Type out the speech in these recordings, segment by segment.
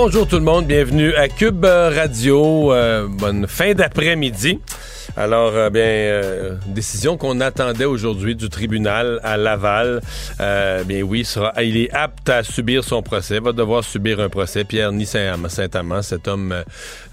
Bonjour tout le monde, bienvenue à Cube Radio. Euh, bonne fin d'après-midi. Alors, euh, bien, euh, décision qu'on attendait aujourd'hui du tribunal à Laval. Euh, bien oui, il est apte à subir son procès, va devoir subir un procès. Pierre Ni Saint-Amand, cet homme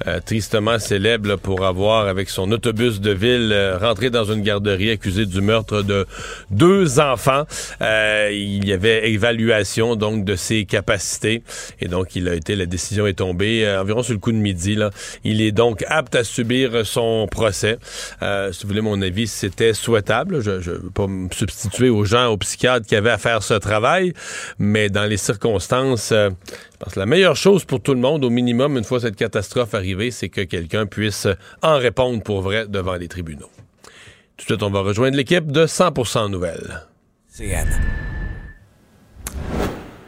euh, tristement célèbre pour avoir, avec son autobus de ville, rentré dans une garderie accusé du meurtre de deux enfants. il y avait évaluation donc de ses capacités et donc il a été, la décision est tombée environ sur le coup de midi. Il est donc apte à subir son procès. Euh, si vous voulez mon avis, c'était souhaitable. Je ne veux pas me substituer aux gens, aux psychiatres qui avaient à faire ce travail, mais dans les circonstances, euh, je pense que la meilleure chose pour tout le monde, au minimum, une fois cette catastrophe arrivée, c'est que quelqu'un puisse en répondre pour vrai devant les tribunaux. Tout de suite, on va rejoindre l'équipe de 100% Nouvelles.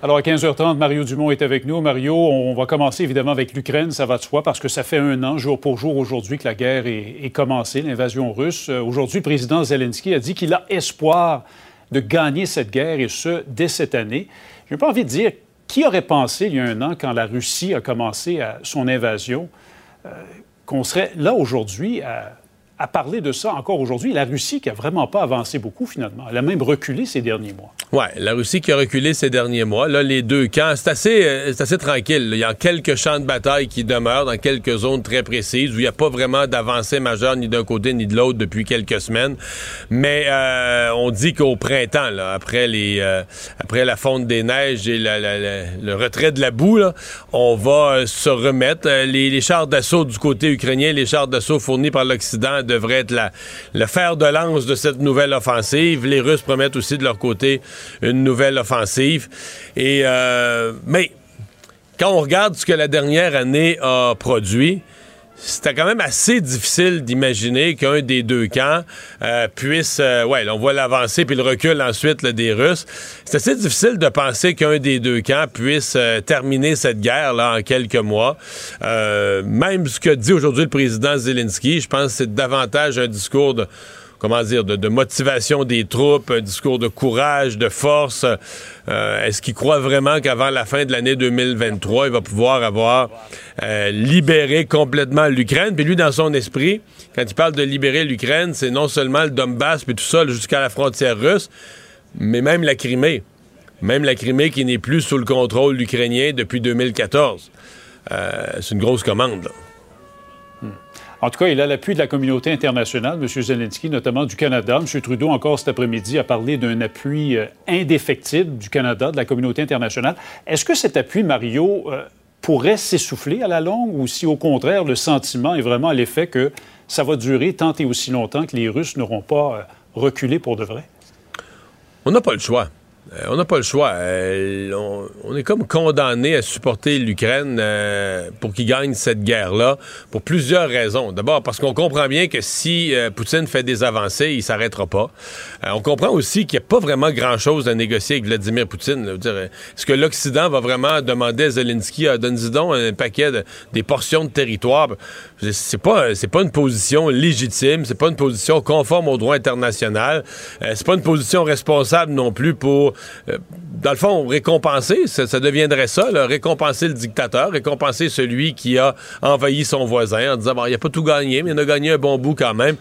Alors, à 15h30, Mario Dumont est avec nous. Mario, on va commencer évidemment avec l'Ukraine, ça va de soi, parce que ça fait un an, jour pour jour, aujourd'hui, que la guerre est, commencée, l'invasion russe. Euh, aujourd'hui, le président Zelensky a dit qu'il a espoir de gagner cette guerre, et ce, dès cette année. Je n'ai pas envie de dire qui aurait pensé, il y a un an, quand la Russie a commencé son invasion, euh, qu'on serait là aujourd'hui à à parler de ça encore aujourd'hui. La Russie qui a vraiment pas avancé beaucoup finalement. Elle a même reculé ces derniers mois. Oui, la Russie qui a reculé ces derniers mois. Là, les deux camps, c'est assez, euh, assez tranquille. Il y a quelques champs de bataille qui demeurent dans quelques zones très précises où il n'y a pas vraiment d'avancée majeure ni d'un côté ni de l'autre depuis quelques semaines. Mais euh, on dit qu'au printemps, après, les, euh, après la fonte des neiges et le retrait de la boue, on va se remettre. Les, les chars d'assaut du côté ukrainien, les chars d'assaut fournis par l'Occident devrait être la, le fer de lance de cette nouvelle offensive. Les Russes promettent aussi de leur côté une nouvelle offensive. Euh, mais quand on regarde ce que la dernière année a produit, c'était quand même assez difficile d'imaginer qu'un des deux camps euh, puisse, euh, ouais, on voit l'avancée puis le recul ensuite des Russes. C'est assez difficile de penser qu'un des deux camps puisse euh, terminer cette guerre là en quelques mois. même ce que dit aujourd'hui le président Zelensky, je pense que c'est davantage un discours de comment dire, de, motivation des troupes, un discours de courage, de force. Euh, est-ce qu'il croit vraiment qu'avant la fin de l'année 2023, il va pouvoir avoir euh, libéré complètement l'Ukraine? Puis lui, dans son esprit, quand il parle de libérer l'Ukraine, c'est non seulement le Donbass, puis tout ça jusqu'à la frontière russe, mais même la Crimée. Même la Crimée qui n'est plus sous le contrôle ukrainien depuis 2014. Euh, c'est une grosse commande. En tout cas, il a l'appui de la communauté internationale, M. Zelensky, notamment du Canada. M. Trudeau, encore cet après-midi, a parlé d'un appui euh, indéfectible du Canada, de la communauté internationale. Est-ce que cet appui, Mario, euh, pourrait s'essouffler à la longue ou si, au contraire, le sentiment est vraiment à l'effet que ça va durer tant et aussi longtemps que les Russes n'auront pas euh, reculé pour de vrai? On n'a pas le choix. Euh, on n'a pas le choix. Euh, on, est comme condamné à supporter l'Ukraine euh, pour qu'il gagne cette guerre-là pour plusieurs raisons. D'abord parce qu'on comprend bien que si Poutine fait des avancées, il s'arrêtera pas. on comprend aussi qu'il n'y a pas vraiment grand-chose à négocier avec Vladimir Poutine. Est-ce que l'Occident va vraiment demander à Zelensky à donner donc un paquet de, des portions de territoire? C'est pas c'est pas une position légitime, c'est pas une position conforme au droit international, c'est pas une position responsable non plus pour dans le fond, récompenser, ça, deviendrait ça, récompenser le dictateur, récompenser celui qui a envahi son voisin en disant, bon, il n'a pas tout gagné, mais il a gagné un bon bout quand même.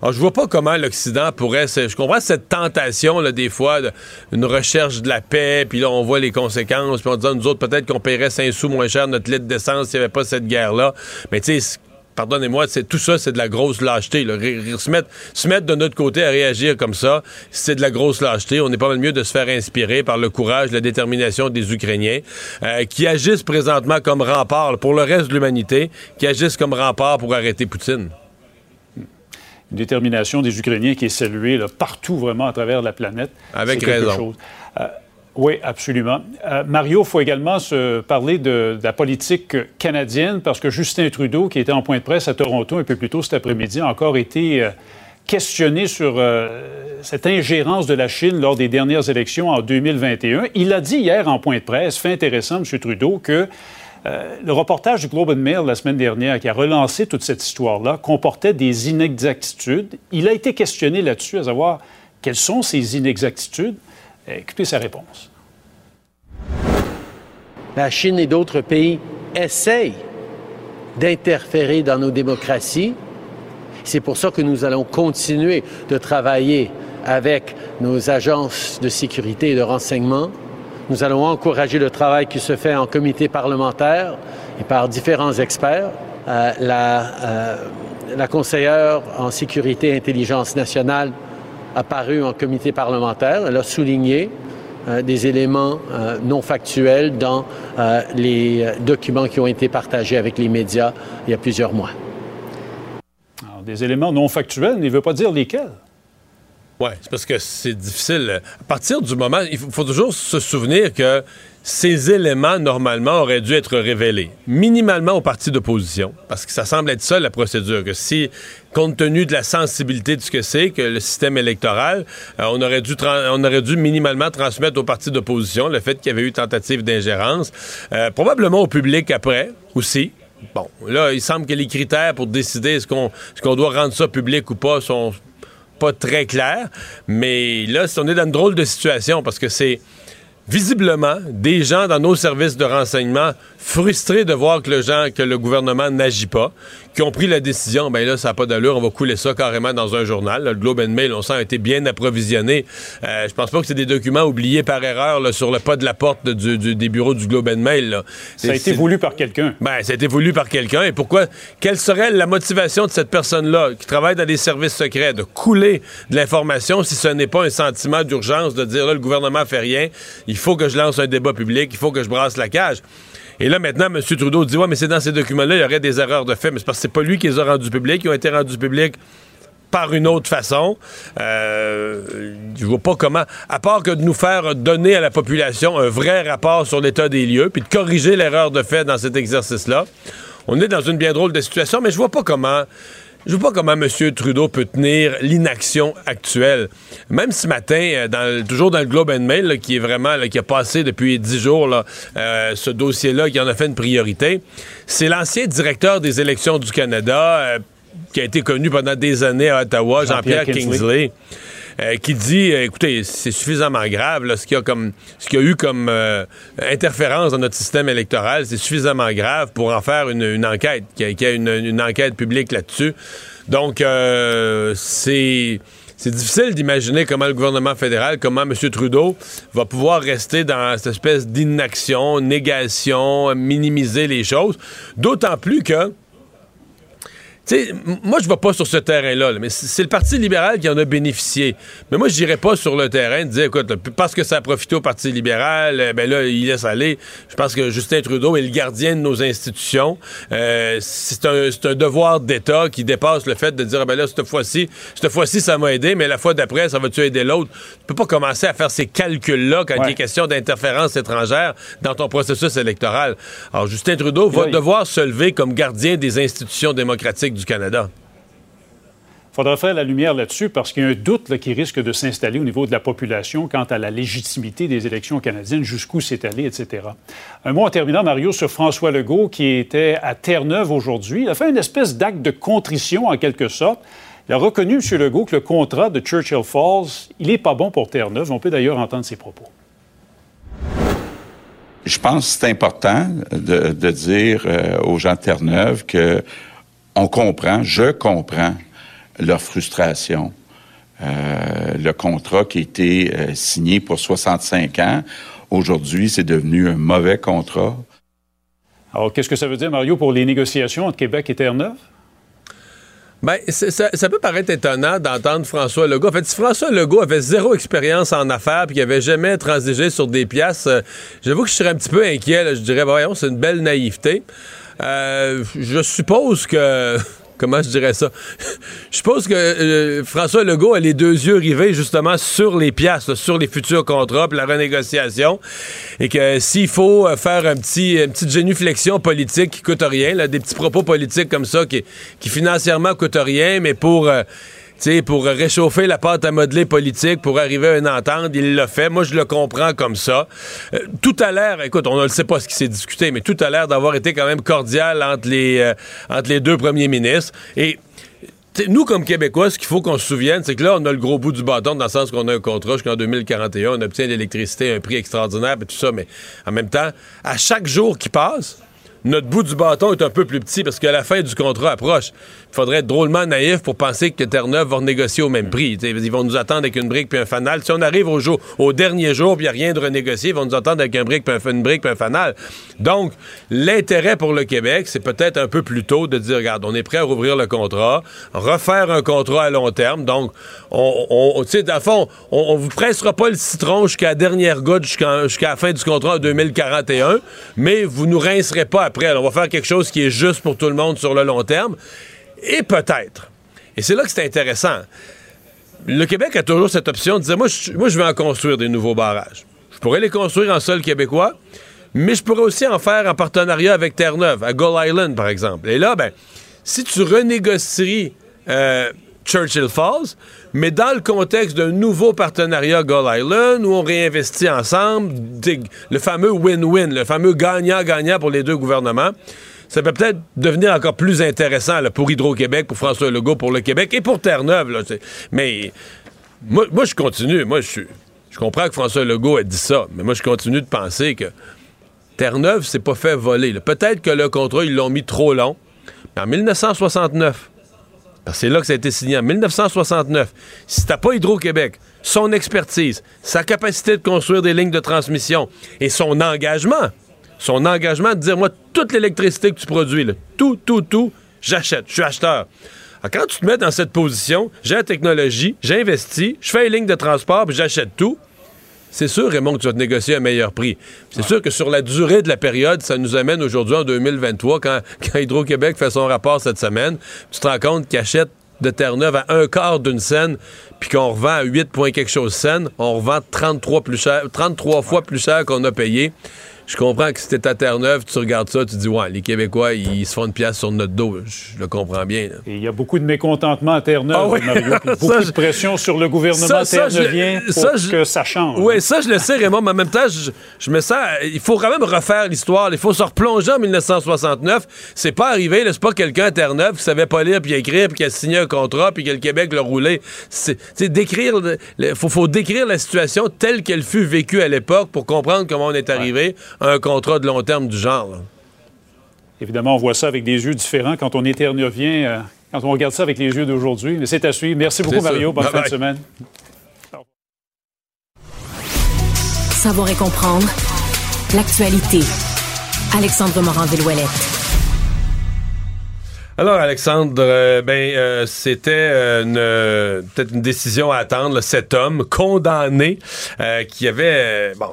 Alors, je vois pas comment l'Occident pourrait... Je comprends cette tentation, là, des fois, une recherche de la paix, puis là, on voit les conséquences, puis on dit, nous autres, peut-être qu'on paierait 5 sous moins cher notre litre d'essence s'il n'y avait pas cette guerre-là. Mais tu sais, pardonnez-moi, c'est tout ça, c'est de la grosse lâcheté. Se, mettre, se, mettre, de notre côté à réagir comme ça, c'est de la grosse lâcheté. On n'est pas mal mieux de se faire inspirer par le courage, la détermination des Ukrainiens, euh, qui agissent présentement comme rempart pour le reste de l'humanité, qui agissent comme rempart pour arrêter Poutine. Une détermination des Ukrainiens qui est saluée partout vraiment à travers la planète. Avec raison. Euh, Oui, absolument. Euh, Mario, il faut également se parler de, la politique canadienne parce que Justin Trudeau, qui était en point de presse à Toronto un peu plus tôt cet après-midi, a encore été euh, questionné sur euh, cette ingérence de la Chine lors des dernières élections en 2021. Il a dit hier en point de presse, fait intéressant, M. Trudeau, que le reportage du Globe and Mail la semaine dernière, qui a relancé toute cette histoire-là, comportait des inexactitudes. Il a été questionné là-dessus, à savoir quelles sont ces inexactitudes. Écoutez sa réponse. La Chine et d'autres pays essayent d'interférer dans nos démocraties. C'est pour ça que nous allons continuer de travailler avec nos agences de sécurité et de renseignement. Nous allons encourager le travail qui se fait en comité parlementaire et par différents experts. Euh, la, euh, la conseillère en sécurité et intelligence nationale apparu en comité parlementaire. Elle a souligné euh, des éléments euh, non factuels dans euh, les documents qui ont été partagés avec les médias il y a plusieurs mois. Alors, des éléments non factuels, ne veut pas dire lesquels. Oui, c'est parce que c'est difficile. À partir du moment, il faut toujours se souvenir que ces éléments, normalement, auraient dû être révélés, minimalement au parti d'opposition, parce que ça semble être ça la procédure, que si, compte tenu de la sensibilité de ce que c'est, que le système électoral, euh, on, aurait dû on aurait dû minimalement transmettre au parti d'opposition le fait qu'il y avait eu tentative d'ingérence, euh, probablement au public après aussi. Bon, là, il semble que les critères pour décider est-ce qu'on qu'on doit rendre ça public ou pas sont pas très clairs, mais là, on est dans une drôle de situation, parce que c'est visiblement des gens dans nos services de renseignement frustrés de voir que le, que le gouvernement n'agit pas, qui ont pris la décision, ben là, ça n'a pas d'allure, on va couler ça carrément dans un journal. le Globe and Mail, on sent, a été bien approvisionné. Euh, je pense pas que c'est des documents oubliés par erreur sur le pas de la porte du, des bureaux du Globe and Mail. Ça a été voulu par quelqu'un. Ben, ça a été voulu par quelqu'un. Et pourquoi? Quelle serait la motivation de cette personne-là qui travaille dans des services secrets de couler de l'information si ce n'est pas un sentiment d'urgence de dire, là, le gouvernement fait rien, il faut que je lance un débat public, il faut que je brasse la cage? Et là, maintenant, M. Trudeau dit Ouais, mais c'est dans ces documents-là, il y aurait des erreurs de fait. Mais c'est parce que c'est pas lui qui les a rendus publics. Ils ont été rendus publics par une autre façon. Euh, je vois pas comment, à part que de nous faire donner à la population un vrai rapport sur l'état des lieux, puis de corriger l'erreur de fait dans cet exercice-là. On est dans une bien drôle de situation, mais je vois pas comment je vois pas comment M. Trudeau peut tenir l'inaction actuelle. Même ce matin, euh, toujours dans le Globe and Mail, qui est vraiment, qui a passé depuis dix jours, là, euh, ce dossier-là, qui en a fait une priorité, c'est l'ancien directeur des élections du Canada, euh, qui a été connu pendant des années à Ottawa, Jean-Pierre Kingsley euh, qui dit euh, écoutez, c'est suffisamment grave, ce qu'il y a comme ce qu'il y a eu comme euh, interférence dans notre système électoral, c'est suffisamment grave pour en faire une, enquête, qu'il y ait une, enquête publique là-dessus. Donc c'est c'est difficile d'imaginer comment le gouvernement fédéral, comment M. Trudeau va pouvoir rester dans cette espèce d'inaction, négation, minimiser les choses. D'autant plus que moi, je ne vais pas sur ce terrain-là, mais c'est le Parti libéral qui en a bénéficié. Mais moi, je n'irai pas sur le terrain de dire, écoute, parce que ça a profité au Parti libéral, euh, ben là, il laisse aller. Je pense que Justin Trudeau est le gardien de nos institutions. Euh, c'est un, devoir d'État qui dépasse le fait de dire, ah, ben là, cette fois-ci, cette fois-ci, ça m'a aidé, mais la fois d'après, ça va-tu aider l'autre? Tu peux pas commencer à faire ces calculs-là quand il est question d'interférence étrangère dans ton processus électoral. Alors, Justin Trudeau va devoir se lever comme gardien des institutions démocratiques du Canada. Il faudra faire la lumière là-dessus parce qu'il y a un doute qui risque de s'installer au niveau de la population quant à la légitimité des élections canadiennes, jusqu'où c'est allé, etc. Un mot en terminant, Mario, sur François Legault qui était à Terre-Neuve aujourd'hui. Il a fait une espèce d'acte de contrition en quelque sorte. Il a reconnu, M. Legault, que le contrat de Churchill Falls, il n'est pas bon pour Terre-Neuve. On peut d'ailleurs entendre ses propos. Je pense que c'est important de, dire euh, aux gens de Terre-Neuve que on comprend, je comprends leur frustration. Euh, le contrat qui a été euh, signé pour 65 ans, aujourd'hui, c'est devenu un mauvais contrat. Alors, qu'est-ce que ça veut dire, Mario, pour les négociations entre Québec et Terre-Neuve? Bien, ça, peut paraître étonnant d'entendre François Legault. En fait, si François Legault avait zéro expérience en affaires puis qu'il n'avait jamais transigé sur des pièces, euh, j'avoue que je serais un petit peu inquiet. Je dirais, voyons, c'est une belle naïveté. Euh, je suppose que comment je dirais ça? je suppose que euh, François Legault a les deux yeux rivés justement sur les pièces, sur les futurs contrats, puis la renégociation, et que s'il faut euh, faire un petit, une petite génuflexion politique qui coûte rien, des petits propos politiques comme ça qui, qui financièrement coûtent rien, mais pour... pour réchauffer la pâte à modeler politique, pour arriver à une entente, il l'a fait. Moi, je le comprends comme ça. Euh, tout à l'air, écoute, on ne sait pas ce qui s'est discuté, mais tout a l'air d'avoir été quand même cordial entre les, euh, entre les deux premiers ministres. Et nous, comme Québécois, ce qu'il faut qu'on se souvienne, c'est que là, on a le gros bout du bâton dans le sens qu'on a un contrat jusqu'en 2041, on obtient l'électricité à un prix extraordinaire et tout ça, mais en même temps, à chaque jour qui passe, notre bout du bâton est un peu plus petit parce que la fin du contrat approche. Il faudrait être drôlement naïf pour penser que Terre-Neuve va renégocier au même prix. ils vont nous attendre avec une brique puis un fanal. Si on arrive au, jour, au dernier jour il n'y a rien de renégocier, ils vont nous attendre avec un brique puis un, une brique puis un fanal. Donc, l'intérêt pour le Québec, c'est peut-être un peu plus tôt de dire, regarde, on est prêt à rouvrir le contrat, refaire un contrat à long terme. Donc, on, on dans le fond, on, ne vous pressera pas le citron jusqu'à la dernière goutte, jusqu'à la fin du contrat en 2041, mais vous nous rincerez pas après. on va faire quelque chose qui est juste pour tout le monde sur le long terme. Et peut-être, et c'est là que c'est intéressant, le Québec a toujours cette option de dire, moi je, moi, je vais en construire des nouveaux barrages. Je pourrais les construire en sol québécois, mais je pourrais aussi en faire en partenariat avec Terre-Neuve, à Gull Island, par exemple. Et là, ben, si tu renégocies euh, Churchill Falls, mais dans le contexte d'un nouveau partenariat Gull Island, où on réinvestit ensemble, le fameux win-win, le fameux gagnant-gagnant pour les deux gouvernements, ça peut peut-être devenir encore plus intéressant pour Hydro-Québec, pour François Legault, pour le Québec et pour Terre-Neuve. mais moi, je continue. Moi, je comprends que François Legault ait dit ça, mais moi, je continue de penser que Terre-Neuve s'est pas fait voler. Peut-être que le contrat, ils l'ont mis trop long. Mais en 1969, c'est là que ça a été signé, en 1969, si t'as pas Hydro-Québec, son expertise, sa capacité de construire des lignes de transmission et son engagement son engagement de dire, moi, toute l'électricité que tu produis, tout, tout, tout, j'achète, je suis acheteur. quand tu te mets dans cette position, j'ai la technologie, j'investis, je fais une ligne de transport, puis j'achète tout, c'est sûr, Raymond, que tu vas te négocier un meilleur prix. C'est sûr que sur la durée de la période, ça nous amène aujourd'hui en 2023, quand, quand Hydro-Québec fait son rapport cette semaine, tu te rends compte qu'il achète de Terre-Neuve à un quart d'une scène, puis qu'on revend à 8 points quelque chose scène, on revend 33, plus cher, 33 fois plus cher qu'on a payé je comprends que si t'es à Terre-Neuve, tu regardes ça, tu dis, ouais, les Québécois, ils se font une pièce sur notre dos. Je le comprends bien. il y a beaucoup de mécontentement à Terre-Neuve, ah Mario. beaucoup de pression sur le gouvernement terre-neuvien pour que ça change. Oui, ça, je le sais, Raymond, mais en même temps, je, me sens. Il faut quand même refaire l'histoire. Il faut se replonger en 1969. C'est pas arrivé, c'est pas quelqu'un à Terre-Neuve qui savait pas lire puis écrire puis qui a signé un contrat puis que le Québec l'a roulé. C'est décrire. Il faut, faut décrire la situation telle qu'elle fut vécue à l'époque pour comprendre comment on est arrivé un contrat de long terme du genre. Évidemment, on voit ça avec des yeux différents quand on est terneuvien, euh, quand on regarde ça avec les yeux d'aujourd'hui. Mais c'est à suivre. Merci beaucoup, Mario. Bonne fin de semaine. Savoir et comprendre l'actualité. Alexandre Morand-Villouellette. Alors, Alexandre, euh, ben, euh, c'était peut-être une décision à attendre. cet homme condamné qui avait, bon,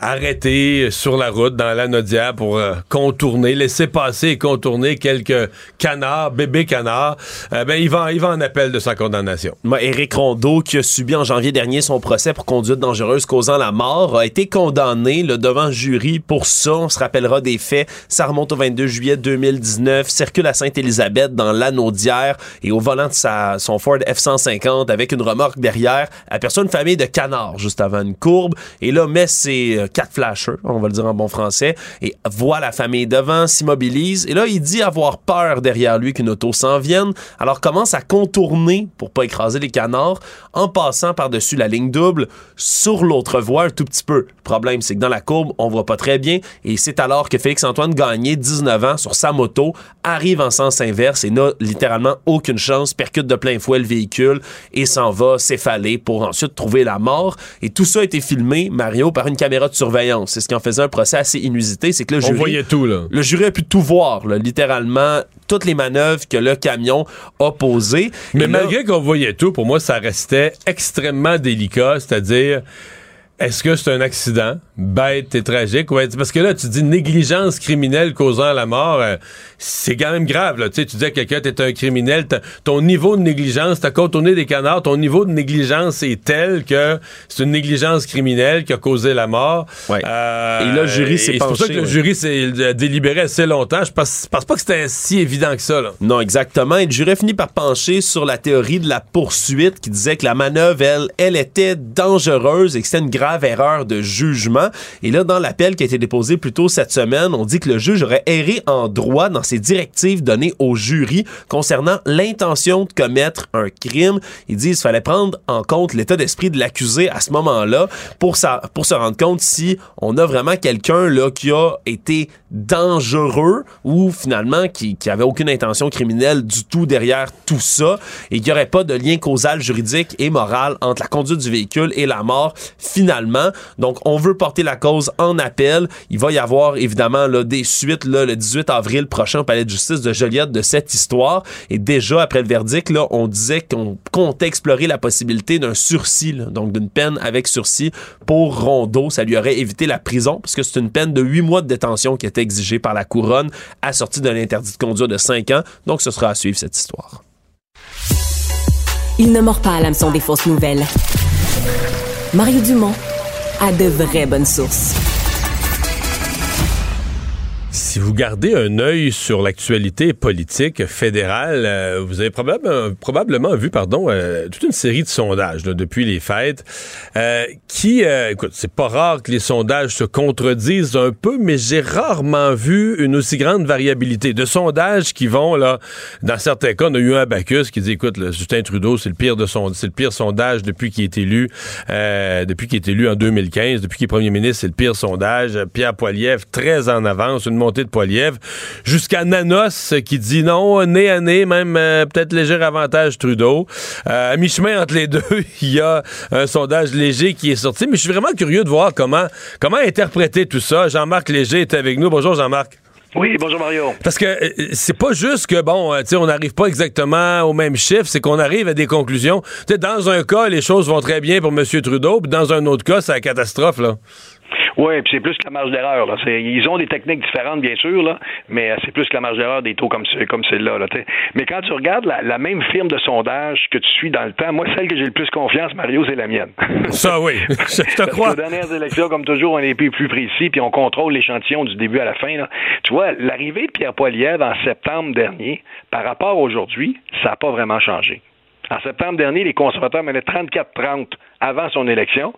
arrêté sur la route dans la Nodia pour euh, contourner, laisser passer et contourner quelques canards, bébés canards, euh, ben, il va, il va en appel de sa condamnation. Éric Rondeau, qui a subi en janvier dernier son procès pour conduite dangereuse causant la mort, a été condamné le devant jury pour ça. On se rappellera des faits. Ça remonte au 22 juillet 2019. Circule à Sainte-Élisabeth dans l'Anaudière et au volant de sa, son Ford F-150 avec une remorque derrière, aperçoit une famille de canards juste avant une courbe et là met ses quatre flashers, on va le dire en bon français, et voit la famille devant, s'immobilise, et là, il dit avoir peur derrière lui qu'une auto s'en vienne, alors commence à contourner pour pas écraser les canards en passant par-dessus la ligne double sur l'autre voie un tout petit peu. Le problème, c'est que dans la courbe, on voit pas très bien, et c'est alors que Félix-Antoine Gagné, 19 ans, sur sa moto, arrive en sens inverse et n'a littéralement aucune chance, percute de plein fouet le véhicule et s'en va s'effaler pour ensuite trouver la mort. Et tout ça a été filmé, Mario, par une caméra de surveillance. C'est ce qui en faisait un procès assez inusité, c'est que le jury... On voyait tout, là. Le jury a pu tout voir, littéralement, toutes les manœuvres que le camion a posées. Mais malgré qu'on voyait tout, pour moi, ça restait extrêmement délicat, c'est-à-dire, est-ce que c'est un accident? Bête et tragique. Ouais, parce que là, tu dis négligence criminelle causant la mort, euh, c'est quand même grave. Là. Tu, sais, tu dis à quelqu'un, t'es un criminel, ton niveau de négligence, t'as contourné des canards, ton niveau de négligence est tel que c'est une négligence criminelle qui a causé la mort. Ouais. Euh, et là, le jury s'est penché. C'est pour ça que le jury s'est délibéré assez longtemps. Je pense, pense pas que c'était si évident que ça. Là. Non, exactement. Et le jury a fini par pencher sur la théorie de la poursuite qui disait que la manœuvre, elle, elle était dangereuse et que c'était une grave erreur de jugement. Et là, dans l'appel qui a été déposé plus tôt cette semaine, on dit que le juge aurait erré en droit dans ses directives données au jury concernant l'intention de commettre un crime. Il dit qu'il fallait prendre en compte l'état d'esprit de l'accusé à ce moment-là pour, pour se rendre compte si on a vraiment quelqu'un qui a été dangereux ou finalement qui, qui avait aucune intention criminelle du tout derrière tout ça et qu'il n'y aurait pas de lien causal juridique et moral entre la conduite du véhicule et la mort finalement. Donc on veut porter la cause en appel. Il va y avoir évidemment là, des suites le 18 avril prochain au palais de justice de Joliette de cette histoire. Et déjà après le verdict, là, on disait qu'on comptait explorer la possibilité d'un sursis, donc d'une peine avec sursis pour Rondeau. Ça lui aurait évité la prison parce que c'est une peine de huit mois de détention qui est exigée par la couronne, assortie d'un interdit de conduire de cinq ans. Donc ce sera à suivre cette histoire. Il ne mord pas à l'hameçon des fausses nouvelles. Mario Dumont à de vraies bonnes sources. Si vous gardez un œil sur l'actualité politique fédérale, euh, vous avez probablement, probablement vu pardon, euh, toute une série de sondages depuis les fêtes euh, qui, écoute, c'est pas rare que les sondages se contredisent un peu, mais j'ai rarement vu une aussi grande variabilité de sondages qui vont, là, dans certains cas, on a eu un Bacchus qui dit, écoute, Justin Trudeau, c'est le pire de son, c'est le pire sondage depuis qu'il est élu, depuis qu'il est élu en 2015, depuis qu'il est premier ministre, c'est le pire sondage. Pierre Poilievre, très en avance, montée de Poilievre, jusqu'à Nanos qui dit non, nez à nez, même euh, peut-être léger avantage Trudeau. Euh, à mi-chemin entre les deux, il y a un sondage léger qui est sorti, mais je suis vraiment curieux de voir comment, comment interpréter tout ça. Jean-Marc Léger est avec nous. Bonjour Jean-Marc. Oui, bonjour Mario. Parce que euh, c'est pas juste que, bon, tu sais, on n'arrive pas exactement au même chiffre, c'est qu'on arrive à des conclusions. Tu sais, dans un cas, les choses vont très bien pour M. Trudeau, puis dans un autre cas, c'est la catastrophe, là. Oui, puis c'est plus que la marge d'erreur. Là. Ils ont des techniques différentes, bien sûr, là, mais euh, c'est plus que la marge d'erreur des taux comme, comme celle-là. Là, mais quand tu regardes la, même firme de sondage que tu suis dans le temps, moi, celle que j'ai le plus confiance, Mario, c'est la mienne. Ça, oui. Je te crois. Aux dernières élections, comme toujours, on est plus, plus précis, puis on contrôle l'échantillon du début à la fin. Là. Tu vois, l'arrivée de Pierre Poilievre en septembre dernier, par rapport à aujourd'hui, ça n'a pas vraiment changé. En septembre dernier, les conservateurs menaient 34-30 avant son élection.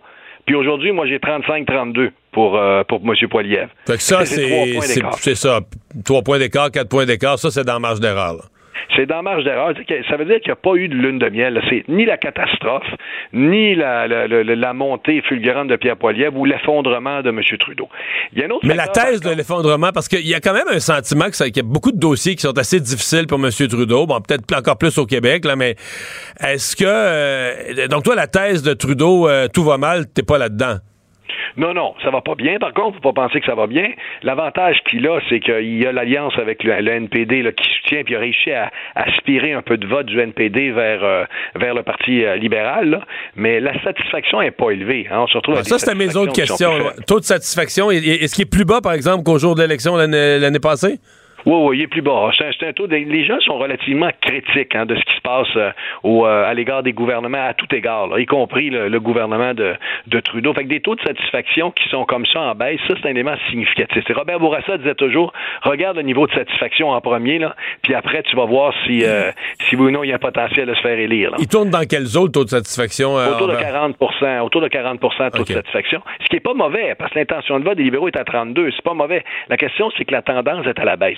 Puis aujourd'hui, moi, j'ai 35-32 pour, euh, pour M. Poiliev. Fait que ça, c'est ça. Trois points d'écart, quatre points d'écart, ça, c'est dans marge d'erreur c'est dans marge d'erreur. Ça veut dire qu'il n'y a pas eu de lune de miel. C'est ni la catastrophe, ni la, la, montée fulgurante de Pierre Poilievre ou l'effondrement de M. Trudeau. Il y a un autre Mais la thèse de l'effondrement, parce qu'il y a quand même un sentiment qu'il y a beaucoup de dossiers qui sont assez difficiles pour M. Trudeau. Bon, peut-être encore plus au Québec, là, mais est-ce que... Euh, donc toi, la thèse de Trudeau, euh, tout va mal, t'es pas là-dedans? Non, non, ça va pas bien. Par contre, faut pas penser que ça va bien. L'avantage qu'il a, c'est qu'il y a l'alliance avec le, NPD là, qui soutient, puis il a réussi à, aspirer un peu de vote du NPD vers, euh, vers le Parti euh, libéral. Mais la satisfaction est pas élevée. Hein. On se retrouve ça, c'était mes autres questions. Taux de satisfaction, est-ce qu'il est plus bas, par exemple, qu'au jour de l'élection l'année passée? Oui, oui, il est plus bas. C'est un, taux. les gens sont relativement critiques hein, de ce qui se passe euh, au, euh, à l'égard des gouvernements à tout égard, y compris le, gouvernement de, de, Trudeau. Fait que des taux de satisfaction qui sont comme ça en baisse, ça, c'est un élément significatif. Robert Bourassa disait toujours regarde le niveau de satisfaction en premier, là, puis après, tu vas voir si, euh, si oui ou non il y a un potentiel de se faire élire. Il tourne dans quelle zone, taux de satisfaction? autour, de 40% autour de 40 de taux de satisfaction. Ce qui n'est pas mauvais, parce que l'intention de vote des libéraux est à 32. C'est pas mauvais. La question, c'est que la tendance est à la baisse.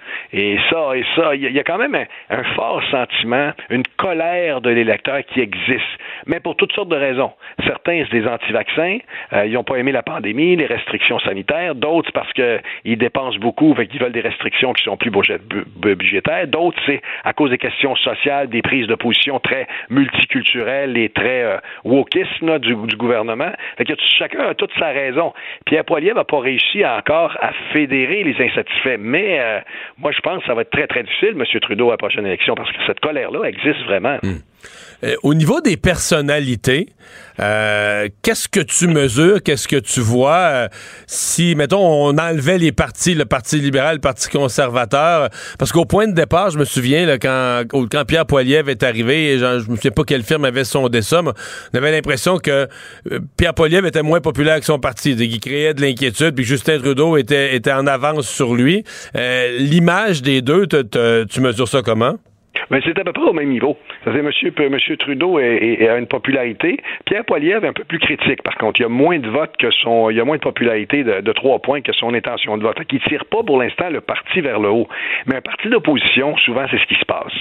Et ça, et ça, il y, a quand même un, fort sentiment, une colère de l'électeur qui existe, mais pour toutes sortes de raisons. Certains, c'est des anti-vaccins, euh, ils n'ont pas aimé la pandémie, les restrictions sanitaires. D'autres, parce qu'ils dépensent beaucoup, fait qu'ils veulent des restrictions qui sont plus budgétaires. D'autres, c'est à cause des questions sociales, des prises de position très multiculturelles et très euh, wokisme du, gouvernement. Fait que chacun a toute sa raison. Pierre Poilievre n'a pas réussi encore à fédérer les insatisfaits, mais euh, moi, je pense que ça va être très, très difficile, M. Trudeau, à la prochaine élection, parce que cette colère-là existe vraiment. Hmm. Euh, au niveau des personnalités, euh, qu'est-ce que tu mesures, qu'est-ce que tu vois euh, si, mettons, on enlevait les partis, le Parti libéral, le Parti conservateur, parce qu'au point de départ, je me souviens, là, quand, Pierre Poilievre est arrivé, je, je me souviens pas quelle firme avait sondé ça, mais on avait l'impression que Pierre Poilievre était moins populaire que son parti, qu'il créait de l'inquiétude, puis Justin Trudeau était, était en avance sur lui. L'image des deux, tu mesures ça comment? Mais c'est à peu près au même niveau. Ça dire monsieur, Trudeau a une popularité. Pierre Poilievre est un peu plus critique, par contre. Il y a moins de votes que son, il a moins de popularité de, trois points que son intention de vote. Il ne tire pas pour l'instant le parti vers le haut. Mais un parti d'opposition, souvent, c'est ce qui se passe.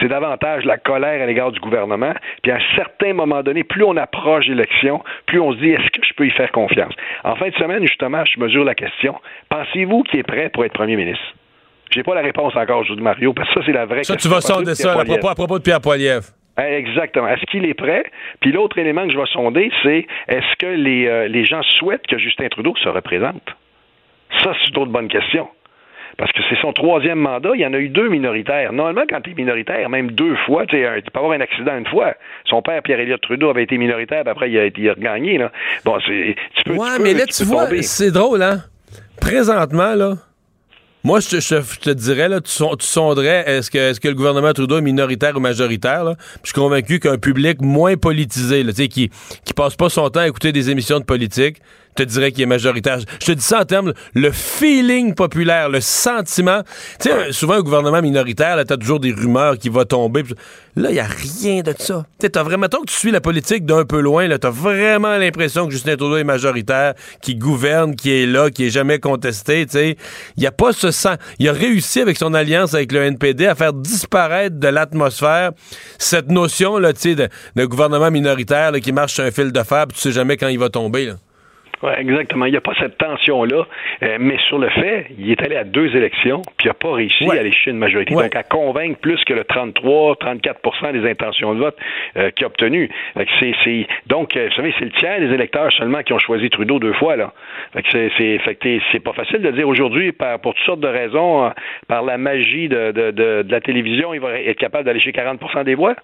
C'est davantage la colère à l'égard du gouvernement. Puis à un certain moment donné, plus on approche l'élection, plus on se dit est-ce que je peux y faire confiance? En fin de semaine, justement, je mesure la question. Pensez-vous qu'il est prêt pour être premier ministre? J'ai pas la réponse encore, je dis Mario, parce que ça, c'est la vraie ça, question. Ça, tu vas sonder ça à propos, à propos, de Pierre Poilievre. Eh, exactement. Est-ce qu'il est prêt? Puis l'autre élément que je vais sonder, c'est est-ce que les, euh, les gens souhaitent que Justin Trudeau se représente? Ça, c'est une autre bonne question. Parce que c'est son troisième mandat. Il y en a eu deux minoritaires. Normalement, quand tu es minoritaire, même deux fois, tu peux avoir un accident une fois. Son père, Pierre-Éliott Trudeau, avait été minoritaire, puis après, il a, il a gagné. Là. Bon, tu peux. Ouais, mais là, tu, vois, c'est drôle, hein? Présentement, là, moi, je, te dirais, là, tu, tu sonderais, est-ce que, est que le gouvernement Trudeau est minoritaire ou majoritaire? Là? Je suis convaincu qu'un public moins politisé, là, qui, qui passe pas son temps à écouter des émissions de politique, te dirais qu'il est majoritaire. Je te dis ça en termes, le feeling populaire, le sentiment. Tu sais, souvent, un gouvernement minoritaire, là, t'as toujours des rumeurs qui vont tomber. Là, il n'y a rien de ça. Tu t'as vraiment, tant que tu suis la politique d'un peu loin, là, t'as vraiment l'impression que Justin Trudeau est majoritaire, qui gouverne, qui est là, qui est jamais contesté, tu sais. Il n'y a pas ce sens. Il a réussi avec son alliance avec le NPD à faire disparaître de l'atmosphère cette notion, là, tu sais, de, gouvernement minoritaire, qui marche sur un fil de fer, tu sais jamais quand il va tomber, là. Oui, exactement. Il n'y a pas cette tension-là. Euh, mais sur le fait, il est allé à deux élections, puis il n'a pas réussi à aller chercher une majorité. Donc, à convaincre plus que le 33, 34% des intentions de vote euh, qu'il a obtenu. C'est, c'est, donc, euh, vous savez, c'est le tiers des électeurs seulement qui ont choisi Trudeau deux fois. Là. Fait que c'est, c'est, fait que c'est pas facile de dire aujourd'hui, par, pour toutes sortes de raisons, par la magie de, de, de, de la télévision, il va être capable d'aller chez 40% des voix.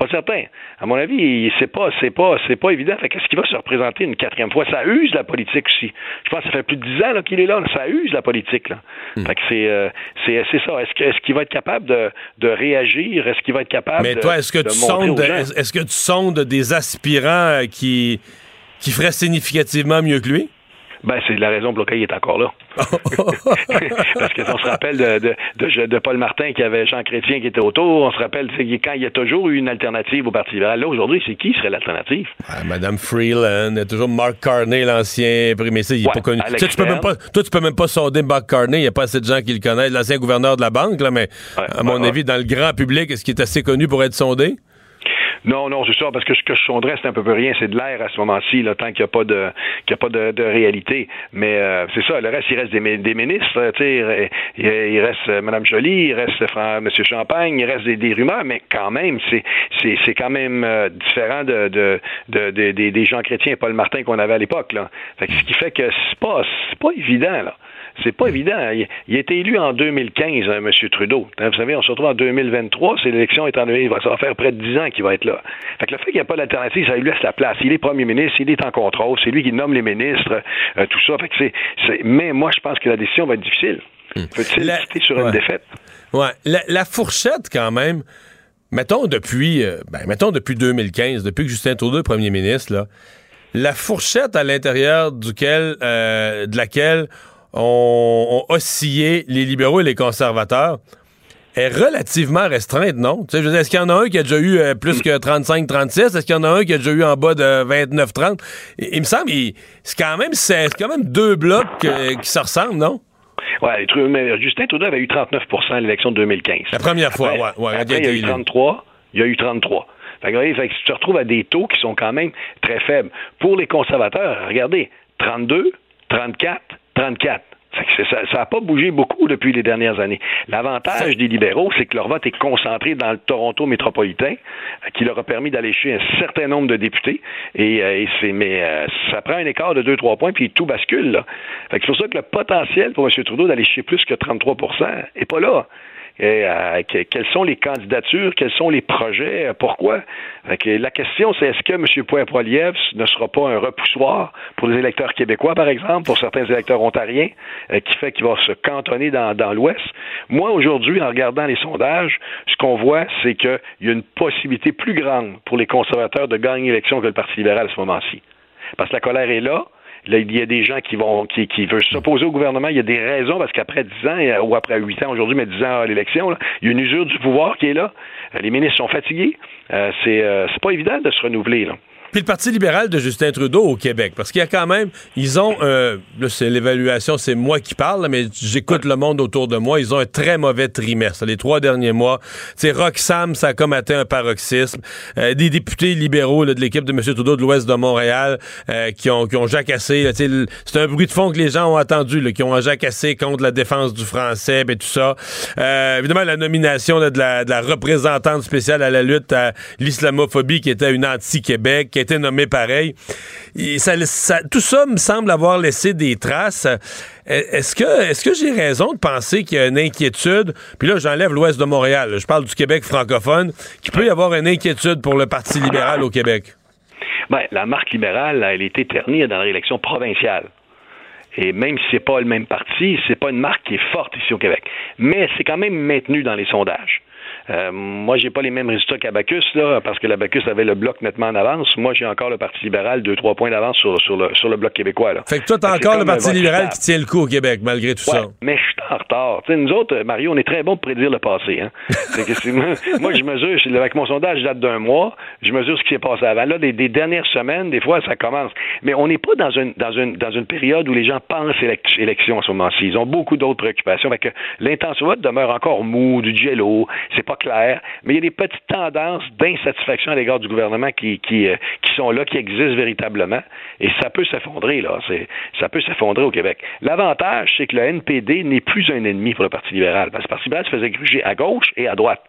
Pas certain. À mon avis, c'est pas, c'est pas, c'est pas évident. Fait qu'est-ce qu'il va se représenter une quatrième fois? Ça use la politique aussi. Je pense que ça fait plus de dix ans qu'il est là. Ça use la politique. Là. Hmm. Fait que c'est, euh, c'est, c'est ça. Est-ce, que, est-ce qu'il va être capable de, de réagir? Est-ce qu'il va être capable Mais toi, est-ce que tu sondes, est-ce que tu sondes des aspirants qui, qui feraient significativement mieux que lui? Ben, c'est la raison pour laquelle il est encore là. Parce qu'on se rappelle de, de, de, Paul Martin qui avait Jean Chrétien qui était autour. On se rappelle quand il y a toujours eu une alternative au Parti libéral. Là, aujourd'hui, c'est qui serait l'alternative? Ah, Madame Freeland, il y a toujours Mark Carney, l'ancien premier ministre. Il n'est pas connu. Tu tu peux même pas, toi, tu peux même pas sonder Mark Carney. Il n'y a pas assez de gens qui le connaissent. L'ancien gouverneur de la banque, là, mais à mon avis, dans le grand public, est-ce qu'il est assez connu pour être sondé? Non, non, c'est ça, parce que ce que je sonderais, c'est un peu rien, c'est de l'air à ce moment-ci, tant qu'il n'y a pas de qu'il a pas de, réalité. Mais euh, c'est ça, le reste, il reste des, ministres, sais, il, reste euh, Mme Joly, il reste M. Champagne, il reste des, rumeurs, mais quand même, c'est quand même euh, différent de, de, de, de, des gens chrétiens et Paul Martin qu'on avait à l'époque. Fait que, ce qui fait que c'est pas c'est pas évident, là. C'est pas évident. Il, a été élu en 2015, hein, M. Trudeau. Vous savez, on se retrouve en 2023, c'est l'élection est va, ça va faire près de 10 ans qu'il va être là. Fait que le fait qu'il n'y a pas d'alternative, ça lui laisse la place. Il est premier ministre, il est en contrôle, c'est lui qui nomme les ministres, euh, tout ça. Fait que c'est, mais moi, je pense que la décision va être difficile. Hmm. Peut-il la... sur une défaite? Ouais. La, fourchette, quand même, mettons depuis, euh, ben, mettons depuis 2015, depuis que Justin Trudeau est premier ministre, là, la fourchette à l'intérieur duquel, euh, de laquelle ont, oscillé les libéraux et les conservateurs est relativement restreinte, non? Est-ce qu'il y en a un qui a déjà eu euh, plus que 35-36? Est-ce qu'il y en a un qui a déjà eu en bas de 29-30? Il, me semble c'est quand même c'est quand même deux blocs euh, qui se ressemblent, non? Oui, Justin Trudeau avait eu 39% à l'élection de 2015. La première fois, oui. Ouais, il y a eu 33. Il y a eu 33. Fait que, tu te retrouves à des taux qui sont quand même très faibles. Pour les conservateurs, regardez, 32, 34, 34. Ça n'a pas bougé beaucoup depuis les dernières années. L'avantage des libéraux, c'est que leur vote est concentré dans le Toronto métropolitain, euh, qui leur a permis d'aller chez un certain nombre de députés. Et, euh, c'est, mais euh, ça prend un écart de 2-3 points, puis tout bascule. Là. c'est pour ça que le potentiel pour M. Trudeau d'aller chez plus que 33% n'est pas là. Euh, quelles sont les candidatures, quels sont les projets, euh, pourquoi? la question, c'est est-ce que M. Poilievre ne sera pas un repoussoir pour les électeurs québécois, par exemple, pour certains électeurs ontariens, euh, qui fait qu'il va se cantonner dans, dans l'Ouest? Moi, aujourd'hui, en regardant les sondages, ce qu'on voit, c'est qu'il y a une possibilité plus grande pour les conservateurs de gagner l'élection que le Parti libéral à ce moment-ci. Parce que la colère est là, Il y a des gens qui vont qui, qui veulent s'opposer au gouvernement. Il y a des raisons parce qu'après 10 ans, euh, ou après 8 ans aujourd'hui, mais 10 ans à l'élection, il y a une usure du pouvoir qui est là. Euh, les ministres sont fatigués. Euh, c'est euh, c'est pas évident de se renouveler. Là. Puis le Parti libéral de Justin Trudeau au Québec, parce qu'il y a quand même, ils ont, euh, là c'est l'évaluation, c'est moi qui parle, mais j'écoute le monde autour de moi, ils ont un très mauvais trimestre. Les trois derniers mois, c'est Roxham, ça a comme atteint un paroxysme. Euh, des députés libéraux de l'équipe de M. Trudeau de l'Ouest de Montréal euh, qui, ont, qui ont jacassé, c'est un bruit de fond que les gens ont entendu, là, qui ont jacassé contre la défense du français, ben, tout ça. Euh, évidemment, la nomination de, la, de la représentante spéciale à la lutte à l'islamophobie qui était une anti-Québec, été nommé pareil. tout ça me semble avoir laissé des traces. Est-ce que, est-ce que j'ai raison de penser qu'il y a une inquiétude, puis là j'enlève l'ouest de Montréal, je parle du Québec francophone, qu'il peut y avoir une inquiétude pour le Parti libéral au Québec? Ben, la marque libérale, elle est éternie dans l'élection provinciale. Et même si c'est pas le même parti, c'est pas une marque qui est forte ici au Québec. Mais c'est quand même maintenu dans les sondages. Euh, moi, j'ai pas les mêmes résultats qu'Abacus, là, parce que l'Abacus avait le bloc nettement en avance. Moi, j'ai encore le Parti libéral deux, trois points d'avance sur, sur, le, sur le bloc québécois. Là. Fait que toi, t'as encore le Parti libéral qui tient le coup au Québec, malgré tout ça. Mais je suis en retard. nous autres, Mario, on est très bon pour prédire le passé. Hein? que moi, je mesure, avec mon sondage, date d'un mois, je mesure ce qui s'est passé avant. Là, des, dernières semaines, des fois, ça commence. Mais on n'est pas dans une, dans, une, dans une période où les gens pensent élection en ce moment-ci. Ils ont beaucoup d'autres préoccupations. Fait que l'intention vote demeure encore mou, du jello. C'est pas clair, mais il y a des petites tendances d'insatisfaction à l'égard du gouvernement qui, euh, sont là, qui existent véritablement, et ça peut s'effondrer, là. Ça peut s'effondrer au Québec. L'avantage, c'est que le NPD n'est plus un ennemi pour le Parti libéral, parce que le Parti libéral se faisait gruger à gauche et à droite.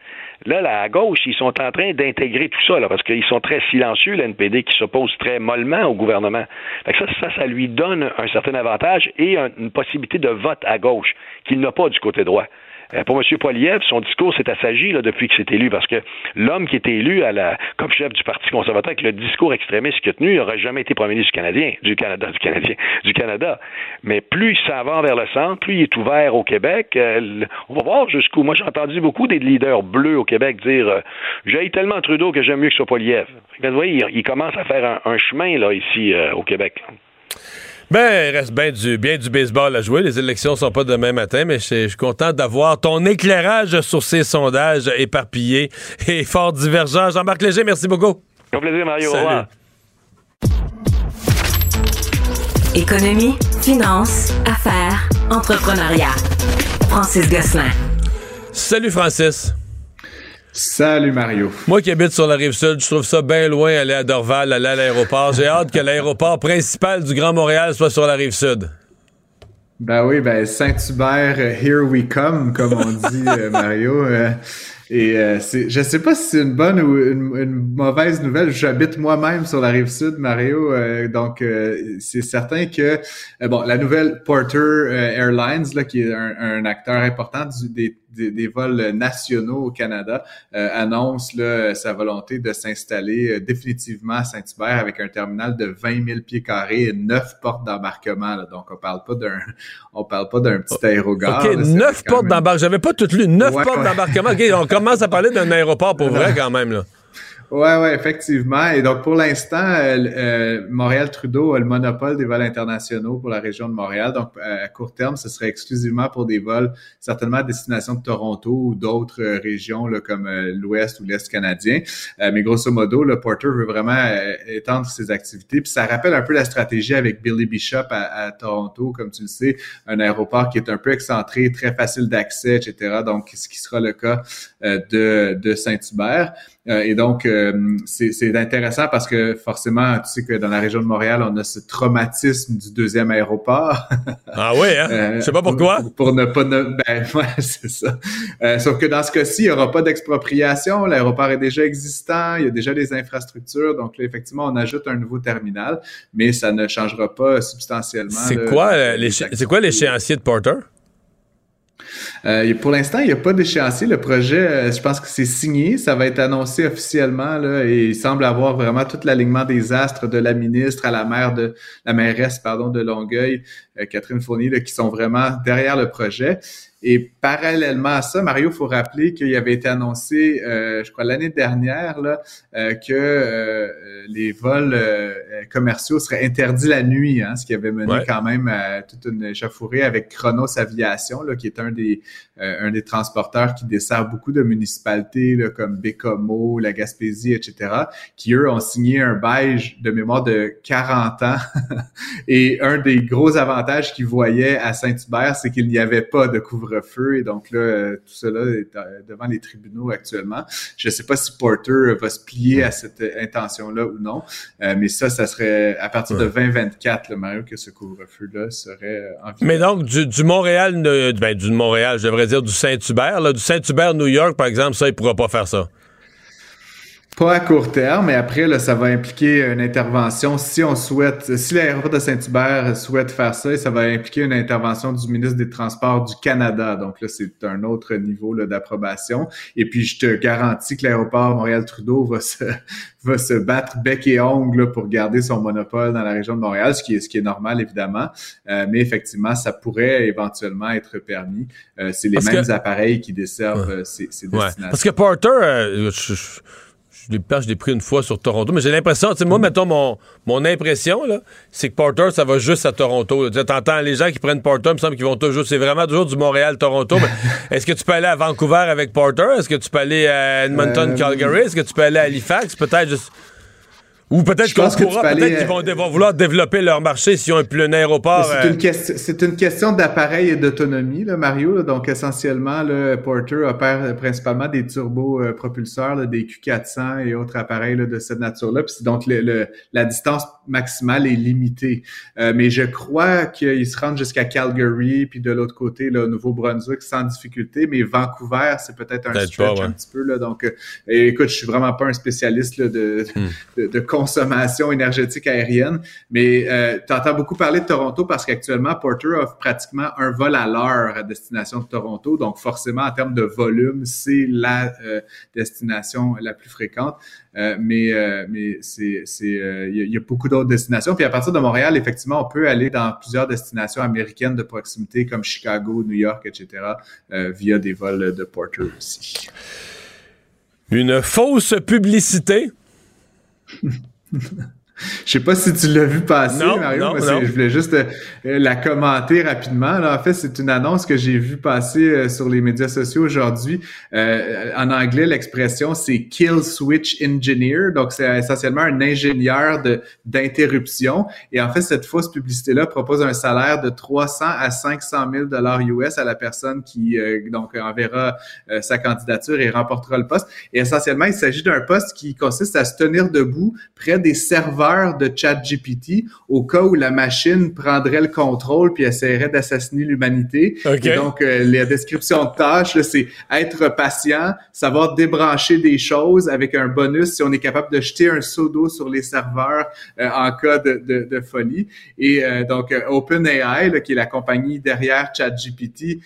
Là, là, à gauche, ils sont en train d'intégrer tout ça, parce qu'ils sont très silencieux, le NPD, qui s'oppose très mollement au gouvernement. Ça, ça lui donne un certain avantage et une possibilité de vote à gauche qu'il n'a pas du côté droit. Euh, pour M. Poliev, son discours s'est assagi là, depuis qu'il s'est élu, parce que l'homme qui était élu à la, comme chef du Parti conservateur avec le discours extrémiste qu'il a tenu, n'aurait jamais été premier ministre du Canadien, du Canada, du Canadien, du Canada. Mais plus il va vers le centre, plus il est ouvert au Québec. Euh, on va voir jusqu'où. Moi, j'ai entendu beaucoup des leaders bleus au Québec dire euh, tellement Trudeau que j'aime mieux que ce soit Poliev. Vous voyez, il, commence à faire un, chemin là ici au Québec. Ben, il reste bien du, bien du baseball à jouer. Les élections sont pas demain matin, mais je suis content d'avoir ton éclairage sur ces sondages éparpillés et fort divergents. Jean-Marc Léger, merci beaucoup. Au plaisir, Mario. Au revoir. Économie, finance, affaires, entrepreneuriat. Francis Gosselin. Salut, Francis. Salut Mario. Moi qui habite sur la rive sud, je trouve ça bien loin aller à Dorval, aller à l'aéroport. J'ai hâte que l'aéroport principal du Grand Montréal soit sur la rive sud. Ben oui, ben Saint-Hubert, euh, here we come, comme on dit, euh, Mario. Euh, et euh, c'est, je sais pas si c'est une bonne ou une, mauvaise nouvelle. J'habite moi-même sur la rive sud, Mario. Donc, euh, c'est certain que bon, la nouvelle Porter Airlines, là, qui est un, acteur important des, des, vols nationaux au Canada, annonce là, sa volonté de s'installer définitivement à Saint-Hubert avec un terminal de 20 000 pieds carrés et neuf portes d'embarquement. Donc, on parle pas d'un, on parle pas d'un petit aérogare. Ok, neuf portes d'embarquement. J'avais pas tout lu. Neuf portes d'embarquement. Ok, commence à parler d'un aéroport pour vrai quand même. Là. Ouais, ouais, effectivement. Et donc, pour l'instant, euh, euh, Montréal-Trudeau a le monopole des vols internationaux pour la région de Montréal. Donc, à court terme, ce serait exclusivement pour des vols certainement à destination de Toronto ou d'autres euh, régions là, comme l'Ouest ou l'Est canadien. mais grosso modo, le Porter veut vraiment étendre ses activités. Puis ça rappelle un peu la stratégie avec Billy Bishop à, à, Toronto, comme tu le sais, un aéroport qui est un peu excentré, très facile d'accès, etc. Donc, ce qui sera le cas de, de Saint-Hubert. Euh, et donc, euh, c'est intéressant parce que forcément, tu sais que dans la région de Montréal, on a ce traumatisme du deuxième aéroport. ah oui, hein? Euh, Je sais pas pourquoi. Pour, ne pas... ben, ouais, c'est ça. sauf que dans ce cas-ci, il n'y aura pas d'expropriation. L'aéroport est déjà existant. Il y a déjà des infrastructures. Donc là, effectivement, on ajoute un nouveau terminal, mais ça ne changera pas substantiellement. C'est quoi, quoi l'échéancier de Porter? Euh, pour l'instant, il n'y a pas d'échéancier. Le projet, euh, je pense que c'est signé. Ça va être annoncé officiellement là, et il semble avoir vraiment tout l'alignement des astres de la ministre à la maire de la mairesse pardon de Longueuil, Catherine Fournier, qui sont vraiment derrière le projet. Et parallèlement à ça, Mario, faut rappeler qu'il avait été annoncé, euh, je crois l'année dernière, là, euh, que euh, les vols commerciaux seraient interdits la nuit, hein, ce qui avait mené quand même à toute une échauffourée avec Chronos Aviation, là, qui est un des un des transporteurs qui dessert beaucoup de municipalités là, comme Bécomo, la Gaspésie, etc., qui eux ont signé un beige de mémoire de 40 ans. Et un des gros avantages qu'ils voyaient à Saint-Hubert, c'est qu'il n'y avait pas de couvre feu Et donc là, euh, tout cela est euh, devant les tribunaux actuellement. Je ne sais pas si Porter va se plier à cette intention-là ou non, euh, mais ça, ça serait à partir de 2024, le Mario, que ce couvre-feu-là serait en Mais donc, du, Montréal, ben, du Montréal, je devrais dire du Saint-Hubert, du Saint-Hubert, New York, par exemple, ça, il ne pourra pas faire ça. Pas à court terme, mais après, là, ça va impliquer une intervention. Si on souhaite, si l'aéroport de Saint-Hubert souhaite faire ça, ça va impliquer une intervention du ministre des Transports du Canada. Donc là, c'est un autre niveau d'approbation. Et puis, je te garantis que l'aéroport Montréal-Trudeau va se, va se battre bec et ongle pour garder son monopole dans la région de Montréal, ce qui est, ce qui est normal, évidemment. Euh, mais effectivement, ça pourrait éventuellement être permis. Euh, c'est les mêmes appareils qui desservent euh, ces, ces destinations. Parce que Porter, je l'ai, je l'ai pris une fois sur Toronto, mais j'ai l'impression, tu sais, moi, mettons, mon, mon impression, là, c'est que Porter, ça va juste à Toronto. Tu entends les gens qui prennent Porter, il me semble qu'ils vont toujours, c'est vraiment toujours du Montréal-Toronto. est-ce que tu peux aller à Vancouver avec Porter? Est-ce que tu peux aller à Edmonton-Calgary? Euh, est-ce que tu peux aller à Halifax? Peut-être juste... Ou peut-être qu'on pourra, peut-être qu'ils vont, vont, vouloir développer leur marché s'ils ont un, un aéroport. C'est une, euh, une, question d'appareil et d'autonomie, Mario. Donc, essentiellement, le Porter opère principalement des turbopropulseurs, des Q400 et autres appareils de cette nature-là. Donc, le, la distance maximale est limitée. Euh, mais je crois qu'ils se rendent jusqu'à Calgary, puis de l'autre côté, le Nouveau-Brunswick, sans difficulté. Mais Vancouver, c'est peut-être un stretch un petit peu. Là. Donc, euh, écoute, je suis vraiment pas un spécialiste là, de, hmm. de, de consommation énergétique aérienne. Mais euh, tu entends beaucoup parler de Toronto parce qu'actuellement, Porter offre pratiquement un vol à l'heure à destination de Toronto. Donc, forcément, en termes de volume, c'est la euh, destination la plus fréquente. Euh, mais euh, mais c'est il y, a beaucoup d'autres destinations. Puis à partir de Montréal, effectivement, on peut aller dans plusieurs destinations américaines de proximité comme Chicago, New York, etc. via des vols de Porter aussi. Une fausse publicité Je sais pas si tu l'as vu passer, Mario, mais je voulais juste euh, la commenter rapidement. en fait, c'est une annonce que j'ai vue passer euh, sur les médias sociaux aujourd'hui. Euh, en anglais, l'expression c'est kill switch engineer, donc c'est essentiellement un ingénieur d'interruption. Et en fait, cette fausse publicité-là propose un salaire de 300 à 500 000 dollars US à la personne qui donc enverra sa candidature et remportera le poste. Et essentiellement, il s'agit d'un poste qui consiste à se tenir debout près des serveurs de ChatGPT au cas où la machine prendrait le contrôle puis essaierait d'assassiner l'humanité. donc, euh, la description de tâche, c'est être patient, savoir débrancher des choses avec un bonus si on est capable de jeter un seau d'eau sur les serveurs euh, en cas de, de, de, folie. Et euh, donc, OpenAI, qui est la compagnie derrière ChatGPT,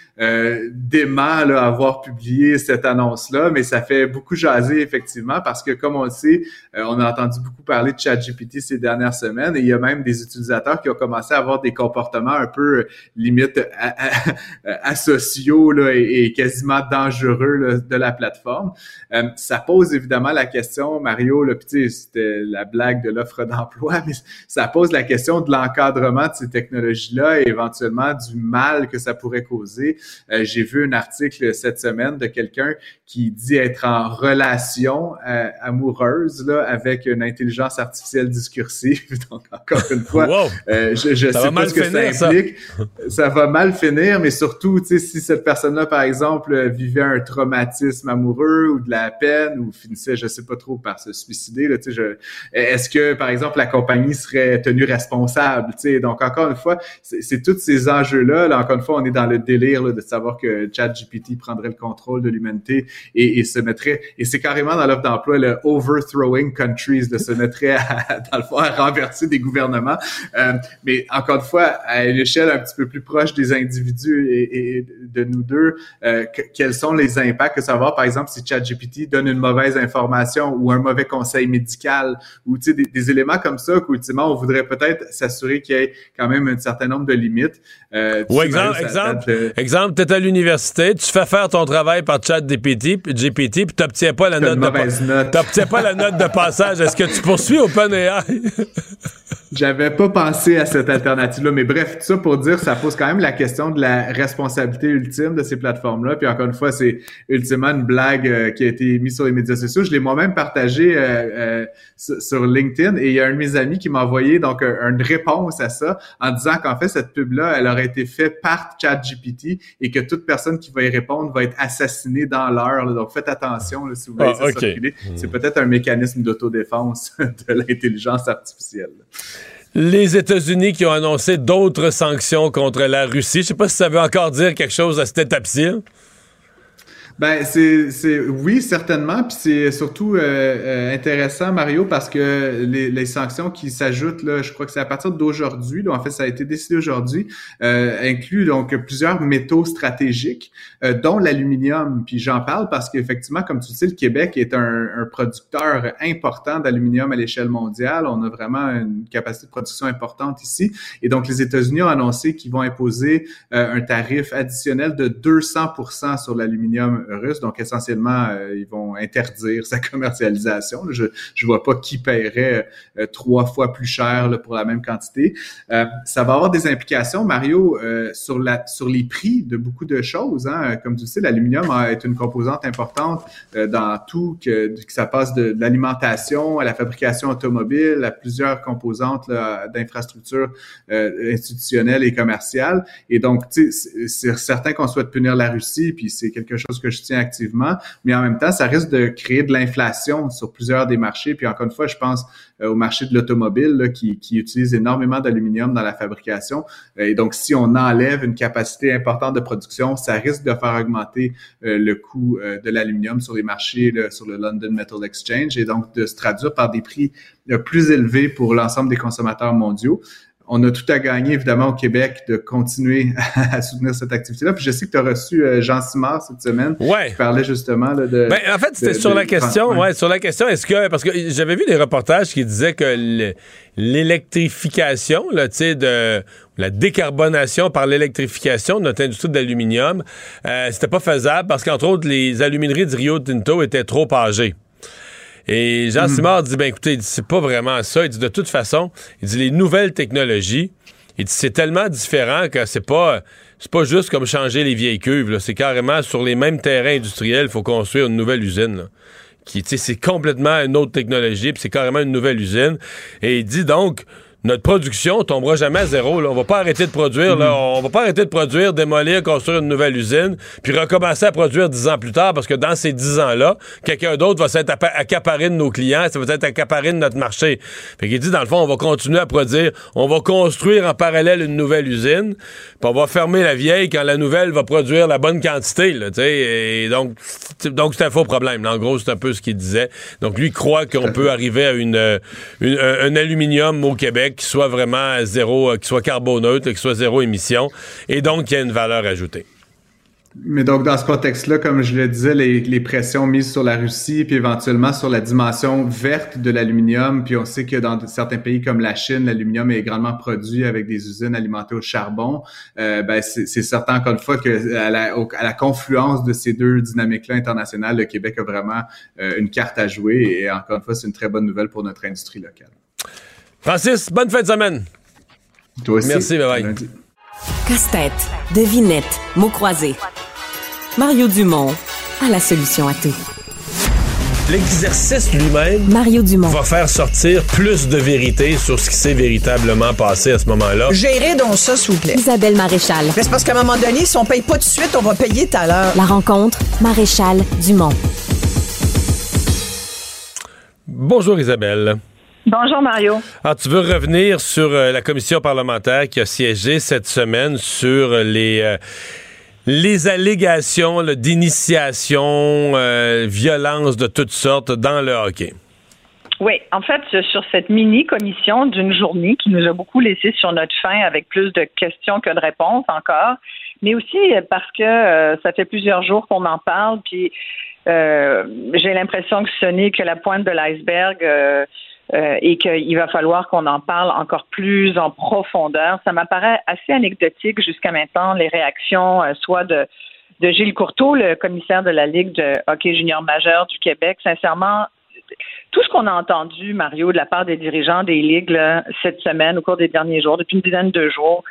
dément là, avoir publié cette annonce-là, mais ça fait beaucoup jaser effectivement parce que, comme on le sait, on a entendu beaucoup parler de ChatGPT ces dernières semaines et il y a même des utilisateurs qui ont commencé à avoir des comportements un peu euh, limite asociaux là, et, quasiment dangereux de la plateforme. Euh, ça pose évidemment la question, Mario, là, c'était la blague de l'offre d'emploi, mais ça pose la question de l'encadrement de ces technologies-là et éventuellement du mal que ça pourrait causer. Euh, j'ai vu un article cette semaine de quelqu'un qui dit être en relation amoureuse là, avec une intelligence artificielle discursive. Donc, encore une fois, euh, je, je sais pas ce que ça implique. Ça. va mal finir, mais surtout, tu sais, si cette personne-là, par exemple, vivait un traumatisme amoureux ou de la peine ou finissait, je sais pas trop, par se suicider, là, tu sais, est-ce que, par exemple, la compagnie serait tenue responsable, tu sais? Donc, encore une fois, c'est tous ces enjeux-là. Là, encore une fois, on est dans le délire de savoir que ChatGPT prendrait le contrôle de l'humanité et, et, se mettrait, et c'est carrément dans l'offre d'emploi le overthrowing countries, de se mettrait à dans le fond, à renverser des gouvernements. Euh, mais encore une fois, à une échelle un petit peu plus proche des individus et, de nous deux, euh, quels sont les impacts? Que ça va avoir, par exemple, si ChatGPT donne une mauvaise information ou un mauvais conseil médical ou des, des éléments comme ça qu'ultimement, on voudrait peut-être s'assurer qu'il y ait quand même un certain nombre de limites. Euh, ou exemple, exemple, exemple, tu es à l'université, tu fais faire ton travail par ChatGPT, GPT, puis tu n'obtiens pas la note de pas la note de passage. Est-ce que tu poursuis OpenAI? J'avais pas pensé à cette alternative-là, mais bref, tout ça pour dire, ça pose quand même la question de la responsabilité ultime de ces plateformes-là. Puis encore une fois, c'est ultimement une blague euh, qui a été mise sur les médias sociaux. Je l'ai moi-même partagé euh, euh, sur LinkedIn et il y a un de mes amis qui m'a envoyé donc une réponse à ça en disant qu'en fait cette pub-là, elle aurait été faite par ChatGPT et que toute personne qui va y répondre va être assassinée dans l'heure. Donc faites attention là, si vous voulez ah, circuler. C'est peut-être un mécanisme d'autodéfense de l'intelligence artificielle les États-Unis qui ont annoncé d'autres sanctions contre la Russie. Je sais pas si ça veut encore dire quelque chose à cette étape-ci. Ben c'est c'est oui certainement. Puis c'est surtout euh, euh, intéressant Mario parce que les, les sanctions qui s'ajoutent là je crois que c'est à partir d'aujourd'hui en fait ça a été décidé aujourd'hui euh, inclut donc plusieurs métaux stratégiques euh, dont l'aluminium. Puis j'en parle parce qu'effectivement comme tu le sais le Québec est un, un producteur important d'aluminium à l'échelle mondiale. On a vraiment une capacité de production importante ici. Et donc les États-Unis ont annoncé qu'ils vont imposer un tarif additionnel de 200% sur l'aluminium Donc, essentiellement, euh, ils vont interdire sa commercialisation. Je ne vois pas qui paierait euh, trois fois plus cher pour la même quantité. Euh, ça va avoir des implications, Mario, sur, la, sur les prix de beaucoup de choses. Hein. Comme tu sais, l'aluminium est une composante importante dans tout, que, que, ça passe de, l'alimentation à la fabrication automobile, à plusieurs composantes d'infrastructures institutionnelles et commerciales. Et donc, c'est certain qu'on souhaite punir la Russie, puis c'est quelque chose que je activement, mais en même temps, ça risque de créer de l'inflation sur plusieurs des marchés. Puis encore une fois, je pense euh, au marché de l'automobile qui, qui, utilise énormément d'aluminium dans la fabrication. Et donc, si on enlève une capacité importante de production, ça risque de faire augmenter euh, le coût euh, de l'aluminium sur les marchés, sur le London Metal Exchange, et donc de se traduire par des prix plus élevés pour l'ensemble des consommateurs mondiaux on a tout à gagner, évidemment, au Québec de continuer à soutenir cette activité-là. Puis je sais que tu as reçu euh, Jean Simard cette semaine. Ouais. Qui parlait justement là, de. Ben, en fait, c'était sur la question, ouais. sur la question, est-ce que. Parce que j'avais vu des reportages qui disaient que l'électrification, là, tu sais, de la décarbonation par l'électrification de notre industrie d'aluminium, euh, c'était pas faisable parce qu'entre autres, les alumineries de Rio Tinto étaient trop âgées. Et Jean hmm. Simard dit, ben écoutez, c'est pas vraiment ça. Il dit, de toute façon, il dit, les nouvelles technologies, il dit, c'est tellement différent que c'est pas, c'est pas juste comme changer les vieilles cuves, c'est carrément sur les mêmes terrains industriels, il faut construire une nouvelle usine, là. Qui, c'est complètement une autre technologie, puis c'est carrément une nouvelle usine. Et il dit donc, notre production tombera jamais à zéro. Là. On va pas arrêter de produire. Là. Mm-hmm. On va pas arrêter de produire, démolir, construire une nouvelle usine, puis recommencer à produire dix ans plus tard, parce que dans ces dix ans-là, quelqu'un d'autre va s'être accaparé de nos clients, ça va être accaparé de notre marché. Fait qu'il dit, dans le fond, on va continuer à produire, on va construire en parallèle une nouvelle usine, puis on va fermer la vieille quand la nouvelle va produire la bonne quantité. Là, et donc, donc c'est un faux problème. en gros, c'est un peu ce qu'il disait. Donc, lui croit qu'on peut arriver à une, un aluminium au Québec qui soit vraiment zéro, euh, qui soit carboneutre, qui soit zéro émission, et donc y a une valeur ajoutée. Mais donc, dans ce contexte-là, comme je le disais, les, pressions mises sur la Russie, puis éventuellement sur la dimension verte de l'aluminium, puis on sait que dans certains pays comme la Chine, l'aluminium est grandement produit avec des usines alimentées au charbon. Euh, ben c'est certain, encore une fois, que à la, à la confluence de ces deux dynamiques-là internationales, le Québec a vraiment euh, une carte à jouer. Et encore une fois, c'est une très bonne nouvelle pour notre industrie locale. Francis, bonne fin de semaine. Toi aussi. Merci, bye bye. Casse-tête, devinette, mots croisés. Mario Dumont a la solution à tout. L'exercice lui-même Mario Dumont. va faire sortir plus de vérité sur ce qui s'est véritablement passé à ce moment-là. Gérez donc ça, s'il vous plaît. Isabelle Maréchal. c'est parce qu'à un moment donné, si on paye pas tout de suite, on va payer tout à l'heure. La rencontre, Maréchal Dumont. Bonjour Isabelle. Bonjour Mario. Alors, ah, tu veux revenir sur euh, la commission parlementaire qui a siégé cette semaine sur les euh, les allégations d'initiation, euh, violence de toutes sortes dans le hockey? Oui, en fait, sur cette mini-commission d'une journée qui nous a beaucoup laissé sur notre faim avec plus de questions que de réponses encore, mais aussi parce que euh, ça fait plusieurs jours qu'on en parle, puis euh, j'ai l'impression que ce n'est que la pointe de l'iceberg. Euh, et qu'il va falloir qu'on en parle encore plus en profondeur. Ça m'apparaît assez anecdotique jusqu'à maintenant, les réactions, soit de, de Gilles Courteau, le commissaire de la Ligue de hockey junior majeur du Québec. Sincèrement, tout ce qu'on a entendu, Mario, de la part des dirigeants des ligues cette semaine, au cours des derniers jours, depuis une dizaine de jours,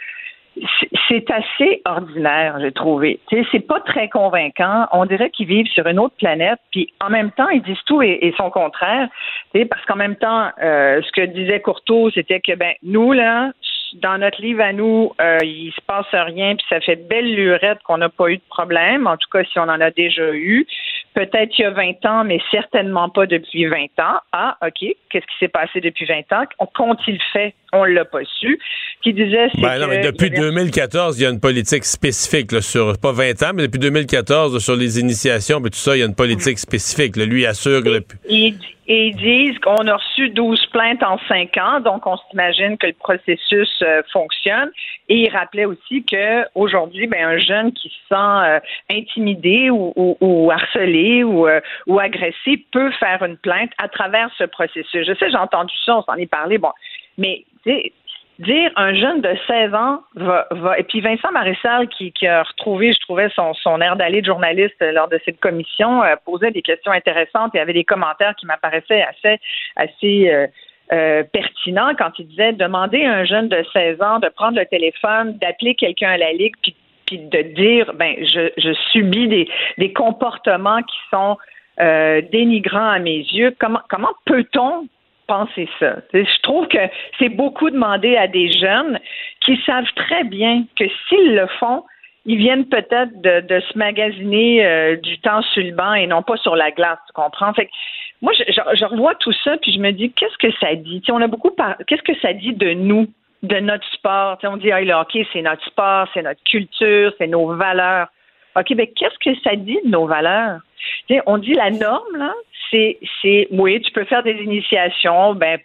c'est assez ordinaire, j'ai trouvé. C'est pas très convaincant. On dirait qu'ils vivent sur une autre planète, puis en même temps, ils disent tout et, son contraire. Parce qu'en même temps, euh, ce que disait Courteau, c'était que ben nous là, dans notre livre à nous, euh, il se passe rien, puis ça fait belle lurette qu'on n'a pas eu de problème. En tout cas, si on en a déjà eu. Peut-être il y a 20 ans, mais certainement pas depuis 20 ans. Ah, OK, qu'est-ce qui s'est passé depuis 20 ans? Qu'ont-ils fait? On l'a pas su. Qui disait, c'est ben non, mais depuis 2014, il y a une politique spécifique là, sur, pas 20 ans, mais depuis 2014, sur les initiations, mais tout ça, il y a une politique spécifique. lui assure que... et ils disent qu'on a reçu 12 plaintes en 5 ans, donc on s'imagine que le processus euh, fonctionne. Et il rappelait aussi que aujourd'hui, ben, un jeune qui se sent euh, intimidé ou, ou, harcelé ou, euh, ou agressé peut faire une plainte à travers ce processus. Je sais, j'ai entendu ça, on s'en est parlé, bon, mais dire un jeune de 16 ans va, va et puis Vincent Marissal qui, a retrouvé, je trouvais son, son air d'aller de journaliste lors de cette commission, euh, posait des questions intéressantes et avait des commentaires qui m'apparaissaient assez assez euh, euh, pertinents quand il disait demander à un jeune de 16 ans de prendre le téléphone, d'appeler quelqu'un à la ligue puis puis de dire ben je, je subis des, des comportements qui sont dénigrants à mes yeux. Comment comment peut-on penser ça. Je trouve que c'est beaucoup demandé à des jeunes qui savent très bien que s'ils le font, ils viennent peut-être de, se magasiner euh, du temps sur le banc et non pas sur la glace, tu comprends? Fait moi, je, revois tout ça, puis je me dis, qu'est-ce que ça dit? on a beaucoup Qu'est-ce que ça dit de nous, de notre sport? on dit, ah, le hockey, c'est notre sport, c'est notre culture, c'est nos valeurs. OK, mais qu'est-ce que ça dit de nos valeurs? on dit la norme, là, c'est, oui, tu peux faire des initiations. Ben,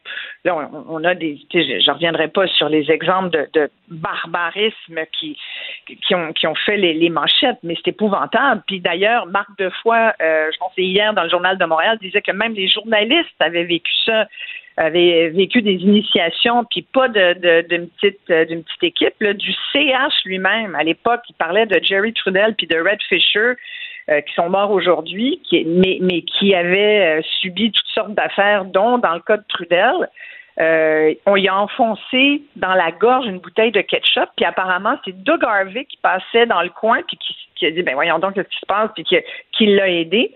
on, a des, je, reviendrai pas sur les exemples de, barbarisme qui, qui ont, qui ont fait les, manchettes, mais c'est épouvantable. Puis d'ailleurs, Marc Defoy, euh, je pense que hier dans le journal de Montréal, disait que même les journalistes avaient vécu ça avaient vécu des initiations, puis pas de, d'une petite d'une petite équipe, du CH lui-même. À l'époque, il parlait de Jerry Trudell puis de Red Fisher, euh, qui sont morts aujourd'hui, mais, mais qui avaient euh, subi toutes sortes d'affaires, dont dans le cas de Trudel. Euh, on y a enfoncé dans la gorge une bouteille de ketchup, puis apparemment, c'est Doug Harvey qui passait dans le coin, puis qui, a dit, ben voyons donc ce qui se passe, puis qui, l'a aidé.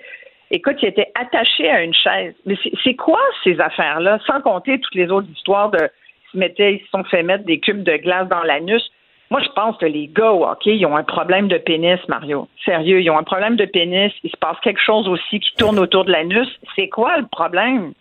Écoute, il était attaché à une chaise. Mais c'est quoi ces affaires-là, sans compter toutes les autres histoires de ils se, mettaient, ils sont fait mettre des cubes de glace dans l'anus. Moi, je pense que les gars OK, ils ont un problème de pénis, Mario. Sérieux, ils ont un problème de pénis. Il se passe quelque chose aussi qui tourne autour de l'anus. C'est quoi le problème?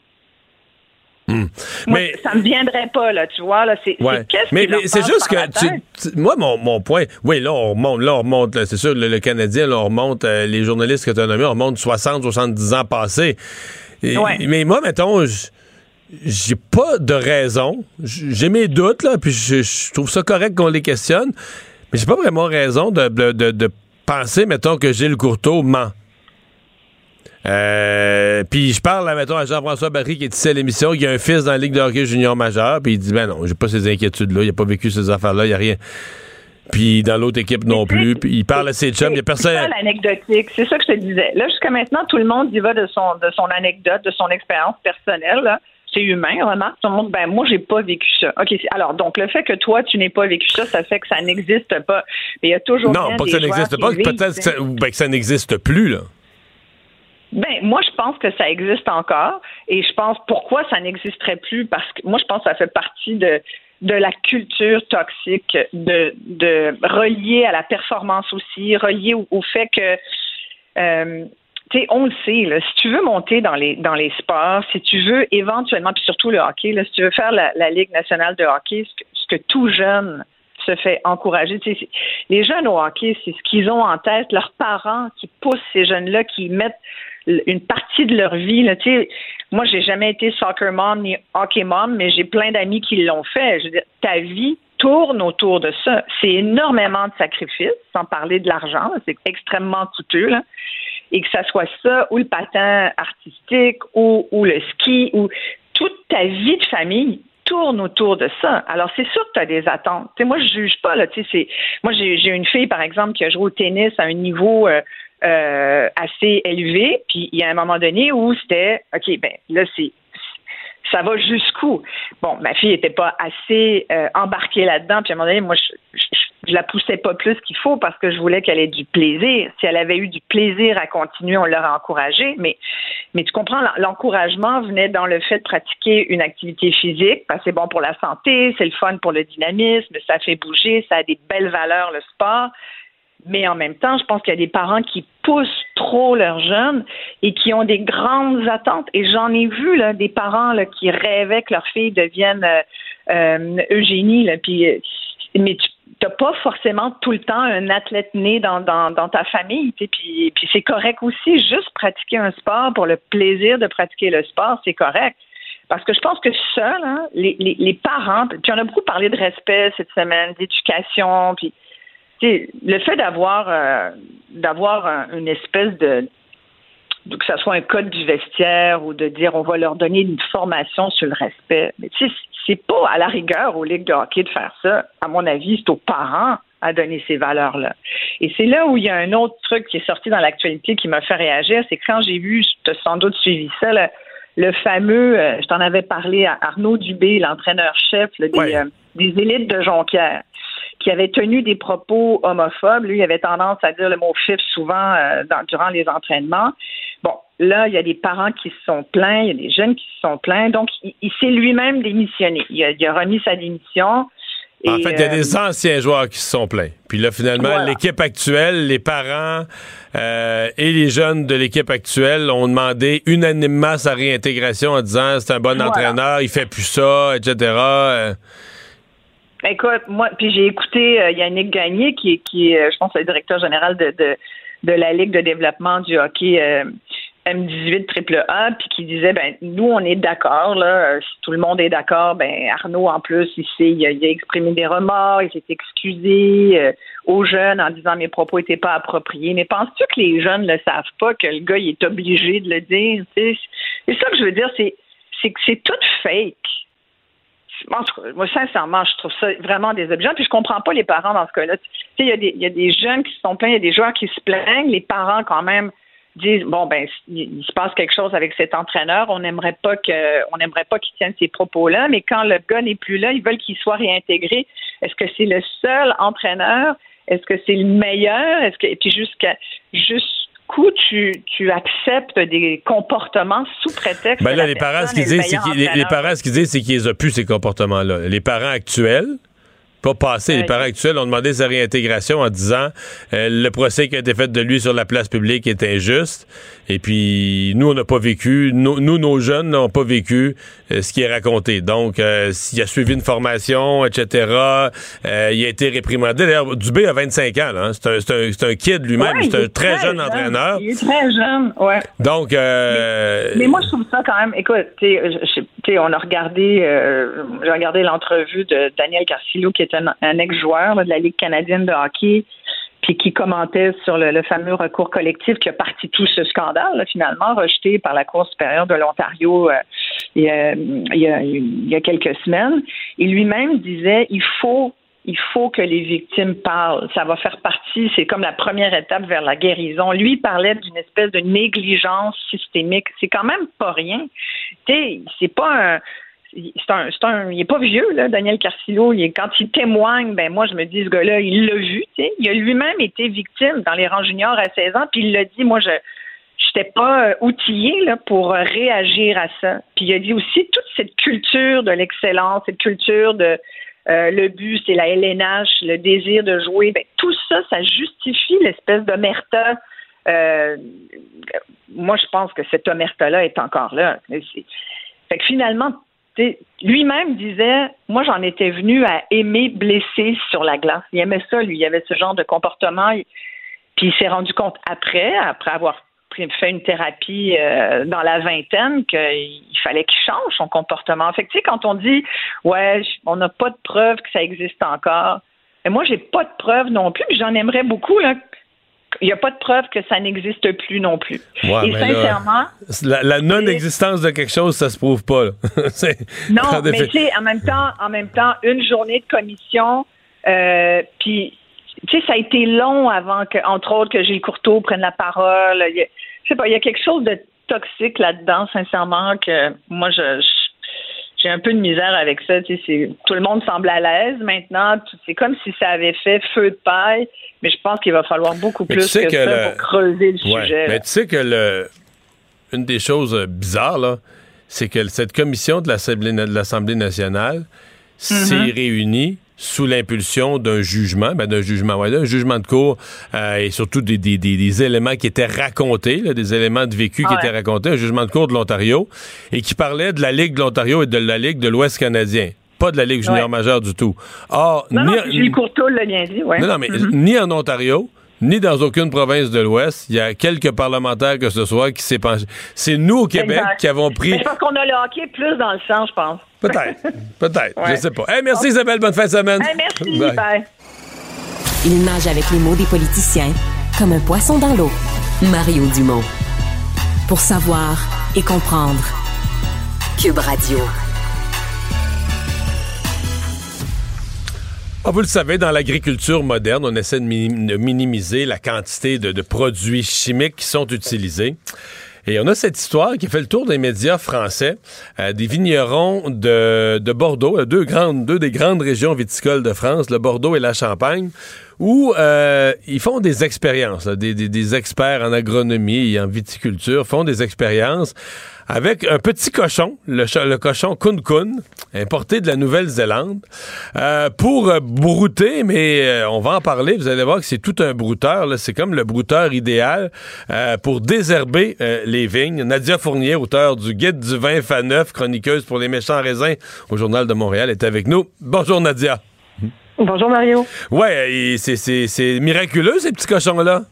Hmm. mais ça me viendrait pas là, tu vois là. C'est qu'est-ce mais, mais c'est juste que moi mon, mon, point, oui là on remonte, là on remonte, c'est sûr le, Canadien, là, on remonte euh, les journalistes que tu as nommés, on remonte 60, 70 ans passés. Mais moi mettons, j'ai pas de raison. J'ai mes doutes, là, puis je, trouve ça correct qu'on les questionne, mais j'ai pas vraiment raison de, de, penser, mettons, que Gilles Courteau ment. Euh, puis je parle, mettons, à Jean-François Barry qui est ici à l'émission, qui a un fils dans la Ligue de hockey junior majeur, puis il dit, ben non, j'ai pas ces inquiétudes-là, il a pas vécu ces affaires-là, il a rien. Puis dans l'autre équipe non plus. Puis il parle à ses chums. Il y a personne. C'est l'anecdotique. C'est ça que je te disais. Là, jusqu'à maintenant, tout le monde y va de son, de son anecdote, de son expérience personnelle. Là c'est humain, remarque. Tout le monde, ben moi, j'ai pas vécu ça. OK. Alors, donc, le fait que toi, tu n'aies pas vécu ça, ça fait que ça n'existe pas. Mais il y a toujours. Non, pas que ça n'existe pas, peut-être que ça, ben, que ça n'existe plus, là. Ben, moi, je pense que ça existe encore. Et je pense pourquoi ça n'existerait plus, parce que moi, je pense que ça fait partie de, de la culture toxique, de, de relier à la performance aussi, relié au, fait que euh, on le sait, là, si tu veux monter dans les dans les sports, si tu veux éventuellement, puis surtout le hockey, là, si tu veux faire la, Ligue nationale de hockey, ce que, tout jeune se fait encourager. les jeunes au hockey, c'est ce qu'ils ont en tête, leurs parents qui poussent ces jeunes-là, qui mettent une partie de leur vie. Là, moi, j'ai jamais été soccer mom ni hockey mom, mais j'ai plein d'amis qui l'ont fait. Je veux dire, ta vie tourne autour de ça. C'est énormément de sacrifices, sans parler de l'argent. C'est extrêmement coûteux. Et que ça soit ça, ou le patin artistique, ou, ou le ski, ou toute ta vie de famille tourne autour de ça. Alors, c'est sûr que tu as des attentes. moi, je juge pas. Là, moi, j'ai une fille, par exemple, qui a joué au tennis à un niveau euh, euh, assez élevé. Puis, il y a un moment donné où c'était, OK, ben là, c'est ça va jusqu'où? Bon, ma fille n'était pas assez euh, embarquée là-dedans, puis à un moment donné, moi, je, je, la poussais pas plus qu'il faut parce que je voulais qu'elle ait du plaisir. Si elle avait eu du plaisir à continuer, on l'aurait encouragée. Mais, mais tu comprends, l'encouragement venait dans le fait de pratiquer une activité physique, parce que c'est bon pour la santé, c'est le fun pour le dynamisme, ça fait bouger, ça a des belles valeurs, le sport. Mais en même temps, je pense qu'il y a des parents qui poussent trop leurs jeunes et qui ont des grandes attentes. Et j'en ai vu des parents qui rêvaient que leur fille devienne euh, euh Eugénie. Euh, mais tu n'as pas forcément tout le temps un athlète né dans, ta famille. Puis, puis c'est correct aussi, juste pratiquer un sport pour le plaisir de pratiquer le sport, c'est correct. Parce que je pense que seul, les, les, les, parents, puis on a beaucoup parlé de respect cette semaine, d'éducation, puis le fait d'avoir euh, d'avoir une espèce de que ce soit un code du vestiaire ou de dire on va leur donner une formation sur le respect. Mais tu sais, c'est pas à la rigueur aux ligues de hockey de faire ça. À mon avis, c'est aux parents à donner ces valeurs-là. Et c'est là où il y a un autre truc qui est sorti dans l'actualité qui m'a fait réagir, c'est quand j'ai vu, tu as sans doute suivi ça, le, fameux, euh, je t'en avais parlé à Arnaud Dubé, l'entraîneur-chef des, euh, des élites de Jonquière qui avait tenu des propos homophobes. Lui, il avait tendance à dire le mot fif souvent euh, durant les entraînements. Bon, là, il y a des parents qui se sont plaints, il y a des jeunes qui se sont plaints. Donc, il, s'est lui-même démissionné. Il a, remis sa démission. En fait, il y a des euh, anciens joueurs qui se sont plaints. Puis là, finalement, l'équipe actuelle, les parents euh, et les jeunes de l'équipe actuelle ont demandé unanimement sa réintégration en disant c'est un bon entraîneur, il fait plus ça, etc. Écoute, moi, puis j'ai écouté euh, Yannick Gagné, qui, qui est, je pense, le directeur général de, de, de la Ligue de développement du hockey euh, M18 triple A, puis qui disait, ben nous, on est d'accord, là, euh, si tout le monde est d'accord, ben Arnaud, en plus, il, il, a, exprimé des remords, il s'est excusé aux jeunes en disant mes propos n'étaient pas appropriés. Mais penses-tu que les jeunes ne savent pas que le gars, il est obligé de le dire? C'est ça que je veux dire, c'est que c'est tout fake moi, sincèrement, je trouve ça vraiment désobligeant. Puis je comprends pas les parents dans ce cas-là. Tu sais, il y, a des jeunes qui se sont plaints, il y a des joueurs qui se plaignent. Les parents, quand même, disent bon ben il, se passe quelque chose avec cet entraîneur, on n'aimerait pas que on n'aimerait pas qu'il tienne ces propos-là, mais quand le gars n'est plus là, ils veulent qu'il soit réintégré. Est-ce que c'est le seul entraîneur? Est-ce que c'est le meilleur? Est-ce que et puis jusqu'à juste coup, tu, tu acceptes des comportements sous prétexte. Ben là, les parents, ce qu'ils disent, c'est qu'ils, les, parents, ce qu'ils disent, c'est qu'ils ont plus ces comportements-là. Les parents actuels, pas passé. Les parents actuels ont demandé sa réintégration en disant euh, le procès qui a été fait de lui sur la place publique est injuste. Et puis, nous, on n'a pas vécu, nous, nos jeunes n'ont pas vécu euh, ce qui est raconté. Donc, euh, s'il a suivi une formation, etc., il a été réprimandé. D'ailleurs, Dubé a 25 ans. Hein. C'est un, un, kid lui-même. c'est un très, jeune, entraîneur. Il est très jeune, ouais. Donc... Mais, moi, je trouve ça quand même... Écoute, on a regardé... J'ai regardé l'entrevue de Daniel Carcillo, qui est un, ex-joueur de la Ligue canadienne de hockey, puis qui commentait sur le, fameux recours collectif qui a parti tout ce scandale, finalement, rejeté par la Cour supérieure de l'Ontario euh, il, y a, quelques semaines. Et lui-même disait, il faut il faut que les victimes parlent. Ça va faire partie, c'est comme la première étape vers la guérison. Lui parlait d'une espèce de négligence systémique. C'est quand même pas rien. C'est pas un, c'est un, c'est un, il est pas vieux, là, Daniel Carcillo. Il quand il témoigne, ben moi, je me dis, ce gars-là, il l'a vu. Il a lui-même été victime dans les rangs juniors à 16 ans, puis il l'a dit, moi, je n'étais pas euh, outillé là, pour réagir à ça. Puis il a dit aussi toute cette culture de l'excellence, cette culture de euh, le but, c'est la LNH, le désir de jouer. Ben, tout ça, ça justifie l'espèce d'omerta. Euh, moi, je pense que cette omerta-là est encore là. Fait que finalement, lui-même disait, moi j'en étais venu à aimer blesser sur la glace. Il aimait ça, lui. Il avait ce genre de comportement. Puis il s'est rendu compte après, après avoir fait une thérapie euh, dans la vingtaine qu'il fallait qu'il change son comportement. Fait que, tu sais, quand on dit ouais, on n'a pas de preuve que ça existe encore, mais moi j'ai pas de preuve non plus. J'en aimerais beaucoup là, il n'y a pas de preuve que ça n'existe plus non plus. et sincèrement. la, non-existence de quelque chose, ça se prouve pas. non, mais tu sais, en même temps, en même temps, une journée de commission, euh, puis tu sais, ça a été long avant que, entre autres, que Gilles Courteau prenne la parole. Je sais pas, il y a quelque chose de toxique là-dedans, sincèrement, que moi, je j'ai un peu de misère avec ça. Tu sais, tout le monde semble à l'aise maintenant. C'est comme si ça avait fait feu de paille, mais je pense qu'il va falloir beaucoup plus que, ça pour creuser le sujet. Mais tu sais que le... une des choses bizarres, c'est que cette commission de l'Assemblée nationale s'est mm-hmm. réunie sous l'impulsion d'un jugement, ben d'un jugement, ouais, d'un jugement de cour euh, et surtout des, des, des, éléments qui étaient racontés, des éléments de vécu qui étaient racontés, un jugement de cour de l'Ontario et qui parlait de la Ligue de l'Ontario et de la Ligue de l'Ouest canadien pas de la Ligue junior majeure du tout. Or, non, ni, non, Gilles Courteau l'a bien dit, ouais. Non, non, mais mm-hmm. ni en Ontario, ni dans aucune province de l'Ouest. Il y a quelques parlementaires que ce soit qui s'est penché. C'est nous au Québec qui avons pris. je pense qu'on a le hockey plus dans le sang, je pense. Peut-être. Peut-être. Je sais pas. merci Isabelle. Bonne fin de semaine. merci. Bye. Il nage avec les mots des politiciens comme un poisson dans l'eau. Mario Dumont. Pour savoir et comprendre. Cube Radio. Ah, vous le savez, dans l'agriculture moderne, on essaie de, minimiser la quantité de, produits chimiques qui sont utilisés. Et on a cette histoire qui fait le tour des médias français, euh, des vignerons de, Bordeaux, deux, grandes, deux des grandes régions viticoles de France, le Bordeaux et la Champagne, où euh, ils font des expériences. des, des, experts en agronomie et en viticulture font des expériences avec un petit cochon, le, le cochon Kun Kun, importé de la Nouvelle-Zélande, euh, pour euh, brouter, mais euh, on va en parler, vous allez voir que c'est tout un brouteur, c'est comme le brouteur idéal pour désherber les vignes. Nadia Fournier, auteur du Guide du vin Fa9, chroniqueuse pour les méchants raisins au Journal de Montréal, est avec nous. Bonjour Nadia. Bonjour Mario. Ouais, c'est miraculeux ces petits cochons-là.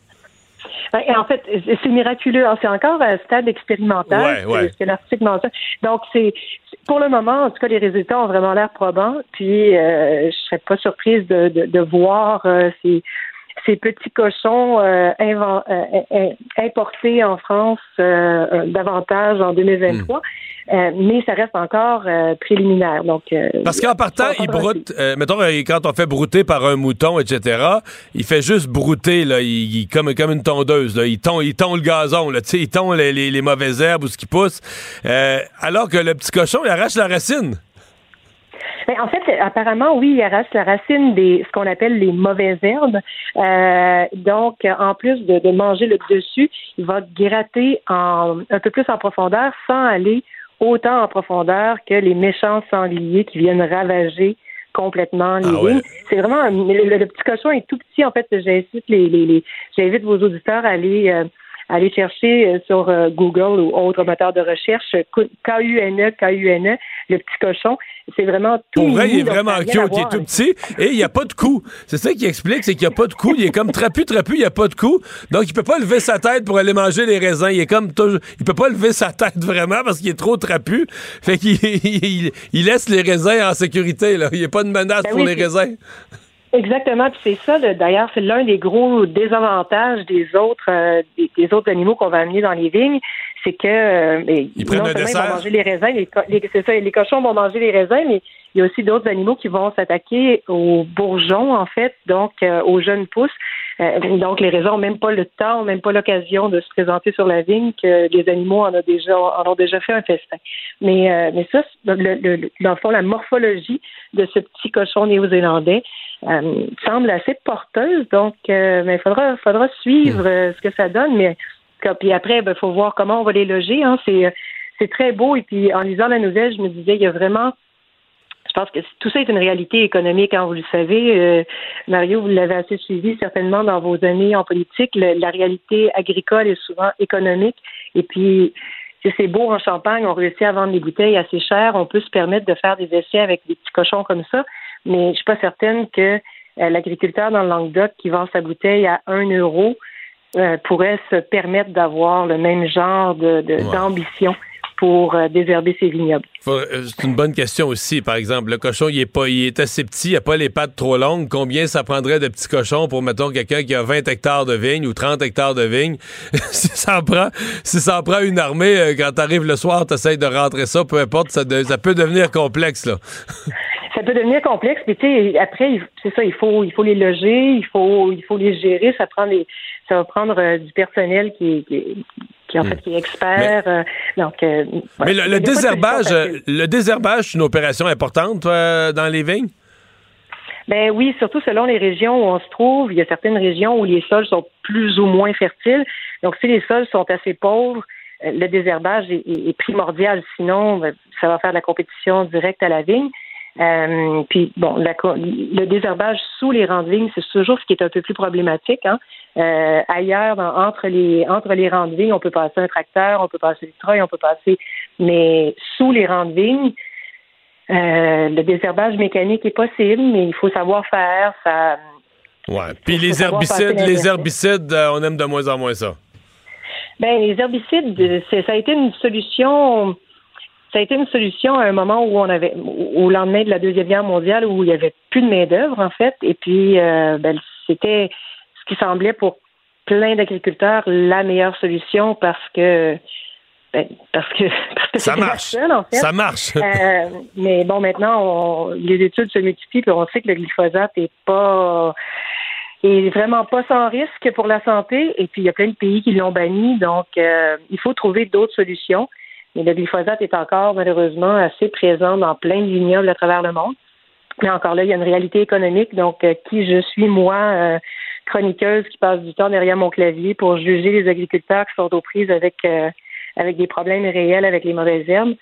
Ben, en fait, c'est miraculeux. C'est encore un stade expérimental. Ouais, C'est l'article Donc, c'est pour le moment, en tout cas, les résultats ont vraiment l'air probants. Puis, euh, je serais pas surprise de, de, voir euh, ces, ces petits cochons euh, euh importés en France davantage en 2023. Euh, mais ça reste encore euh, préliminaire. Donc, euh, Parce qu'en partant, il broute, mettons, quand on fait brouter par un mouton, etc., il fait juste brouter, là, il, comme, comme une tondeuse. Là, il, tond, il tond le gazon, là, il tond les, les, les, mauvaises herbes ou ce qui pousse. alors que le petit cochon, il arrache la racine. Mais ben, en fait, apparemment, oui, il arrache la racine des ce qu'on appelle les mauvaises herbes. donc, en plus de, de, manger le dessus, il va gratter en, un peu plus en profondeur sans aller autant en profondeur que les méchants sangliers qui viennent ravager complètement les ah C'est vraiment le, petit cochon est tout petit en fait. J'invite les, les, j'invite vos auditeurs à aller euh, aller chercher euh, sur euh, Google ou autre moteur de recherche K-U-N-E, K-U-N-E, le petit cochon. C'est vraiment tout. Pour vrai, il est vraiment cute, il est tout petit et il n'y a pas de cou. C'est ça qui explique, c'est qu'il n'y a pas de cou. Il est comme trapu, trapu, il n'y a pas de cou. Donc, il peut pas lever sa tête pour aller manger les raisins. Il est comme toujours, il peut pas lever sa tête vraiment parce qu'il est trop trapu. Fait qu'il il, laisse les raisins en sécurité, là. Il n'y a pas de menace ben pour les raisins. Exactement, c'est ça. D'ailleurs, c'est l'un des gros désavantages des autres euh, des, autres animaux qu'on va amener dans les vignes, c'est que euh, ils, non seulement ils vont manger les raisins, les, c'est ça, les cochons vont manger les raisins, mais il y a aussi d'autres animaux qui vont s'attaquer aux bourgeons, en fait, donc euh, aux jeunes pousses. donc, les raisins n'ont même pas le temps, même pas l'occasion de se présenter sur la vigne que les animaux en ont déjà en ont déjà fait un festin. Mais mais ça, le, le, dans le fond, la morphologie de ce petit cochon néo-zélandais, euh, semble assez porteuse. Donc, euh, mais il faudra, faudra suivre euh, ce que ça donne. Mais puis après, il ben, faut voir comment on va les loger. Hein. C'est, c'est très beau. Et puis, en lisant la nouvelle, je me disais, il y a vraiment je pense que tout ça est une réalité économique, hein, vous le savez. Mario, vous l'avez assez suivi certainement dans vos années en politique. la réalité agricole est souvent économique. Et puis, c'est beau en Champagne, on réussit à vendre des bouteilles assez chères, on peut se permettre de faire des essais avec des petits cochons comme ça, mais je suis pas certaine que euh, l'agriculteur dans le Languedoc qui vend sa bouteille à 1 euro euh, pourrait se permettre d'avoir le même genre de, d'ambition pour euh, désherber ses vignobles. C'est une bonne question aussi. Par exemple, le cochon, il est pas, il est assez petit, il n'a pas les pattes trop longues. Combien ça prendrait de petits cochons pour, mettons, quelqu'un qui a 20 hectares de vignes ou 30 hectares de vignes? si ça en prend, si ça en prend une armée, quand tu arrives le soir, tu essaies de rentrer ça, peu importe, ça, ça peut devenir complexe, là. ça peut devenir complexe, mais tu sais, après, c'est ça, il faut, il faut les loger, il faut, il faut les gérer, ça prend les, ça va prendre euh, du personnel qui, qui, en fait hmm. qui est expert. Euh, donc, euh, mais le, désherbage, le désherbage, c'est une opération importante dans les vignes? Ben oui, surtout selon les régions où on se trouve. Il y a certaines régions où les sols sont plus ou moins fertiles. Donc, si les sols sont assez pauvres, le désherbage est primordial. Sinon, ben, ça va faire de la compétition directe à la vigne. Euh, puis bon, le désherbage sous les rangs de vignes, c'est toujours ce qui est un peu plus problématique. Hein. Euh, ailleurs, entre les entre les rangs de vignes, on peut passer un tracteur, on peut passer le treuil, on peut passer, mais sous les rangs de vignes, euh, le désherbage mécanique est possible, mais il faut savoir faire. Ça. Ouais. Puis les herbicides, les herbicides, on aime de moins en moins ça. Ben les herbicides, ça a été une solution ça a été une solution à un moment où on avait, au lendemain de la Deuxième Guerre mondiale, où il n'y avait plus de main-d'œuvre, en fait. Et puis, euh, ben, c'était qui semblait pour plein d'agriculteurs la meilleure solution parce que. Ben, parce que, parce que ça marche. en fait. Ça marche. Euh, mais bon, maintenant, on, les études se multiplient, puis on sait que le glyphosate est pas est vraiment pas sans risque pour la santé. Et puis, il y a plein de pays qui l'ont banni. Donc, euh, il faut trouver d'autres solutions. Mais le glyphosate est encore malheureusement assez présent dans plein de vignobles à travers le monde. Mais encore là, il y a une réalité économique. Donc, euh, qui je suis, moi, chroniqueuse qui passe du temps derrière mon clavier pour juger les agriculteurs qui sont aux prises avec, euh, avec des problèmes réels avec les mauvaises herbes.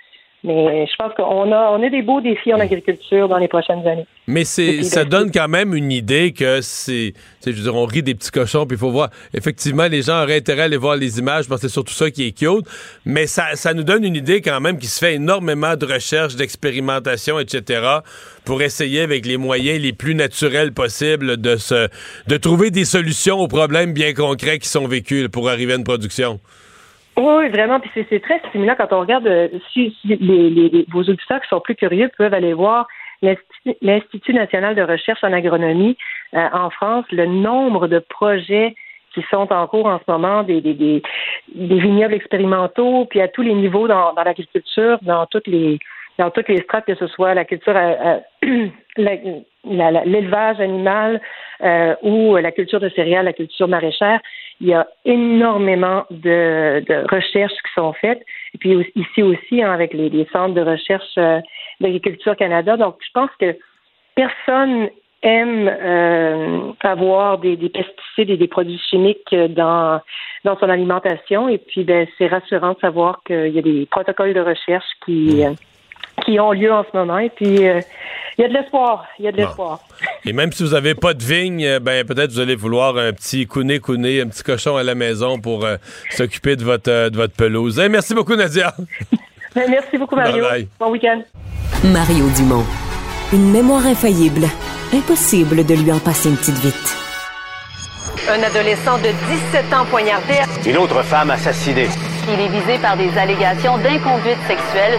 Mais je pense qu'on a, on a des beaux défis en agriculture dans les prochaines années. Mais c'est, ça donne quand même une idée que c'est, je veux dire, on rit des petits cochons, puis il faut voir. Effectivement, les gens auraient intérêt à aller voir les images, parce que c'est surtout ça qui est cute. Mais ça, ça nous donne une idée quand même qu'il se fait énormément de recherches, d'expérimentation, etc., pour essayer avec les moyens les plus naturels possibles de se, de trouver des solutions aux problèmes bien concrets qui sont vécus pour arriver à une production. Oui, vraiment. Puis c'est très stimulant quand on regarde, euh, si, les, vos auditeurs qui sont plus curieux peuvent aller voir l'Institut national de recherche en agronomie euh, en France, le nombre de projets qui sont en cours en ce moment, des, des, des, vignobles expérimentaux, puis à tous les niveaux dans, dans l'agriculture, dans toutes les dans toutes les strates, que ce soit la culture, euh, l'élevage animal ou la culture de céréales, la culture maraîchère. Il y a énormément de, recherches qui sont faites. Et puis ici aussi, hein, avec les, centres de recherche euh, d'agriculture Canada. Donc, je pense que personne aime euh, avoir des, pesticides et des produits chimiques dans dans son alimentation. Et puis, ben, c'est rassurant de savoir qu'il y a des protocoles de recherche qui euh, qui ont lieu en ce moment. Et puis, euh, il y a de l'espoir. Il y a de l'espoir. Et même si vous n'avez pas de vigne, euh, ben peut-être vous allez vouloir un petit couné couné, un petit cochon à la maison pour euh, s'occuper de votre, de votre pelouse. merci beaucoup, Nadia. Ben, merci beaucoup, Mario. Bon week-end. Mario Dumont. Une mémoire infaillible. Impossible de lui en passer une petite vite. Un adolescent de 17 ans poignardé. Une autre femme assassinée. Il est visé par des allégations d'inconduite sexuelle.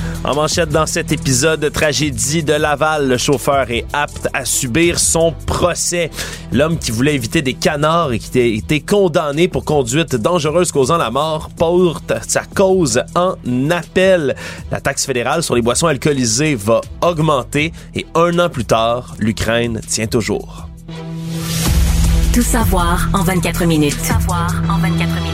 En manchette dans cet épisode de tragédie de Laval, le chauffeur est apte à subir son procès. L'homme qui voulait éviter des canards et qui a été condamné pour conduite dangereuse causant la mort porte sa cause en appel. La taxe fédérale sur les boissons alcoolisées va augmenter et un an plus tard, l'Ukraine tient toujours. Tout savoir en 24 minutes. Tout savoir en 24 minutes.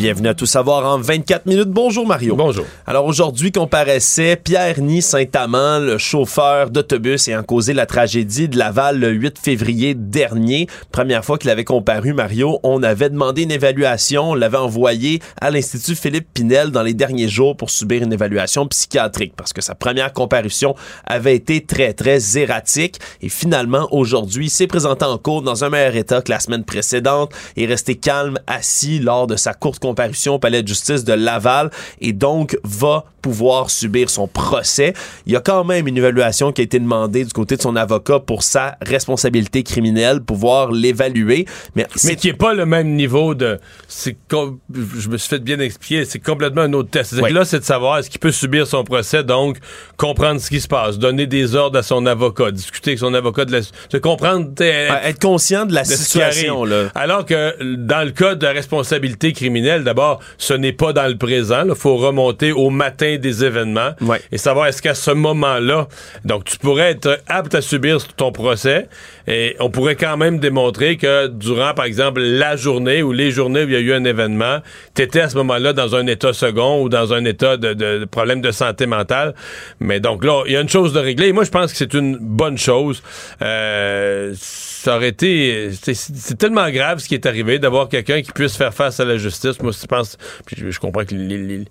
Bienvenue à Tout savoir en 24 minutes. Bonjour Mario. Bonjour. Alors aujourd'hui comparaissait Pierre Ny Saint-Amand, le chauffeur d'autobus ayant causé la tragédie de Laval le 8 février dernier. Première fois qu'il avait comparu Mario, on avait demandé une évaluation, on l'avait envoyé à l'Institut Philippe Pinel dans les derniers jours pour subir une évaluation psychiatrique parce que sa première comparution avait été très très erratique et finalement aujourd'hui il s'est présenté en cours dans un meilleur état que la semaine précédente et resté calme assis lors de sa courte comparution au palais de justice de Laval et donc va pouvoir subir son procès. Il y a quand même une évaluation qui a été demandée du côté de son avocat pour sa responsabilité criminelle, pouvoir l'évaluer. Mais, mais qui est pas le même niveau de... C'est Je me suis fait bien expliquer, c'est complètement un autre test. Oui. Là, c'est de savoir est-ce qu'il peut subir son procès, donc comprendre ce qui se passe, donner des ordres à son avocat, discuter avec son avocat, de, la... de comprendre... Être, être, conscient de la de situation. Là. Alors que dans le cas de responsabilité criminelle, d'abord, ce n'est pas dans le présent. Il faut remonter au matin des événements ouais. et savoir est-ce qu'à ce moment-là, donc tu pourrais être apte à subir ton procès et on pourrait quand même démontrer que durant, par exemple, la journée ou les journées où il y a eu un événement, tu étais à ce moment-là dans un état second ou dans un état de, de, de, problème de santé mentale. Mais donc là, il y a une chose de régler. Et moi, je pense que c'est une bonne chose. Euh, ça aurait été... C'est tellement grave ce qui est arrivé d'avoir quelqu'un qui puisse faire face à la justice. Moi, je pense... Puis je, comprends que les, les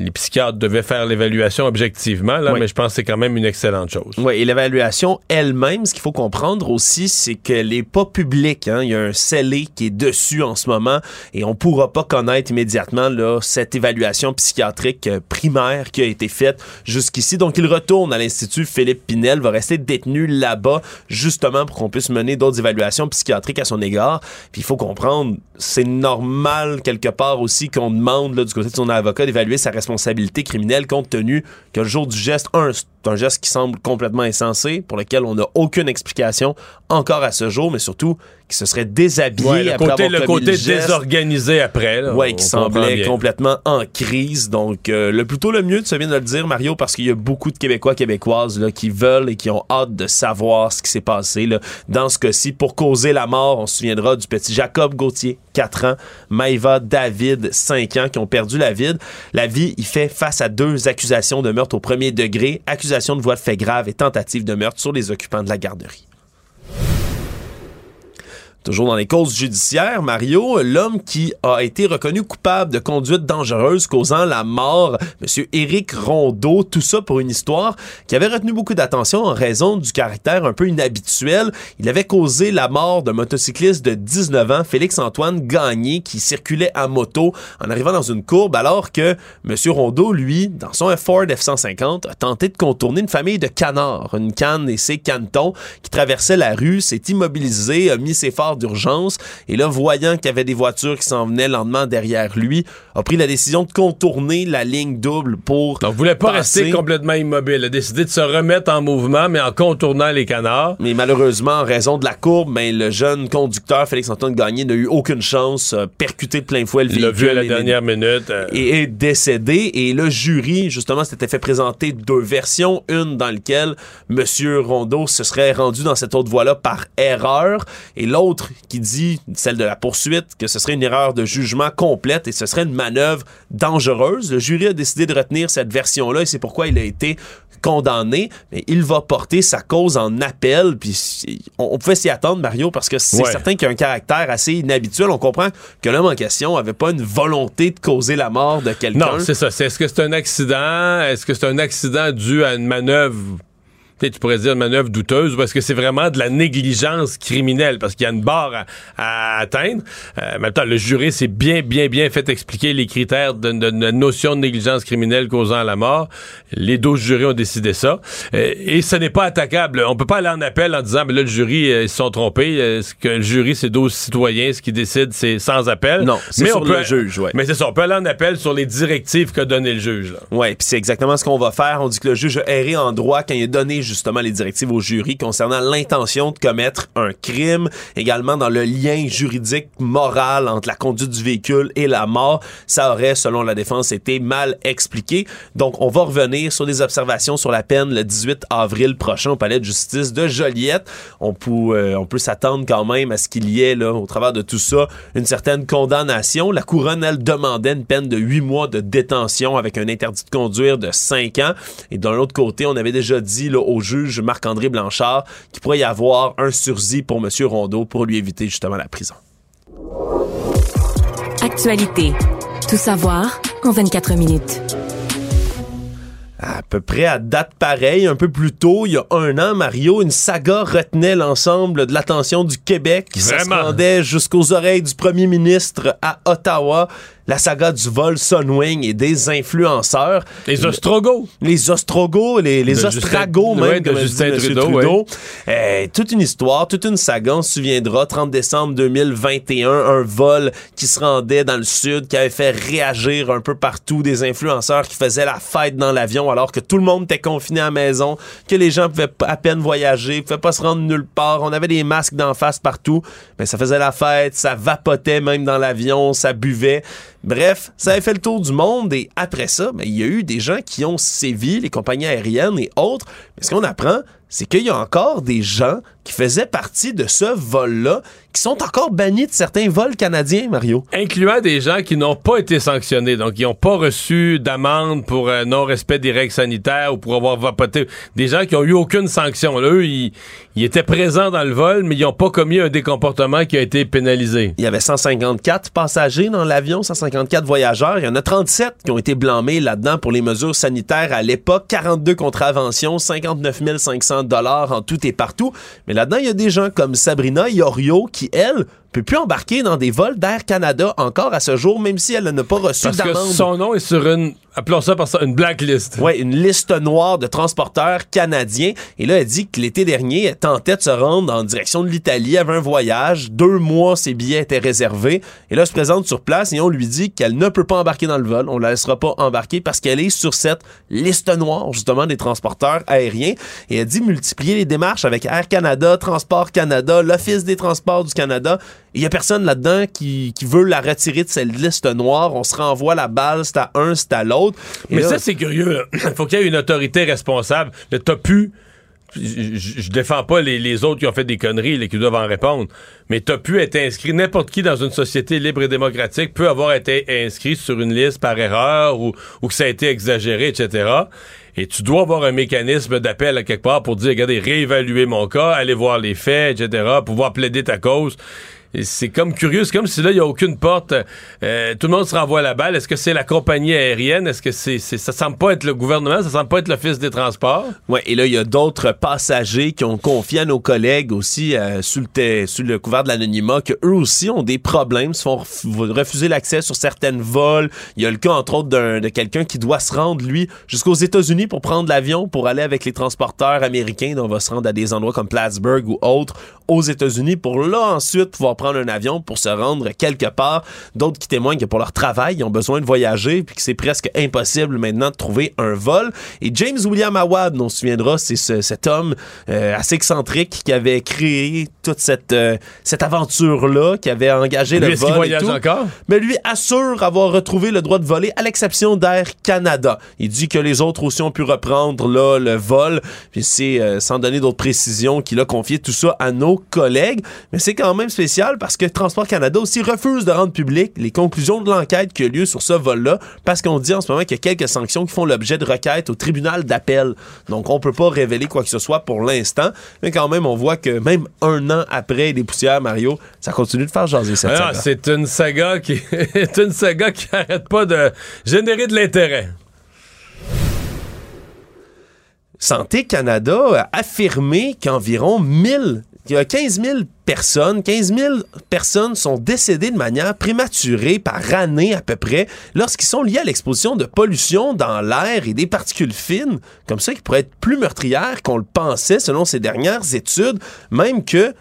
les psychiatres devaient faire l'évaluation objectivement, là, oui. mais je pense que c'est quand même une excellente chose. Oui, et l'évaluation elle-même, ce qu'il faut comprendre aussi, c'est qu'elle n'est pas publique. Hein. Il y a un scellé qui est dessus en ce moment et on pourra pas connaître immédiatement là, cette évaluation psychiatrique euh, primaire qui a été faite jusqu'ici. Donc, il retourne à l'Institut Philippe Pinel, va rester détenu là-bas justement pour qu'on puisse mener d'autres évaluations psychiatriques à son égard. Puis il faut comprendre, c'est normal quelque part aussi qu'on demande là, du côté de son avocat d'évaluer sa responsabilité criminelle compte tenu que le jour du geste, un, un geste qui semble complètement insensé, pour lequel on n'a aucune explication encore à ce jour, mais surtout qui se serait déshabillé ouais, le après côté, avoir le côté le désorganisé après. Là, Ouais, qui semblait complètement en crise. Donc, euh, le plutôt le mieux, tu viens de le dire, Mario, parce qu'il y a beaucoup de Québécois, Québécoises là, qui veulent et qui ont hâte de savoir ce qui s'est passé là, dans ce cas-ci. Pour causer la mort, on se souviendra du petit Jacob Gauthier, 4 ans, Maïva David, 5 ans, qui ont perdu la vie. La vie, il fait face à deux accusations de meurtre au premier degré, accusation de voie de fait grave et tentative de meurtre sur les occupants de la garderie. Toujours dans les causes judiciaires, Mario, l'homme qui a été reconnu coupable de conduite dangereuse causant la mort, M. Éric Rondeau, tout ça pour une histoire qui avait retenu beaucoup d'attention en raison du caractère un peu inhabituel. Il avait causé la mort d'un motocycliste de 19 ans, Félix-Antoine Gagné, qui circulait à moto en arrivant dans une courbe alors que M. Rondeau, lui, dans son Ford F-150, a tenté de contourner une famille de canards, une canne et ses canetons qui traversaient la rue, s'est immobilisé, a mis ses phares d'urgence et là, voyant qu'il y avait des voitures qui s'en venaient lentement derrière lui, a pris la décision de contourner la ligne double pour. Donc, voulait pas passer. rester complètement immobile. Il a décidé de se remettre en mouvement, mais en contournant les canards. Mais malheureusement, en raison de la courbe, ben, le jeune conducteur, Félix-Antoine Gagné, n'a eu aucune chance, a percuté de plein fouet le Il l'a véhicule. vu à la et- dernière minute. euh, et est décédé. Et le jury, justement, s'était fait présenter deux versions. Une dans laquelle Monsieur Rondeau se serait rendu dans cette autre voie-là par erreur. Et l'autre qui dit, celle de la poursuite, que ce serait une erreur de jugement complète et ce serait une manœuvre dangereuse. Le jury a décidé de retenir cette version-là et c'est pourquoi il a été condamné, mais il va porter sa cause en appel. Puis on, on pouvait s'y attendre, Mario, parce que c'est Ouais. certain qu'il a un caractère assez inhabituel. On comprend que l'homme en question avait pas une volonté de causer la mort de quelqu'un. Non, c'est ça. Est-ce que c'est un accident? Est-ce que c'est un accident dû à une manœuvre? Tu pourrais dire une manœuvre douteuse ou est-ce que c'est vraiment de la négligence criminelle? Parce qu'il y a une barre à, à atteindre. Euh, en même temps, le jury s'est bien, bien, bien fait expliquer les critères de, de- de notion de négligence criminelle causant la mort. Les 12 jurys ont décidé ça. Euh, et ce n'est pas attaquable. On peut pas aller en appel en disant, mais là, le jury, euh, ils se sont trompés. Euh, ce que le jury, c'est 12 citoyens. Ce qui décide, c'est sans appel. Non, c'est mais sur on peut, le juge, ouais. Mais c'est ça. On peut aller en appel sur les directives qu'a donné le juge. Là. Ouais, puis c'est exactement ce qu'on va faire. On dit que le juge a erré en droit quand il a donné justement les directives au jury concernant l'intention de commettre un crime, également dans le lien juridique moral entre la conduite du véhicule et la mort. Ça aurait, selon la défense, été mal expliqué. Donc, on va revenir sur des observations sur la peine le 18 avril prochain au palais de justice de Joliette. On peut, on peut s'attendre quand même à ce qu'il y ait, là, au travers de tout ça, une certaine condamnation. La couronne, elle, demandait une peine de huit mois de détention avec un interdit de conduire de cinq ans. Et d'un autre côté, on avait déjà dit là, au juge Marc-André Blanchard qu'il pourrait y avoir un sursis pour M. Rondeau pour lui éviter justement la prison. Actualité. Tout savoir en 24 minutes à peu près à date pareille, un peu plus tôt, il y a un an, Mario, une saga retenait l'ensemble de l'attention du Québec. Ça se rendait jusqu'aux oreilles du premier ministre à Ottawa la saga du vol Sunwing et des influenceurs. Les Ostrogos. Les Ostrogos, les, les Ostragos même, de Justin Trudeau. Euh, toute une histoire, toute une saga. On se souviendra, 30 décembre 2021, un vol qui se rendait dans le sud, qui avait fait réagir un peu partout des influenceurs qui faisaient la fête dans l'avion alors que tout le monde était confiné à la maison, que les gens pouvaient à peine voyager, pouvaient pas se rendre nulle part. On avait des masques d'en face partout. Mais ça faisait la fête, ça vapotait même dans l'avion, ça buvait. Bref, ça a fait le tour du monde et après ça, ben, il y a eu des gens qui ont sévi, les compagnies aériennes et autres. Mais ce qu'on apprend, c'est qu'il y a encore des gens qui faisaient partie de ce vol-là qui sont encore bannis de certains vols canadiens, Mario. Incluant des gens qui n'ont pas été sanctionnés, donc qui n'ont pas reçu d'amende pour euh, non-respect des règles sanitaires ou pour avoir vapoté. Des gens qui n'ont eu aucune sanction. Là, eux, ils, étaient présents dans le vol, mais ils n'ont pas commis un décomportement qui a été pénalisé. Il y avait 154 passagers dans l'avion, 154 voyageurs. Il y en a 37 qui ont été blâmés là-dedans pour les mesures sanitaires à l'époque. 42 contraventions, 59 500 dollars en tout et partout. Mais là-dedans, il y a des gens comme Sabrina Iorio qui, elle, peut plus embarquer dans des vols d'Air Canada encore à ce jour, même si elle n'a pas reçu d'amende. Parce que son nom est sur une, appelons ça par ça, une blacklist. Oui, une liste noire de transporteurs canadiens. Et là, elle dit que l'été dernier, elle tentait de se rendre en direction de l'Italie, avait un voyage. Deux mois, ses billets étaient réservés. Et là, elle se présente sur place et on lui dit qu'elle ne peut pas embarquer dans le vol. On la laissera pas embarquer parce qu'elle est sur cette liste noire, justement, des transporteurs aériens. Et elle dit multiplier les démarches avec Air Canada, Transport Canada, l'Office des transports du Canada il y a personne là-dedans qui, qui, veut la retirer de cette liste noire. On se renvoie la balle, c'est à un, c'est à l'autre. Mais ça, c'est curieux. Il faut qu'il y ait une autorité responsable. T'as pu je, je, défends pas les, les, autres qui ont fait des conneries et qui doivent en répondre, mais t'as pu être inscrit, n'importe qui dans une société libre et démocratique peut avoir été inscrit sur une liste par erreur ou, ou que ça a été exagéré, etc. Et tu dois avoir un mécanisme d'appel à quelque part pour dire, regardez, réévaluer mon cas, aller voir les faits, etc., pouvoir plaider ta cause c'est comme curieux, c'est comme si là, il n'y a aucune porte. Euh, tout le monde se renvoie la balle. Est-ce que c'est la compagnie aérienne? Est-ce que c'est, c'est, ça semble pas être le gouvernement? Ça semble pas être l'Office des transports? Oui, et là, il y a d'autres passagers qui ont confié à nos collègues aussi euh, sous, le couvert de l'anonymat qu'eux aussi ont des problèmes, se font refuser l'accès sur certaines vols. Il y a le cas, entre autres, de quelqu'un qui doit se rendre, lui, jusqu'aux États-Unis pour prendre l'avion pour aller avec les transporteurs américains. Donc, on va se rendre à des endroits comme Plattsburgh ou autres aux États-Unis pour là ensuite pouvoir prendre un avion pour se rendre quelque part. D'autres qui témoignent que pour leur travail, ils ont besoin de voyager puis que c'est presque impossible maintenant de trouver un vol. Et James William Awad, on se souviendra, c'est cet homme euh, assez excentrique qui avait créé toute cette, euh, cette aventure-là, qui avait engagé le vol. voyage encore? Mais lui assure avoir retrouvé le droit de voler à l'exception d'Air Canada. Il dit que les autres aussi ont pu reprendre là, le vol. Puis c'est, euh, sans donner d'autres précisions, qu'il a confié tout ça à nos collègues. Mais c'est quand même spécial parce que Transport Canada aussi refuse de rendre public les conclusions de l'enquête qui a lieu sur ce vol-là parce qu'on dit en ce moment qu'il y a quelques sanctions qui font l'objet de requêtes au tribunal d'appel. Donc, on peut pas révéler quoi que ce soit pour l'instant, mais quand même, on voit que même un an après les poussières, Mario, ça continue de faire jaser cette ah, C'est une saga qui est une saga qui arrête pas de générer de l'intérêt. Santé Canada a affirmé qu'environ 1000 il y a 15 000 personnes, 15 000 personnes sont décédées de manière prématurée par année à peu près lorsqu'ils sont liés à l'exposition de pollution dans l'air et des particules fines, comme ça qui pourraient être plus meurtrières qu'on le pensait selon ces dernières études, même que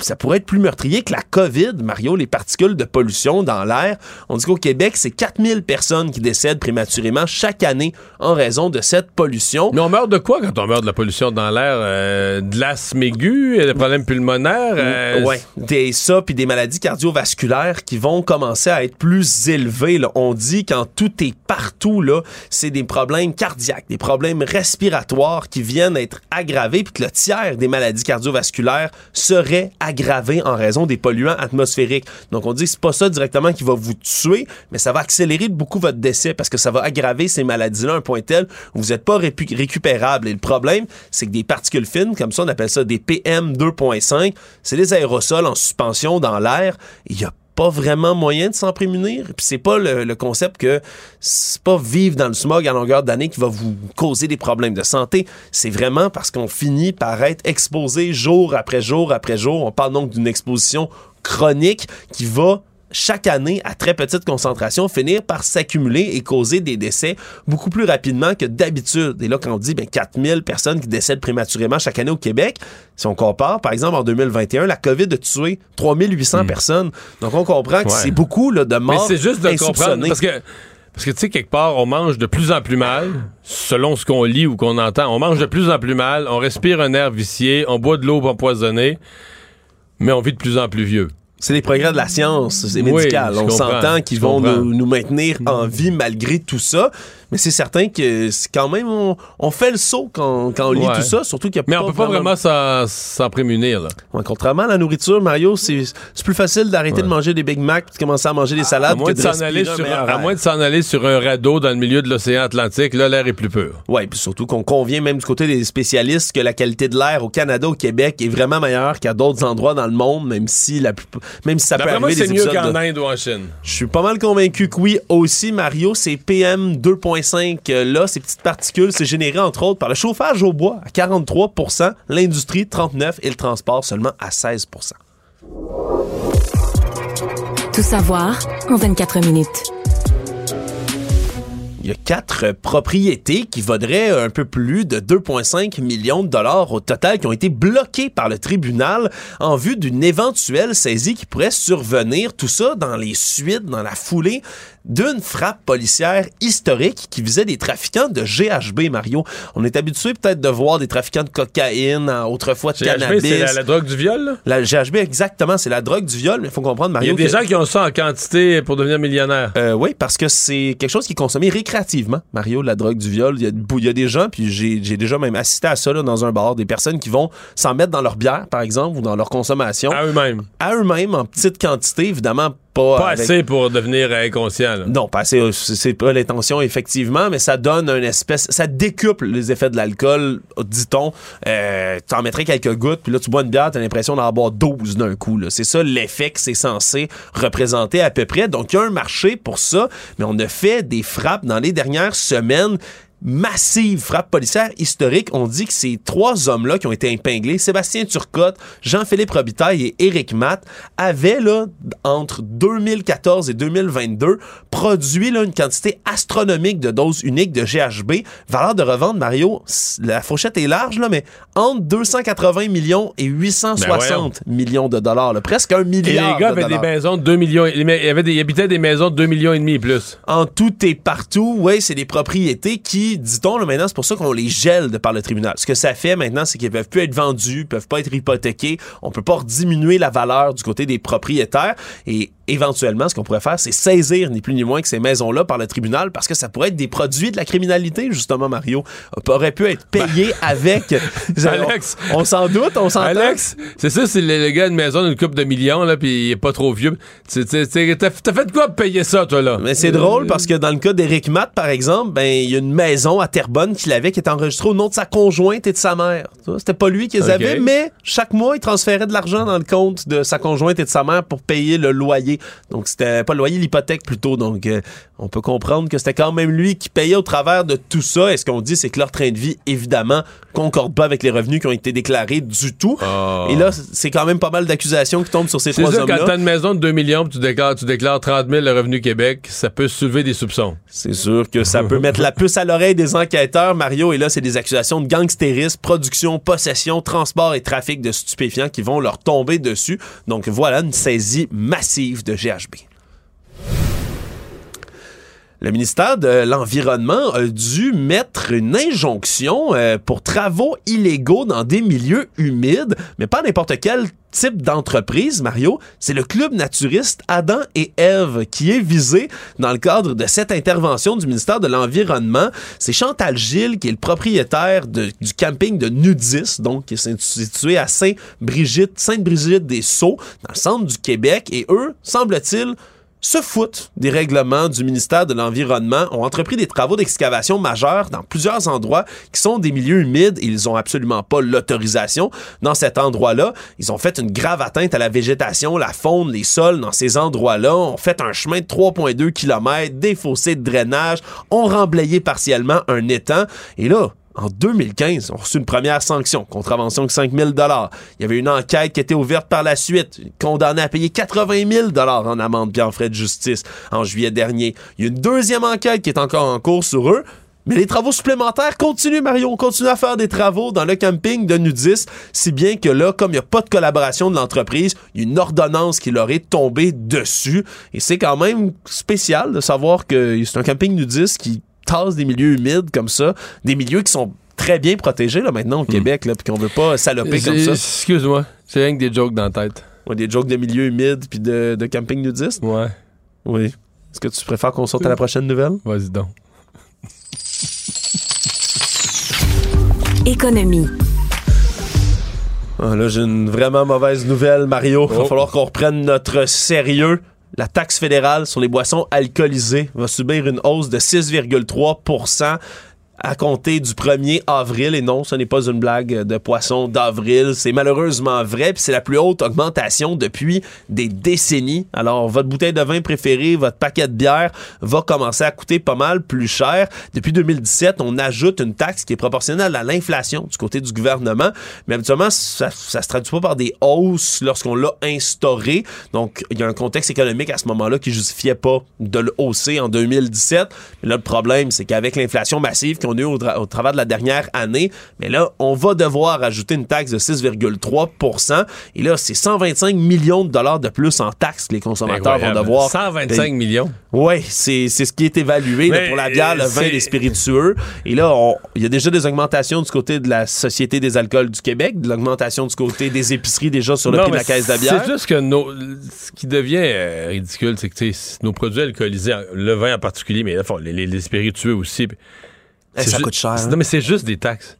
ça pourrait être plus meurtrier que la COVID, Mario, les particules de pollution dans l'air. On dit qu'au Québec, c'est 4000 personnes qui décèdent prématurément chaque année en raison de cette pollution. Mais on meurt de quoi quand on meurt de la pollution dans l'air? Euh, de l'asthme aigu, des problèmes pulmonaires? Euh, ouais, des ça, puis des maladies cardiovasculaires qui vont commencer à être plus élevées. Là. On dit quand tout est partout, là, c'est des problèmes cardiaques, des problèmes respiratoires qui viennent être aggravés, puis que le tiers des maladies cardiovasculaires seraient aggravé en raison des polluants atmosphériques. Donc on dit c'est pas ça directement qui va vous tuer, mais ça va accélérer beaucoup votre décès parce que ça va aggraver ces maladies-là un point tel où vous n'êtes pas récupérable. Et le problème, c'est que des particules fines, comme ça on appelle ça des PM 2.5, c'est des aérosols en suspension dans l'air. Il y a pas vraiment moyen de s'en prémunir. Puis c'est pas le, concept que c'est pas vivre dans le smog à longueur d'année qui va vous causer des problèmes de santé. C'est vraiment parce qu'on finit par être exposé jour après jour après jour. On parle donc d'une exposition chronique qui va chaque année, à très petite concentration, finir par s'accumuler et causer des décès beaucoup plus rapidement que d'habitude. Et là, quand on dit ben, 4000 personnes qui décèdent prématurément chaque année au Québec, si on compare, par exemple, en 2021, la COVID a tué 3800 hmm. personnes. Donc, on comprend que c'est beaucoup là, de morts Mais c'est juste de comprendre, parce que... Parce que, tu sais, quelque part, on mange de plus en plus mal, selon ce qu'on lit ou qu'on entend. On mange de plus en plus mal, on respire un air vicié, on boit de l'eau empoisonnée, mais on vit de plus en plus vieux. C'est les progrès de la science, c'est médical. on s'entend qu'ils vont nous, maintenir en vie malgré tout ça. Mais c'est certain que quand même, on, fait le saut quand, on lit tout ça, surtout qu'il y a Mais on peut pas vraiment s'en prémunir. Là. contrairement à la nourriture, Mario, c'est plus facile d'arrêter de manger des Big Mac et de commencer à manger des salades. À moins de, s'en aller, sur, à moins de s'en aller sur un radeau dans le milieu de l'océan Atlantique, là, l'air est plus pur. Oui, puis surtout qu'on convient même du côté des spécialistes que la qualité de l'air au Canada, au Québec, est vraiment meilleure qu'à d'autres endroits dans le monde, même si, la, même si ça peut arriver c'est mieux qu'en Inde ou en Chine. Je suis pas mal convaincu que oui. Aussi, Mario, c'est PM 2.5 euh, là, ces petites particules, c'est généré entre autres par le chauffage au bois à 43% l'industrie 39% et le transport seulement à 16% Tout savoir en 24 minutes il y a quatre propriétés qui vaudraient un peu plus de 2,5 millions de dollars au total qui ont été bloquées par le tribunal en vue d'une éventuelle saisie qui pourrait survenir. Tout ça dans les suites, dans la foulée d'une frappe policière historique qui visait des trafiquants de GHB, Mario. On est habitué peut-être de voir des trafiquants de cocaïne, autrefois de cannabis. c'est la, drogue du viol, là? La GHB, exactement, c'est la drogue du viol, mais il faut comprendre, Mario. Il y a des gens qui ont ça en quantité pour devenir millionnaire. Euh, oui, parce que c'est quelque chose qui est consommé récréativement, Mario, la drogue du viol. Il y a, des gens, puis j'ai déjà même assisté à ça là, dans un bar, des personnes qui vont s'en mettre dans leur bière, par exemple, ou dans leur consommation. À eux-mêmes. À eux-mêmes, en petite quantité, évidemment, pas, assez pour devenir inconscient. Non, pas assez. C'est pas l'intention, effectivement, mais ça donne une espèce. Ça décuple les effets de l'alcool, dit-on. Euh, tu en mettrais quelques gouttes, puis là, tu bois une bière, tu as l'impression d'en boire 12 d'un coup. C'est ça l'effet que c'est censé représenter à peu près. Donc, il y a un marché pour ça, mais on a fait des frappes dans les dernières semaines massive frappe policière historique. On dit que ces trois hommes-là qui ont été épinglés, Sébastien Turcotte, Jean-Philippe Robitaille et Éric Matt, avaient, là, entre 2014 et 2022, produit là, une quantité astronomique de doses uniques de GHB. Valeur de revente, Mario, la fourchette est large, là, mais entre 280 millions et 860 ben millions de dollars. presque un milliard Et les gars avaient des maisons de 2 millions. Ils, avaient ils habitaient des maisons de 2 millions et demi et plus. En tout et partout, oui, c'est des propriétés qui dit-on, maintenant, c'est pour ça qu'on les gèle de par le tribunal. Ce que ça fait maintenant, c'est qu'ils peuvent plus être vendus, peuvent pas être hypothéqués. On peut pas diminuer la valeur du côté des propriétaires. Et éventuellement, ce qu'on pourrait faire, c'est saisir ni plus ni moins que ces maisons-là par le tribunal parce que ça pourrait être des produits de la criminalité, justement, Mario. On aurait pu être payé ben, avec. Alex. On, s'en doute, on s'en Alex, c'est ça, c'est le, gars d'une maison d'une coupe de millions, là, puis il est pas trop vieux. T'as fait quoi pour payer ça, toi, là? Mais c'est drôle parce que dans le cas d'Éric Matt, par exemple, ben, il y a une maison à Terrebonne qu'il avait qui était enregistrée au nom de sa conjointe et de sa mère. C'était pas lui qui les avait, mais chaque mois, il transférait de l'argent dans le compte de sa conjointe et de sa mère pour payer le loyer loyer. Donc, c'était pas le loyer, l'hypothèque plutôt. Donc, euh, on peut comprendre que c'était quand même lui qui payait au travers de tout ça. Et ce qu'on dit, c'est que leur train de vie, évidemment, concorde pas avec les revenus qui ont été déclarés du tout. Ah. Et là, c'est quand même pas mal d'accusations qui tombent sur ces C'est trois sûr, quand hommes-là. t'as une maison de 2 millions tu déclares, tu déclares 30 000 le revenu Québec, ça peut soulever des soupçons. C'est sûr que ça peut mettre la puce à l'oreille des enquêteurs, Mario. Et là, c'est des accusations de gangstérisme, production, possession, transport et trafic de stupéfiants qui vont leur tomber dessus. Donc voilà une saisie massive de GHB. Le ministère de l'Environnement a dû mettre une injonction euh, pour travaux illégaux dans des milieux humides, mais pas n'importe quel type d'entreprise, Mario. C'est le club naturiste Adam et Ève qui est visé dans le cadre de cette intervention du ministère de l'Environnement. C'est Chantal Gilles qui est le propriétaire du camping de Nudis, donc qui est situé à Saint-Brigitte, Sainte-Brigitte-des-Sceaux, dans le centre du Québec. Et eux, semble-t-il, se foutent des règlements du ministère de l'Environnement, ont entrepris des travaux d'excavation majeurs dans plusieurs endroits qui sont des milieux humides et ils ont absolument pas l'autorisation. Dans cet endroit-là, ils ont fait une grave atteinte à la végétation, la faune, les sols. Dans ces endroits-là, ont fait un chemin de 3,2 km, des fossés de drainage, ont remblayé partiellement un étang. Et là, en 2015, on reçu une première sanction, contravention de 5 000 Il y avait une enquête qui été ouverte par la suite, condamné à payer 80 000 en amende puis en frais de justice en juillet dernier. Il y a une deuxième enquête qui est encore en cours sur eux. Mais les travaux supplémentaires continuent, Mario. On continue à faire des travaux dans le camping de Nudis, si bien que là, comme il n'y a pas de collaboration de l'entreprise, il y a une ordonnance qui leur est tombée dessus. Et c'est quand même spécial de savoir que c'est un camping nudiste qui tasse des milieux humides comme ça, des milieux qui sont très bien protégés là, maintenant au Québec, là, puis qu'on veut pas saloper comme ça. Excuse-moi, c'est rien que des jokes dans la tête. Ouais, des jokes de milieux humides puis de, de camping nudiste? Ouais. Oui. Est-ce que tu préfères qu'on saute à la prochaine nouvelle? Vas-y donc. Économie. Ah, là, j'ai une vraiment mauvaise nouvelle, Mario. Il va Oh. falloir qu'on reprenne notre sérieux. La taxe fédérale sur les boissons alcoolisées va subir une hausse de 6,3 à compter du 1er avril. Et non, ce n'est pas une blague de poisson d'avril. C'est malheureusement vrai. Puis c'est la plus haute augmentation depuis des décennies. Alors, votre bouteille de vin préférée, votre paquet de bière va commencer à coûter pas mal plus cher. Depuis 2017, on ajoute une taxe qui est proportionnelle à l'inflation du côté du gouvernement. Mais habituellement, ça, ça se traduit pas par des hausses lorsqu'on l'a instauré. Donc, il y a un contexte économique à ce moment-là qui justifiait pas de le hausser en 2017. Mais là, le problème, c'est qu'avec l'inflation massive qu'on a eu au, tra- au travers de la dernière année, mais là, on va devoir ajouter une taxe de 6,3% Et là, c'est 125 millions de dollars de plus en taxes que les consommateurs Incroyable. vont devoir. 125 payer. millions? Oui, c'est ce qui est évalué là, pour la bière, le vin, les spiritueux. Et là, il y a déjà des augmentations du côté de la Société des alcools du Québec, de l'augmentation du côté des épiceries déjà sur le Non, prix de la caisse de bière. C'est juste que nos- ce qui devient euh, ridicule, c'est que nos produits alcoolisés, le vin en particulier, mais enfin, les, les- les spiritueux aussi. Eh, ça coûte cher, hein. Non, mais c'est juste des taxes.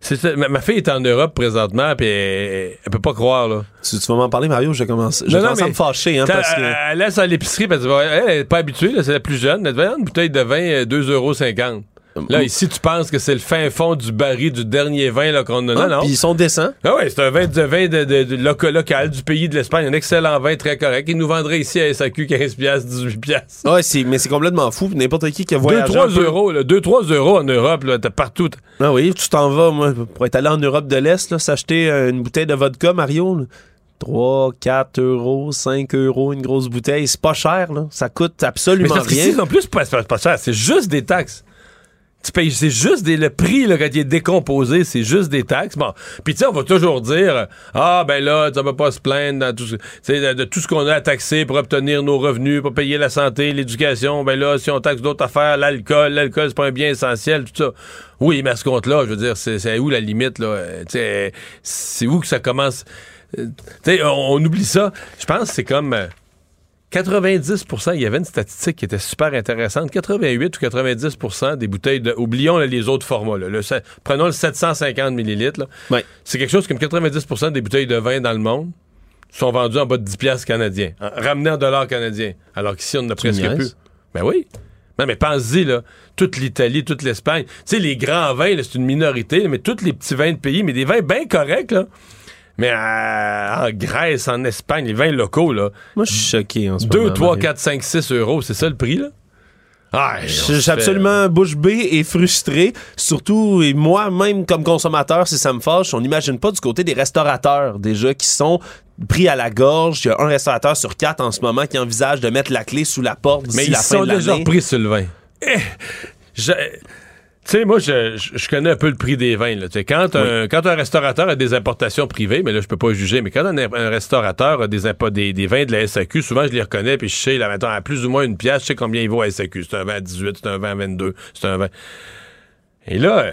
Ça. Ma, ma fille est en Europe présentement, puis elle, elle peut pas croire, là. Tu, tu vas m'en parler, Mario? Je commence, je Non, non, commence à mais me fâcher. Hein, parce que... elle, elle laisse à l'épicerie, parce qu'elle elle est pas habituée, c'est la plus jeune. Elle Voyons, une bouteille de vin, euh, 2,50 Là, ici, tu penses que c'est le fin fond du baril du dernier vin là, qu'on a? Ah, non, non. Puis ils sont décents. Ah ouais, c'est un vin de vin de, de- de loca- local du pays de l'Espagne, un excellent vin très correct. Ils nous vendraient ici à SAQ 15 piastres, 18 piastres. Ouais, c'est, mais c'est complètement fou. N'importe qui qui a 2 voyagé 3 un peu- euros, là, 2 3 euros en Europe, là, t'as partout. Ah oui, tu t'en vas, moi, pour être allé en Europe de l'Est, là, s'acheter euh, une bouteille de vodka, Mario. là. 3, 4 euros, 5 euros, une grosse bouteille. C'est pas cher, là. Ça coûte Mais absolument qu'ici, rien. non plus, pas, c'est pas cher, c'est juste des taxes. C'est juste des, le prix là, quand il est décomposé, c'est juste des taxes. Bon, puis tu sais, on va toujours dire, ah ben là, ça va pas se plaindre de, tout ce qu'on a à taxer pour obtenir nos revenus, pour payer la santé, l'éducation. Ben là, si on taxe d'autres affaires, l'alcool, l'alcool c'est pas un bien essentiel, tout ça. Oui, mais à ce compte-là, je veux dire, c'est, où la limite là? Euh, c'est où que ça commence? Euh, Tu sais, on, on oublie ça. Je pense que c'est comme. Euh, 90% il y avait une statistique qui était super intéressante. 88 ou 90% des bouteilles de. Oublions là, les autres formats. là. Le prenons le 750 millilitres. C'est quelque chose comme 90% des bouteilles de vin dans le monde sont vendues en bas de 10 piastres canadiens, hein, ramenées en dollars canadiens. Alors qu'ici, on en a presque niaises? plus. Ben oui. Non, mais pense-y, là. Toute l'Italie, toute l'Espagne. Tu sais, les grands vins, c'est une minorité, là, mais tous les petits vins de pays, mais des vins bien corrects, là. Mais en Grèce, en Espagne, les vins locaux, là. Moi, je suis choqué en ce 2, moment. 3, Mario. 4, 5, 6 euros, c'est ça le prix, là? Ah, Je suis absolument bouche bée et frustré. Surtout, et moi-même, comme consommateur, si ça me fâche, on n'imagine pas du côté des restaurateurs, déjà, qui sont pris à la gorge. Il y a un restaurateur sur quatre en ce moment qui envisage de mettre la clé sous la porte d'ici Mais ils la fin sont de déjà l'année. repris sur le vin. Eh, je- Tu sais, moi, je, je- je connais un peu le prix des vins. Là. Tu sais, Quand, un, quand un restaurateur a des importations privées, mais là, je peux pas juger, mais quand un, un restaurateur a des, des, des vins de la SAQ, souvent, je les reconnais, puis je sais, là, maintenant, à plus ou moins une pièce, je sais combien il vaut à SAQ. C'est un vin à 18, c'est un vin à 22, c'est un vin... Et là,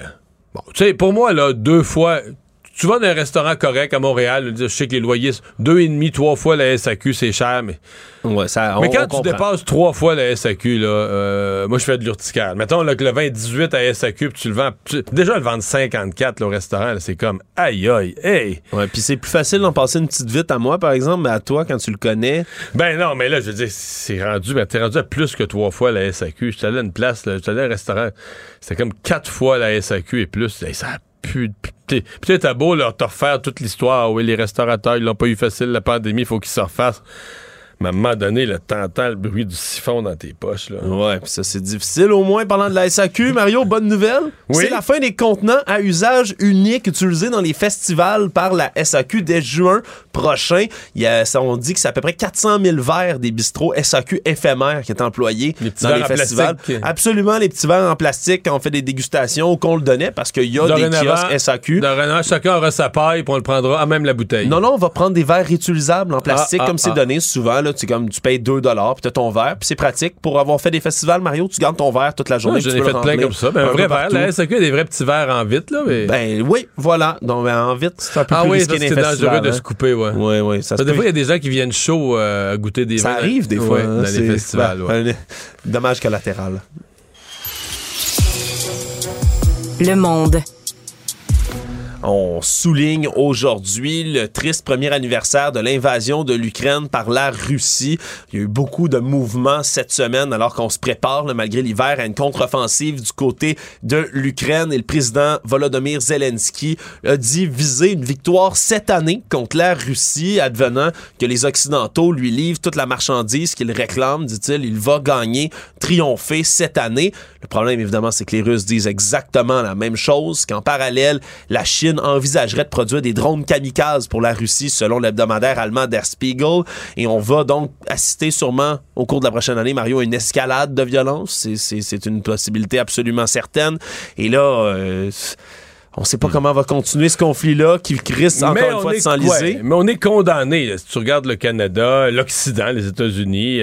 bon, tu sais, pour moi, là, deux fois... Tu vas dans un restaurant correct à Montréal, je sais que les loyers, deux et demi, trois fois la SAQ, c'est cher, mais Ouais, ça, mais on- quand on tu comprend. dépasses trois fois la SAQ, là, euh, moi je fais de l'urticaire. Mettons là, que le vin est 18 à SAQ, puis tu le vends. tu- déjà, le vendre 54 là, au restaurant, c'est comme aïe aïe, hey! Ouais, puis c'est plus facile d'en passer une petite vite à moi, par exemple, mais à toi, quand tu le connais. Ben non, mais là, je veux dire, c'est rendu, ben, t'es rendu à plus que trois fois la SAQ. J'étais allé à une place, là, j'étais allé à un restaurant, c'était comme quatre fois la SAQ et plus. Ça a tu sais, t'as beau leur te refaire toute l'histoire. Oui, les restaurateurs, ils l'ont pas eu facile, la pandémie, il faut qu'ils se refassent. Mais à un moment donné, là, t'entends le bruit du siphon dans tes poches. Là. Ouais, puis ça c'est difficile au moins parlant de la SAQ. Mario, bonne nouvelle. Oui. C'est la fin des contenants à usage unique utilisés dans les festivals par la SAQ dès juin prochain. Il y a, ça, on dit que c'est à peu près 400 000 verres des bistrots SAQ éphémères qui est employés Les dans les festivals. Absolument, les petits verres en plastique quand on fait des dégustations ou qu'on le donnait parce qu'il y a des kiosques SAQ. Dorénavant, chacun aura sa paille, puis on le prendra à même la bouteille. Non, non, on va prendre des verres réutilisables en plastique Ah, ah, comme c'est ah. donné souvent. Là, tu, comme, tu payes 2 puis t'as ton verre, puis c'est pratique. Pour avoir fait des festivals, Mario, tu gardes ton verre toute la journée. J'en tu ai fait le plein comme ça. Ben, un vrai verre. partout. La SAQ a des vrais petits verres en vitre, là. Mais... Ben oui, voilà. Donc, ben, en vite, c'est un peu ah plus oui, risqué ça, c'est dangereux de hein. se couper, ouais. Oui, oui. Ça se des fois, il y a des gens qui viennent chaud euh, à goûter des ça vins. arrive des fois Ouais, hein, dans les festivals. ben, ouais. un- Dommage collatéral. Le monde. On souligne aujourd'hui le triste premier anniversaire de l'invasion de l'Ukraine par la Russie. Il y a eu beaucoup de mouvements cette semaine alors qu'on se prépare, malgré l'hiver, à une contre-offensive du côté de l'Ukraine. Et le président Volodymyr Zelensky a dit viser une victoire cette année contre la Russie, advenant que les Occidentaux lui livrent toute la marchandise qu'il réclame, dit-il. Il va gagner, triompher cette année. Le problème, évidemment, c'est que les Russes disent exactement la même chose, qu'en parallèle, la Chine envisagerait de produire des drones kamikazes pour la Russie, selon l'hebdomadaire allemand Der Spiegel. Et on va donc assister sûrement, au cours de la prochaine année, Mario, à une escalade de violence. C'est- une possibilité absolument certaine. Et là... euh, on sait pas comment va continuer ce conflit-là, qui risque encore Mais une fois de s'enliser. ouais, mais on est condamné. Si tu regardes le Canada, l'Occident, les États-Unis,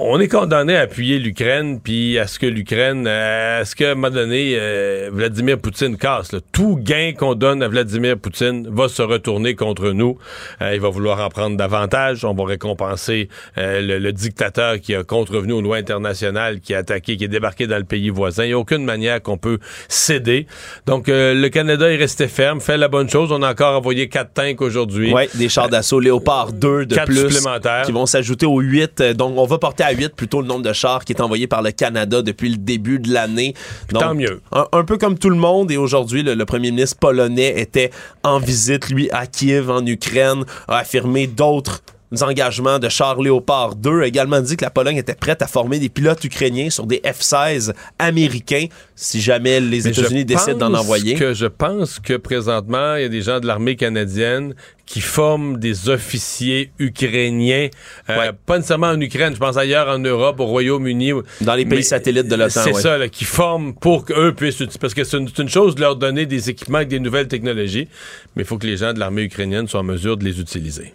on est condamné à appuyer l'Ukraine, puis à ce que l'Ukraine, euh, à ce qu'à un moment donné, euh, Vladimir Poutine casse. là. Tout gain qu'on donne à Vladimir Poutine va se retourner contre nous. Euh, il va vouloir en prendre davantage. On va récompenser euh, le, le dictateur qui a contrevenu aux lois internationales, qui a attaqué, qui est débarqué dans le pays voisin. Il n'y a aucune manière qu'on peut céder. Donc, le Canada est resté ferme, fait la bonne chose. On a encore envoyé quatre tanks aujourd'hui. Oui, des chars d'assaut Léopard 2 de Quatre plus supplémentaires. qui vont s'ajouter aux 8. Euh, Donc, on va porter à 8 plutôt le nombre de chars qui est envoyé par le Canada depuis le début de l'année. Donc, tant mieux. Un, un peu comme tout le monde. Et aujourd'hui, le, le premier ministre polonais était en visite, lui, à Kiev, en Ukraine, a affirmé d'autres engagements de chars Léopard 2 a également dit que la Pologne était prête à former des pilotes ukrainiens sur des F-16 américains si jamais les États-Unis décident d'en envoyer. Que je pense que présentement, il y a des gens de l'armée canadienne qui forment des officiers ukrainiens, euh, pas nécessairement en Ukraine, je pense ailleurs en Europe, au Royaume-Uni. Dans les pays satellites de l'OTAN, C'est ouais. ça, là, qui forment pour qu'eux puissent utiliser. Parce que c'est une, c'est une chose de leur donner des équipements avec des nouvelles technologies, mais il faut que les gens de l'armée ukrainienne soient en mesure de les utiliser.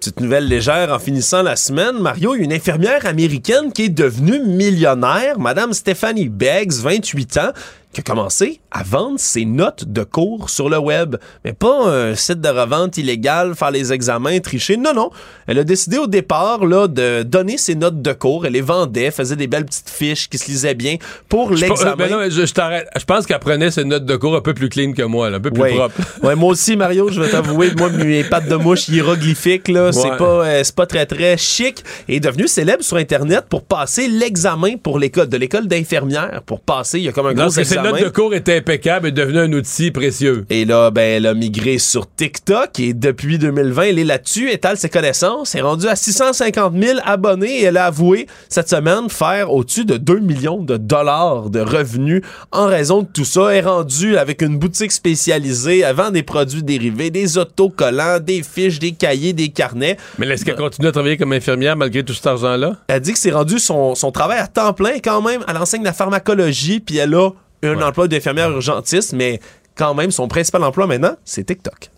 Petite nouvelle légère en finissant la semaine, Mario, une infirmière américaine qui est devenue millionnaire, Madame Stephanie Beggs, 28 ans, qui a commencé à vendre ses notes de cours sur le web. Mais pas un site de revente illégal, faire les examens, tricher. Non, non. Elle a décidé au départ là, de donner ses notes de cours. Elle les vendait, faisait des belles petites fiches qui se lisaient bien pour Je, l'examen. ben je, je t'arrête. Je pense qu'elle prenait ses notes de cours un peu plus clean que moi, là, un peu plus Ouais. propre. Ouais, moi aussi, Mario, je vais t'avouer, moi, mes pattes de mouche hiéroglyphiques, là, c'est pas, euh, c'est pas très, très chic. Et est devenu célèbre sur Internet pour passer l'examen pour l'école, de l'école d'infirmière, pour passer, il y a comme un gros examens. notes de cours étaient impeccables et devenu un outil précieux. Et là, ben, elle a migré sur TikTok et depuis 2020, elle est là-dessus, étale ses connaissances, est rendue à 650 000 abonnés et elle a avoué cette semaine faire au-dessus de 2 millions de dollars de revenus en raison de tout ça. Elle est rendue avec une boutique spécialisée, elle vend des produits dérivés, des autocollants, des fiches, des cahiers, des carnets. Mais est-ce qu'elle continue à travailler comme infirmière malgré tout cet argent-là? Elle dit que c'est rendu son, son travail à temps plein quand même. Elle enseigne la pharmacologie, puis elle a un emploi d'infirmière urgentiste, mais quand même, son principal emploi maintenant, c'est TikTok.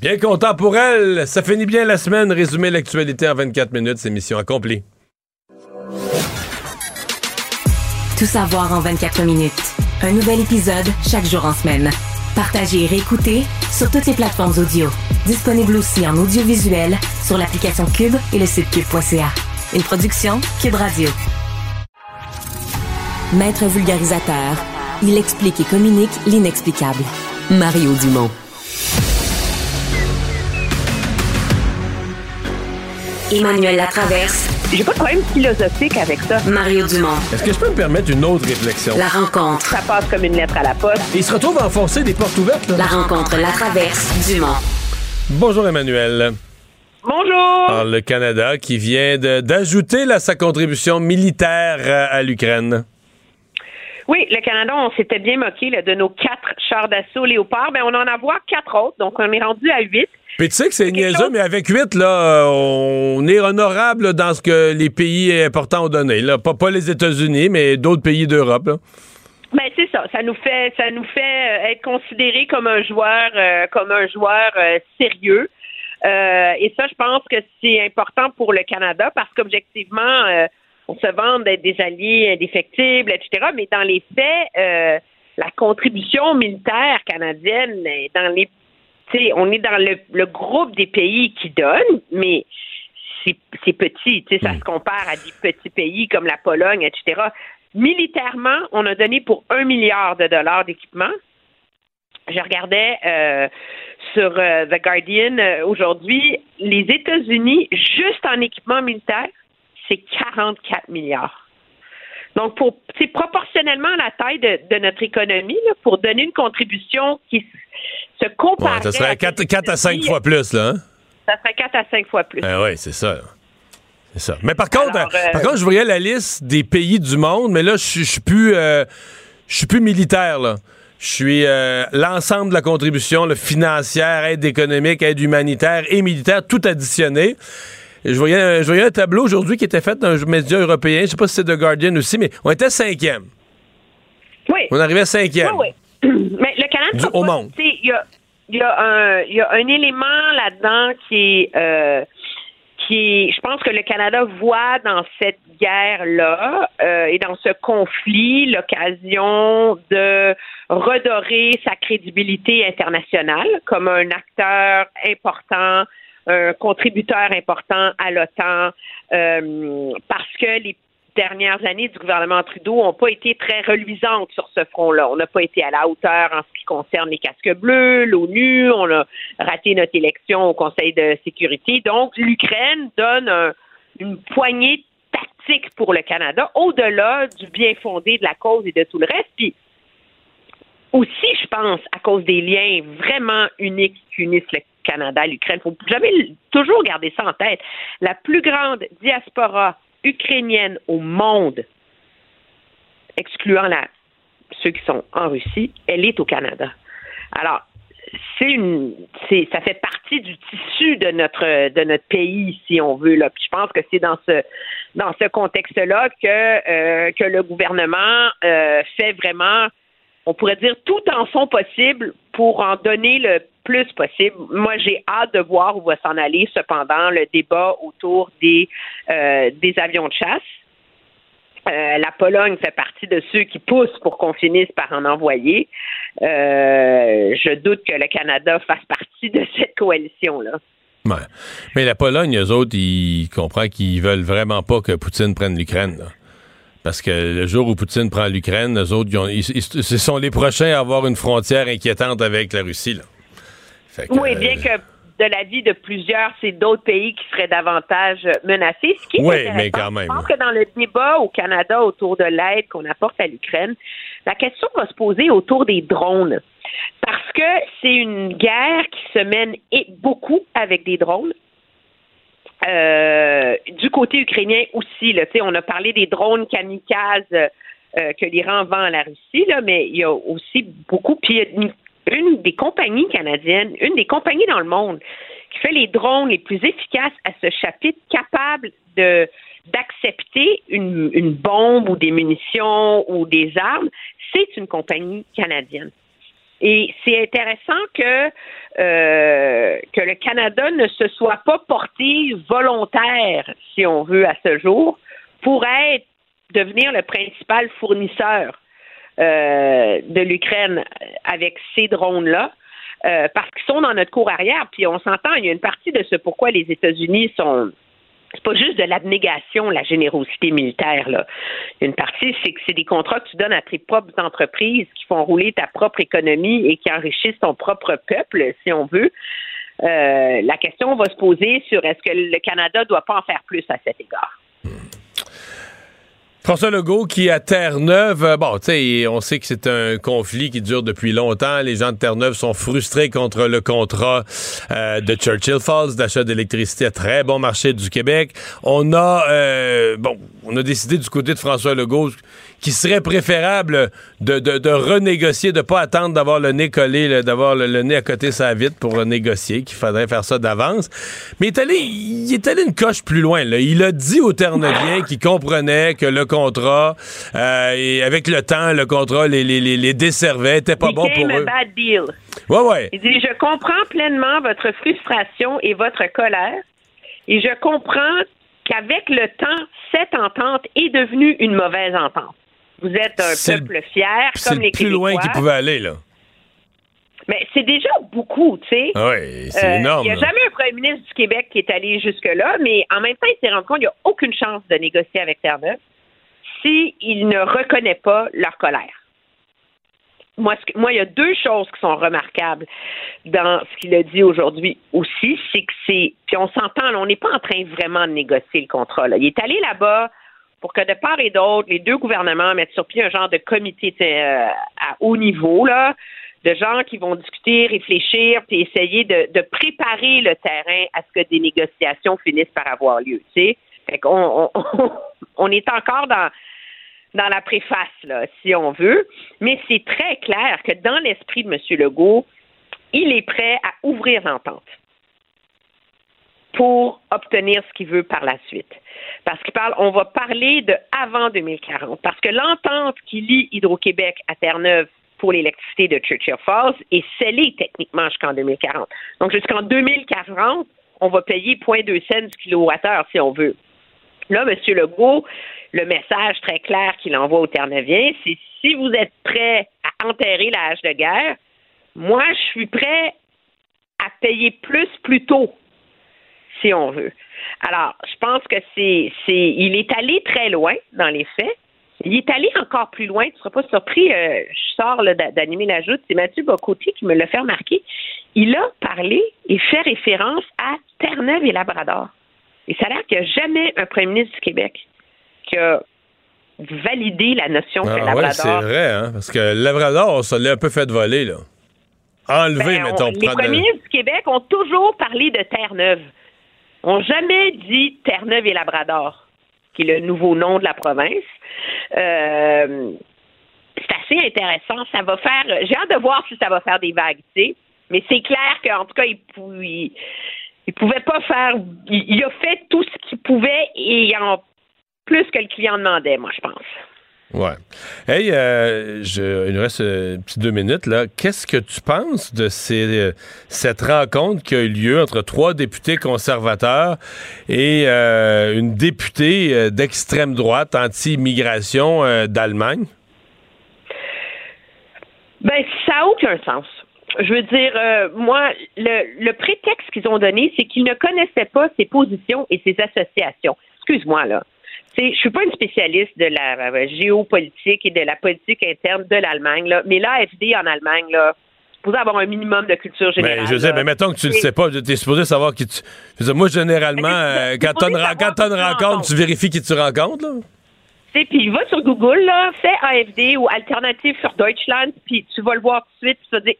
Bien content pour elle. Ça finit bien la semaine. Résumer l'actualité en 24 minutes. C'est mission accomplie. Tout savoir en 24 minutes. Un nouvel épisode chaque jour en semaine. Partagez et réécoutez sur toutes les plateformes audio. Disponible aussi en audiovisuel sur l'application Cube et le site cube.ca. Une production Cube Radio. Maître vulgarisateur, il explique et communique l'inexplicable. Mario Dumont. Emmanuel Latraverse. J'ai pas de problème philosophique avec ça. Mario Dumont. Est-ce que je peux me permettre une autre réflexion? La rencontre. Ça passe comme une lettre à la poste. Il se retrouve à enfoncer des portes ouvertes. Là. La rencontre La Traverse Dumont. Bonjour Emmanuel. Bonjour. Alors, le Canada qui vient d'ajouter là, sa contribution militaire à, à l'Ukraine. Oui, le Canada, on s'était bien moqué là, de nos quatre chars d'assaut Léopard. Ben, on en a voir quatre autres, donc on est rendu à huit. Puis tu sais que c'est niaiseux, mais avec 8, là, on est honorable dans ce que les pays importants ont donné. Là. Pas, pas les États-Unis, mais d'autres pays d'Europe. Ben c'est ça, ça nous fait ça nous fait euh, être considéré comme un joueur euh, comme un joueur euh, sérieux. Euh, et ça, je pense que c'est important pour le Canada parce qu'objectivement, on se vante d'être des alliés indéfectibles, etc. Mais dans les faits, euh, la contribution militaire canadienne, est dans les, tu sais, on est dans le, le groupe des pays qui donnent, mais c'est petit, tu sais, ça se compare à des petits pays comme la Pologne, etc. Militairement, on a donné pour un milliard de dollars d'équipement. Je regardais euh, sur euh, The Guardian euh, aujourd'hui, les États-Unis, juste en équipement militaire, c'est 44 milliards. Donc, pour c'est proportionnellement à la taille de, de notre économie, là, pour donner une contribution qui se compare. Ouais, ça serait 4, à 5 fois plus, là. Hein? Ça serait 4 à 5 fois plus. Ah oui, c'est ça. là. C'est ça. Mais par contre, Alors, euh, par euh, contre, je voyais la liste des pays du monde, mais là, je suis- plus, euh, je suis plus militaire, là. Je suis euh, l'ensemble de la contribution là, financière, aide économique, aide humanitaire et militaire, tout additionné. Je voyais, un- je voyais un tableau aujourd'hui qui était fait dans un média européen, je sais pas si c'est The Guardian aussi, mais on était cinquième. Oui. On arrivait cinquième. Oui, oui. Mais le Canada, Du- au monde. Il y a, y, a y a un élément là-dedans qui est, euh, qui je pense que le Canada voit dans cette guerre-là euh, et dans ce conflit l'occasion de redorer sa crédibilité internationale comme un acteur important, un contributeur important à l'OTAN, euh, parce que les dernières années du gouvernement Trudeau n'ont pas été très reluisantes sur ce front-là. On n'a pas été à la hauteur en ce qui concerne les casques bleus, l'ONU, on a raté notre élection au Conseil de sécurité. Donc, l'Ukraine donne un- une poignée tactique pour le Canada, au-delà du bien fondé de la cause et de tout le reste. Puis, aussi, je pense, à cause des liens vraiment uniques qui unissent le Canada l'Ukraine. Il faut jamais toujours garder ça en tête. La plus grande diaspora ukrainienne au monde, excluant ceux qui sont en Russie, elle est au Canada. Alors, ça fait partie du tissu de notre pays, si on veut. Là. Je pense que c'est dans ce contexte-là que euh, que le gouvernement euh, fait vraiment on pourrait dire tout en son possible pour en donner le plus possible. Moi, j'ai hâte de voir où va s'en aller, cependant, le débat autour des, euh, avions de chasse. Euh, la Pologne fait partie de ceux qui poussent pour qu'on finisse par en envoyer. Euh, je doute que le Canada fasse partie de cette coalition-là. Mais la Pologne, eux autres, ils comprennent qu'ils veulent vraiment pas que Poutine prenne l'Ukraine. Parce que le jour où Poutine prend l'Ukraine, eux autres, ce sont les prochains à avoir une frontière inquiétante avec la Russie. Là. Que, Oui, euh, bien que de la vie de plusieurs, c'est d'autres pays qui seraient davantage menacés. Ce qui est Oui, mais quand même. Je pense que dans le débat au Canada autour de l'aide qu'on apporte à l'Ukraine, la question va se poser autour des drones. Parce que c'est une guerre qui se mène et beaucoup avec des drones. Euh, du côté ukrainien aussi, là, on a parlé des drones kamikazes euh, que l'Iran vend à la Russie, là, mais il y a aussi beaucoup. Puis il y a une, une des compagnies canadiennes, une des compagnies dans le monde qui fait les drones les plus efficaces à ce chapitre, capable de d'accepter une, bombe ou des munitions ou des armes, c'est une compagnie canadienne. Et c'est intéressant que euh, que le Canada ne se soit pas porté volontaire, si on veut, à ce jour, pour être devenir le principal fournisseur euh, de l'Ukraine avec ces drones-là. Euh, parce qu'ils sont dans notre cour arrière, puis on s'entend, il y a une partie de ce pourquoi les États-Unis sont c'est pas juste de l'abnégation, la générosité militaire. Là. Une partie, c'est que c'est des contrats que tu donnes à tes propres entreprises qui font rouler ta propre économie et qui enrichissent ton propre peuple, si on veut. Euh, la question va se poser sur est-ce que le Canada doit pas en faire plus à cet égard? François Legault qui à Terre-Neuve, euh, bon, tu sais, on sait que c'est un conflit qui dure depuis longtemps. Les gens de Terre-Neuve sont frustrés contre le contrat euh, de Churchill Falls d'achat d'électricité à très bon marché du Québec. On a, euh, bon, on a décidé du côté de François Legault qu'il serait préférable de, de, de renégocier, de pas attendre d'avoir le nez collé, d'avoir le, le, nez à côté sa vitre pour négocier, qu'il faudrait faire ça d'avance. Mais il est allé, il est allé une coche plus loin. Là. Il a dit aux Terneviens qu'il comprenait que le contrat, euh, et avec le temps, le contrat les, les, les, les desservait, était pas bon pour a eux. bad deal. Ouais, ouais. Il dit, je comprends pleinement votre frustration et votre colère, et je comprends qu'avec le temps, cette entente est devenue une mauvaise entente. Vous êtes un C'est le- peuple fier, C'est comme le les plus loin qu'il Québécois. pouvait aller, là. Mais c'est déjà beaucoup, tu sais. Ah ouais, c'est Euh, énorme. Il n'y a là. jamais un premier ministre du Québec qui est allé jusque-là, mais en même temps, il s'est rendu compte qu'il n'y a aucune chance de négocier avec Terre-Neuve s'il ne reconnaît pas leur colère. Moi, ce que- moi, il y a deux choses qui sont remarquables dans ce qu'il a dit aujourd'hui aussi, c'est que c'est, puis on s'entend, là, on n'est pas en train vraiment de négocier le contrat. Là. Il est allé là-bas pour que de part et d'autre, les deux gouvernements mettent sur pied un genre de comité euh, à haut niveau, là, de gens qui vont discuter, réfléchir, puis essayer de, de préparer le terrain à ce que des négociations finissent par avoir lieu. Tu sais, fait qu'on on, on, on est encore dans dans la préface, là, si on veut, mais c'est très clair que dans l'esprit de M. Legault, il est prêt à ouvrir l'entente pour obtenir ce qu'il veut par la suite. Parce qu'il parle, on va parler de avant 2040, parce que l'entente qui lie Hydro-Québec à Terre-Neuve pour l'électricité de Churchill Falls est scellée techniquement jusqu'en 2040. Donc jusqu'en 2040, on va payer 0.2 cents du kilowattheure si on veut. Là, M. Legault, le message très clair qu'il envoie aux Terre-Neuviens, c'est si vous êtes prêts à enterrer la hache de guerre, moi, je suis prêt à payer plus plus tôt, si on veut. Alors, je pense que c'est, c'est, il est allé très loin dans les faits. Il est allé encore plus loin. Tu ne seras pas surpris. euh, je sors là, d'animer la joute. C'est Mathieu Bocoté qui me l'a fait remarquer. Il a parlé et fait référence à Terre-Neuve et Labrador. Et ça a l'air qu'il n'y a jamais un premier ministre du Québec qui a validé la notion que Ah, ouais, Labrador c'est vrai, hein, parce que Labrador, on se l'est un peu fait voler, là. Enlevé, Ben, on- mettons. les prendre premiers ministres du Québec ont toujours parlé de Terre-Neuve. N'ont jamais dit Terre-Neuve et Labrador, qui est le nouveau nom de la province. Euh, c'est assez intéressant. Ça va faire. J'ai hâte de voir si ça va faire des vagues, tu sais. Mais c'est clair qu'en tout cas, il, il, il pouvait pas faire. Il, il a fait tout ce qu'il pouvait et en plus que le client demandait, moi, je pense. Ouais. Hey, euh, je, il nous reste euh, un petit deux minutes, là. Qu'est-ce que tu penses de ces, euh, cette rencontre qui a eu lieu entre trois députés conservateurs et une députée d'extrême droite anti-immigration d'Allemagne? Ben, ça n'a aucun sens. Je veux dire, euh, moi, le, le prétexte qu'ils ont donné, c'est qu'ils ne connaissaient pas ses positions et ses associations. Excuse-moi, là. Sais, je suis pas une spécialiste de la euh, géopolitique et de la politique interne de l'Allemagne, là, mais l'AFD en Allemagne, là, supposé avoir un minimum de culture générale. Mais je sais, mais mettons que tu le sais pas, tu es supposé savoir qui tu. Je veux dire, moi, généralement, euh, quand tu une rencontre, tu vérifies qui tu rencontres, là. Tu sais, puis va sur Google, là, fais AFD ou Alternative für Deutschland, puis tu vas le voir tout de suite, puis tu vas dire,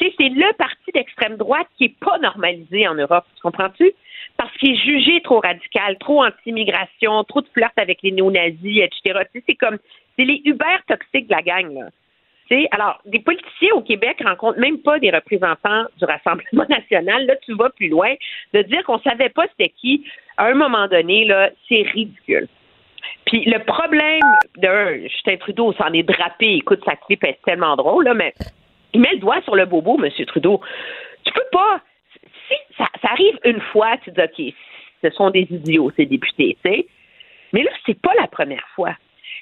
sais, c'est le parti d'extrême droite qui est pas normalisé en Europe, tu comprends-tu? Parce qu'il est jugé trop radical, trop anti-immigration, trop de flirt avec les néo-nazis, etc. C'est comme, c'est les Uber toxiques de la gang, là. alors, des politiciens au Québec rencontrent même pas des représentants du Rassemblement national. Là, tu vas plus loin. De dire qu'on savait pas c'était qui, à un moment donné, là, c'est ridicule. Puis le problème d'un Justin Trudeau s'en est drapé. Écoute, sa clip est tellement drôle, là, mais il met le doigt sur le bobo, M. Trudeau. Tu peux pas. Ça, arrive une fois, tu dis OK, ce sont des idiots, ces députés, tu sais. Mais là, c'est pas la première fois.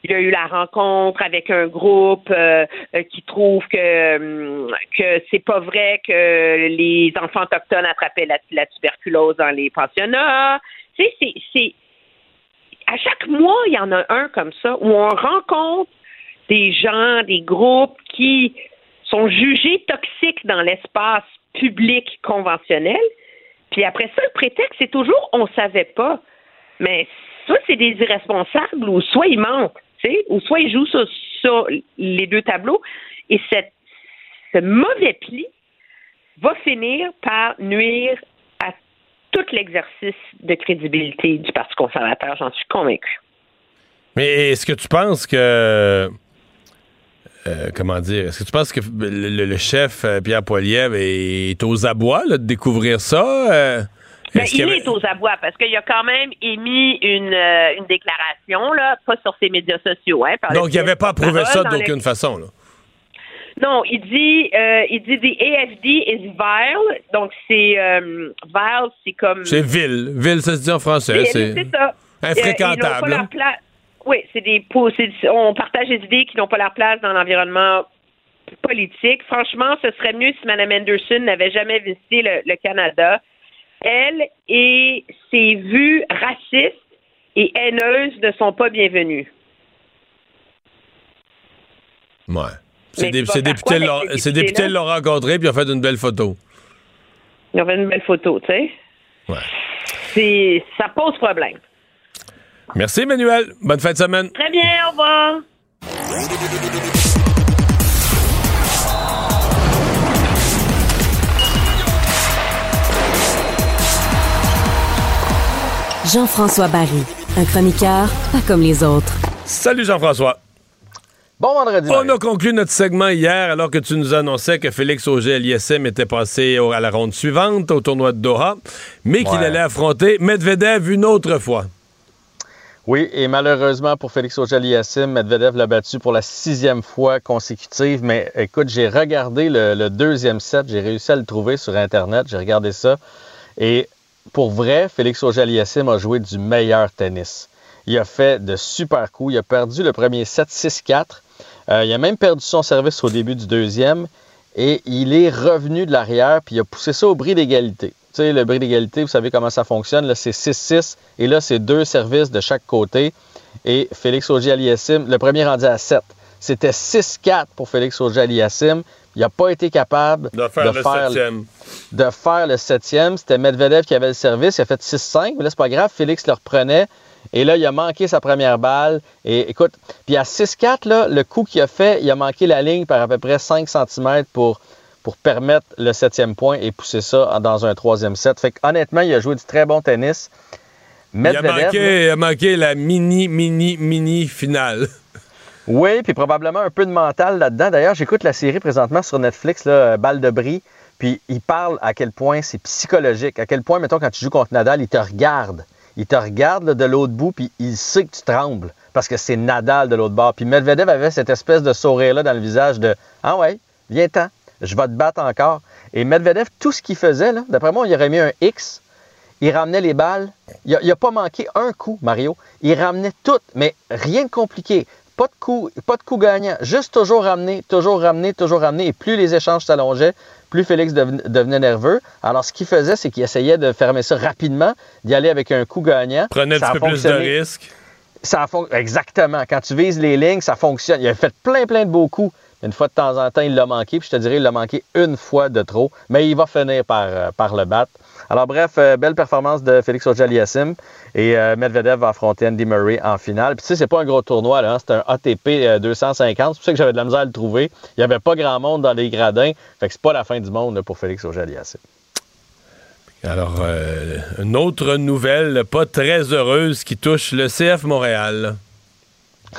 Il y a eu la rencontre avec un groupe euh, euh, qui trouve que hum, que c'est pas vrai que les enfants autochtones attrapaient la, la tuberculose dans les pensionnats. Tu sais, c'est à chaque mois, il y en a un comme ça, où on rencontre des gens, des groupes qui sont jugés toxiques dans l'espace public conventionnel. Puis après ça, le prétexte, c'est toujours on savait pas. Mais soit c'est des irresponsables, ou soit ils mentent, ou soit ils jouent sur, les deux tableaux. Et ce mauvais pli va finir par nuire tout l'exercice de crédibilité du Parti conservateur, j'en suis convaincu. Mais est-ce que tu penses que. Euh, comment dire? Est-ce que tu penses que le, chef euh, Pierre Poilievre est aux abois de découvrir ça? Euh, ben, il est aux abois parce qu'il a quand même émis une, déclaration, là, pas sur ses médias sociaux. Hein, Donc, il n'avait pas approuvé ça d'aucune façon. Là. Non, il dit, il dit the AFD is vile. Donc c'est vile, c'est comme. C'est vil. Vil, ça se dit en français. C'est ça. Infréquentable. Oui, c'est des. On partage des idées qui n'ont pas leur place dans l'environnement politique. Franchement, ce serait mieux si Mme Anderson n'avait jamais visité le, Canada. Elle et ses vues racistes et haineuses ne sont pas bienvenues. Ouais. Ces, députés l'ont rencontré puis ils ont fait une belle photo. Ils ont fait une belle photo, tu sais. Ouais. Ça pose problème. Merci, Emmanuel. Bonne fin de semaine. Très bien, au revoir. Jean-François Barry, un chroniqueur pas comme les autres. Salut Jean-François. Bon vendredi. On a conclu notre segment hier alors que tu nous annonçais que Félix Auger l'ISM était passé à la ronde suivante au tournoi de Doha, mais qu'il allait affronter Medvedev une autre fois. Oui, et malheureusement pour Félix Auger aliassime Medvedev l'a battu pour la sixième fois consécutive. Mais écoute, j'ai regardé le, deuxième set, j'ai réussi à le trouver sur Internet, j'ai regardé ça. Et pour vrai, Félix Auger aliassime a joué du meilleur tennis. Il a fait de super coups. Il a perdu le premier set 6-4. Euh, il a même perdu son service au début du deuxième et il est revenu de l'arrière puis il a poussé ça au bris d'égalité. Tu sais, le bris d'égalité, vous savez comment ça fonctionne. Là, c'est 6-6 et là, c'est deux services de chaque côté. Et Félix Auger-Aliassime, le premier rendu à 7. C'était 6-4 pour Félix Auger-Aliassime. Il n'a pas été capable de faire, le, septième. De faire le septième. C'était Medvedev qui avait le service. Il a fait 6-5. Mais là, c'est pas grave. Félix le reprenait. Et là, il a manqué sa première balle. Et écoute, puis à 6-4, là, le coup qu'il a fait, il a manqué la ligne par à peu près 5 cm pour, pour permettre le septième point et pousser ça dans un troisième set. Fait honnêtement, il a joué du très bon tennis. il, a manqué, il a manqué la mini, mini, mini finale. Oui, puis probablement un peu de mental là-dedans. D'ailleurs, j'écoute la série présentement sur Netflix, là, Balle de bris, puis il parle à quel point c'est psychologique, à quel point, mettons, quand tu joues contre Nadal, il te regarde il te regarde de l'autre bout, puis il sait que tu trembles parce que c'est Nadal de l'autre bord. Puis Medvedev avait cette espèce de sourire-là dans le visage de Ah ouais, viens-t'en, je vais te battre encore. Et Medvedev, tout ce qu'il faisait, d'après moi, il aurait mis un X. Il ramenait les balles. Il n'a pas manqué un coup, Mario. Il ramenait tout, mais rien de compliqué. Pas de coup, pas de coup gagnant. Juste toujours ramener, toujours ramener, toujours ramener. Et plus les échanges s'allongeaient, plus Félix devenait nerveux. Alors, ce qu'il faisait, c'est qu'il essayait de fermer ça rapidement, d'y aller avec un coup gagnant. Prenait un peu plus de risques. Ça Exactement. Quand tu vises les lignes, ça fonctionne. Il a fait plein, plein de beaux coups. Une fois de temps en temps, il l'a manqué, puis je te dirais, il l'a manqué une fois de trop, mais il va finir par, euh, par le battre. Alors bref, euh, belle performance de Félix Ojaliassim et euh, Medvedev va affronter Andy Murray en finale. Puis tu sais, c'est pas un gros tournoi, là, hein, c'est un ATP 250. C'est pour ça que j'avais de la misère à le trouver. Il n'y avait pas grand monde dans les gradins. Fait que c'est pas la fin du monde là, pour Félix Ojaliassim. Alors, euh, une autre nouvelle pas très heureuse qui touche le CF Montréal.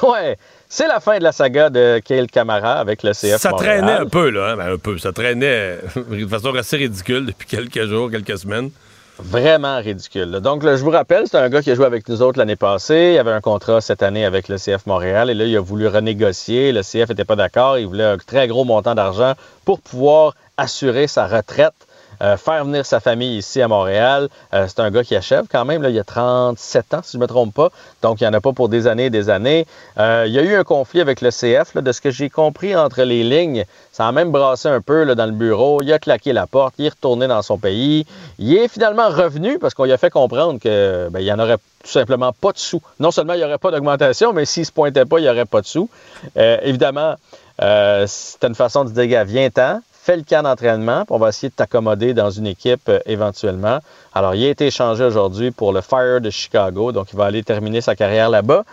Ouais, c'est la fin de la saga de Kale Camara avec le CF Ça Montréal. traînait un peu, là. hein, ben, un peu. Ça traînait de façon assez ridicule depuis quelques jours, quelques semaines. Vraiment ridicule. là. Donc, là, je vous rappelle, c'est un gars qui a joué avec nous autres l'année passée. Il avait un contrat cette année avec le CF Montréal et là, il a voulu renégocier. Le CF n'était pas d'accord. Il voulait un très gros montant d'argent pour pouvoir assurer sa retraite. Euh, faire venir sa famille ici à Montréal. Euh, c'est un gars qui achève quand même. Il a 37 ans, si je ne me trompe pas. Donc, il n'y en a pas pour des années et des années. Euh, il y a eu un conflit avec le CF. de ce que j'ai compris entre les lignes, ça a même brassé un peu dans le bureau. Il a claqué la porte. Il est retourné dans son pays. Il est finalement revenu parce qu'on lui a fait comprendre que ben, n'y en aurait tout simplement pas de sous. Non seulement il n'y aurait pas d'augmentation, mais s'il ne se pointait pas, il n'y aurait pas de sous. Évidemment, euh, c'était une façon de dire, viens-t'en, fais le camp d'entraînement, puis on va essayer de t'accommoder dans une équipe euh, éventuellement. Alors, il a été échangé aujourd'hui pour le Fire de Chicago, donc il va aller terminer sa carrière là-bas.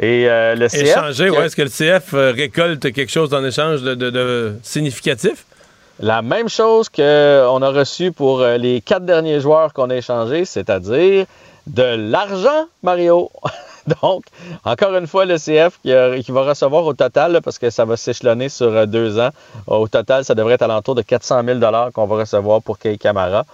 Et euh, le CF... Échanger, ouais, est-ce que le CF euh, récolte quelque chose en échange de, de- de significatif? La même chose qu'on a reçu pour les quatre derniers joueurs qu'on a échangés, c'est-à-dire de l'argent, Mario. Donc, encore une fois, le CF qui, a- qui va recevoir au total, parce que ça va s'échelonner sur euh, deux ans, au total, ça devrait être alentour de 400 000 qu'on va recevoir pour Kay Camara.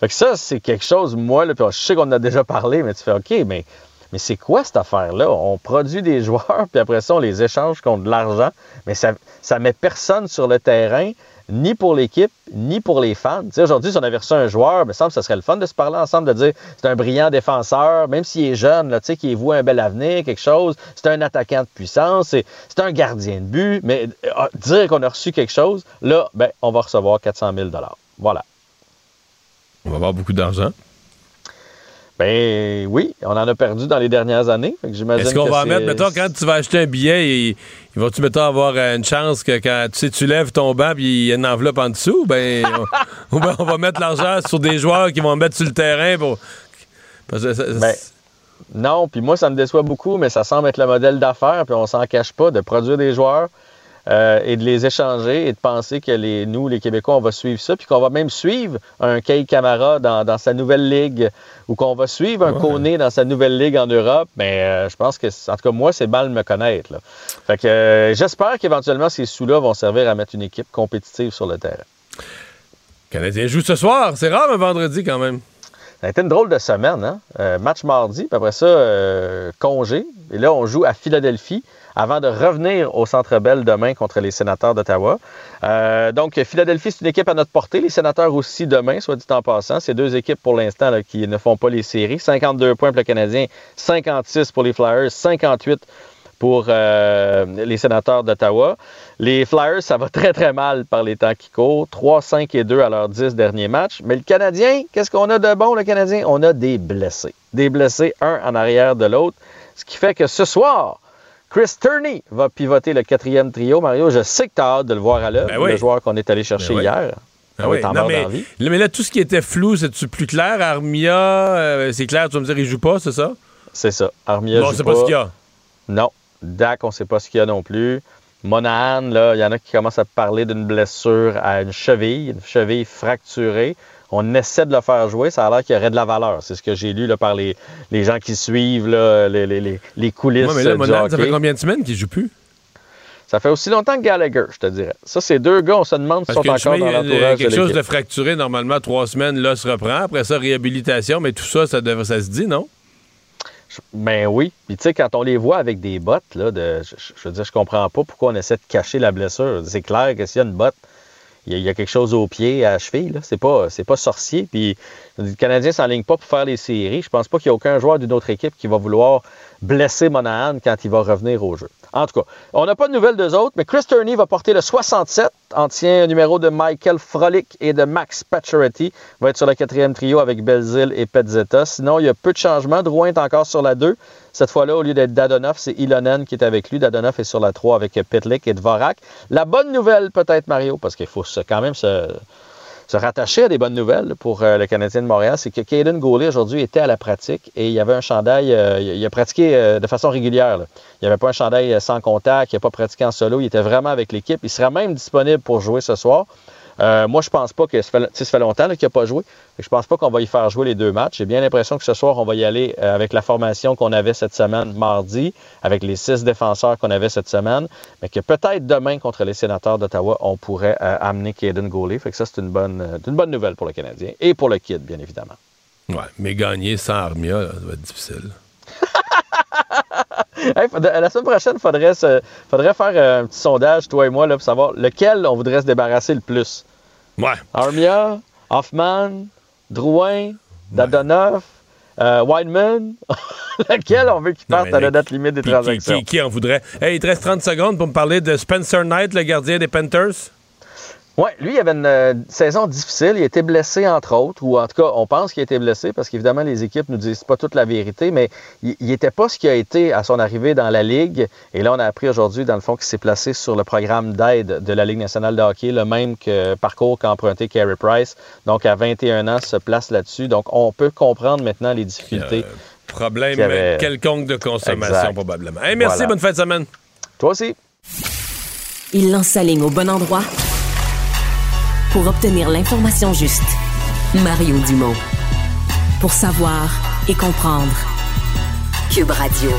Fait que ça, c'est quelque chose, moi, je sais qu'on en a déjà parlé, mais tu fais OK, mais, mais c'est quoi cette affaire-là? On produit des joueurs, puis après ça, on les échange contre de l'argent, mais ça ne met personne sur le terrain, ni pour l'équipe, ni pour les fans. Aujourd'hui, si on avait reçu un joueur, me semble que ce serait le fun de se parler ensemble, de dire c'est un brillant défenseur, même s'il est jeune, qu'il voit un bel avenir, quelque chose, c'est un attaquant de puissance, c'est un gardien de but, mais euh, dire qu'on a reçu quelque chose, là, ben, on va recevoir 400 000 Voilà. On va avoir beaucoup d'argent. Ben oui, on en a perdu dans les dernières années. Est-ce qu'on va en mettre, mettons, quand tu vas acheter un billet, il, il va-tu, mettons, avoir une chance que quand tu sais, tu lèves ton banc puis il y a une enveloppe en dessous? Ben, on, ou ben, on va mettre l'argent sur des joueurs qui vont mettre sur le terrain pour. Parce que ça- ça- Ben, non, puis moi, ça me déçoit beaucoup, mais ça semble être le modèle d'affaires, puis on s'en cache pas, de produire des joueurs euh, et de les échanger et de penser que les, nous, les Québécois, on va suivre ça, puis qu'on va même suivre un Kay Camara dans, dans sa nouvelle ligue ou qu'on va suivre un Ouais. Koné dans sa nouvelle ligue en Europe, mais euh, je pense que, en tout cas, moi, c'est mal de me connaître. Là. Fait que euh, j'espère qu'éventuellement, ces sous-là vont servir à mettre une équipe compétitive sur le terrain. Canadien joue ce soir. C'est rare un vendredi quand même. Ça a été une drôle de semaine, hein? Euh, match mardi, puis après ça, euh, congé. Et là, on joue à Philadelphie avant de revenir au Centre Bell demain contre les sénateurs d'Ottawa. Euh, donc, Philadelphie, c'est une équipe à notre portée. Les sénateurs aussi demain, soit dit en passant. C'est deux équipes pour l'instant qui ne font pas les séries. 52 points pour le Canadien, 56 pour les Flyers, 58 pour euh, les sénateurs d'Ottawa. Les Flyers, ça va très très mal par les temps qui courent. 3, 5 et 2 à leurs 10 derniers matchs. Mais le Canadien, qu'est-ce qu'on a de bon, le Canadien? On a des blessés. Des blessés, un en arrière de l'autre. Ce qui fait que ce soir, Chris Turney va pivoter le quatrième trio. Mario, je sais que tu as hâte de le voir à l'œuvre, Ben oui. le joueur qu'on est allé chercher Ben oui. hier. Ah Ah oui, non, mais, mais là, tout ce qui était flou, c'est-tu plus clair? Armia, euh, c'est clair, tu vas me dire, il joue pas, c'est ça? C'est ça. Armia Bon, joue c'est pas ce qu'il y a. Non. Dak, on ne sait pas ce qu'il y a non plus. Monahan, là, il y en a qui commencent à parler d'une blessure à une cheville, une cheville fracturée. On essaie de le faire jouer. Ça a l'air qu'il y aurait de la valeur. C'est ce que j'ai lu là, par les, les gens qui suivent là, les, les- les- les coulisses Ouais, mais là, du Monahan, ça fait combien de semaines qu'il joue plus? Ça fait aussi longtemps que Gallagher, je te dirais. Ça, c'est deux gars, on se demande s'ils sont encore chemin, dans l'entourage de quelque chose de fracturé, normalement, trois semaines, là, se reprend. Après ça, réhabilitation, mais tout ça, ça, devrait- ça se dit, non? Ben oui. Puis tu sais, quand on les voit avec des bottes, là, je, veux dire, je comprends pas pourquoi on essaie de cacher la blessure. C'est clair que s'il y a une botte, il y, a, quelque chose au pied, à la cheville. C'est pas, c'est pas sorcier. Puis le Canadien s'enligne pas pour faire les séries. Je pense pas qu'il y a aucun joueur d'une autre équipe qui va vouloir blesser Monahan quand il va revenir au jeu. En tout cas, on n'a pas de nouvelles d'eux autres, mais Chris Turney va porter le 67, ancien numéro de Michael Frolic et de Max Pacioretty, va être sur le quatrième trio avec Belzil et Petzetta. Sinon, il y a peu de changements. Drouin est encore sur la 2. Cette fois-là, au lieu d'être Dadonov, c'est Ilonen qui est avec lui. Dadonov est sur la 3 avec Pitlick et Dvorak. La bonne nouvelle, peut-être, Mario, parce qu'il faut quand même se, se rattacher à des bonnes nouvelles pour euh, le Canadien de Montréal, c'est que Caden Goulet aujourd'hui était à la pratique et il y avait un chandail, euh, il a pratiqué euh, de façon régulière. Il n'y avait pas un chandail sans contact, il n'a pas pratiqué en solo, il était vraiment avec l'équipe. Il sera même disponible pour jouer ce soir. Euh, moi, je pense pas que ça fait, ça fait longtemps qu'il n'a pas joué. Je pense pas qu'on va y faire jouer les deux matchs. J'ai bien l'impression que ce soir, on va y aller euh, avec la formation qu'on avait cette semaine mardi, avec les six défenseurs qu'on avait cette semaine, mais que peut-être demain contre les sénateurs d'Ottawa, on pourrait euh, amener Kaden Goulet. Fait que ça, c'est une bonne, une bonne nouvelle pour le Canadien et pour le Kid, bien évidemment. Ouais, mais gagner sans Armia, ça va être difficile. hey, la semaine prochaine, il faudrait, faudrait, faire un petit sondage, toi et moi, là, pour savoir lequel on voudrait se débarrasser le plus. Ouais. Armia, Hoffman, Drouin, Dadonov, euh, Wideman. lequel on veut qu'il parte à la date limite des transactions? Qui, qui, en voudrait? Hey, il te reste 30 secondes pour me parler de Spencer Knight, le gardien des Panthers. Oui, lui, il avait une euh, saison difficile. Il a été blessé, entre autres, ou en tout cas, on pense qu'il a été blessé parce qu'évidemment, les équipes nous disent pas toute la vérité, mais il n'était pas ce qu'il a été à son arrivée dans la Ligue. Et là, on a appris aujourd'hui, dans le fond, qu'il s'est placé sur le programme d'aide de la Ligue nationale de hockey, le même que parcours qu'a emprunté Carey Price. Donc, à 21 ans, se place là-dessus. Donc, on peut comprendre maintenant les difficultés. Euh, problème quelconque de consommation, probablement. merci, bonne fin de semaine. Toi aussi. Il lance sa ligne au bon endroit pour obtenir l'information juste. Mario Dumont. Pour savoir et comprendre. Cube Radio.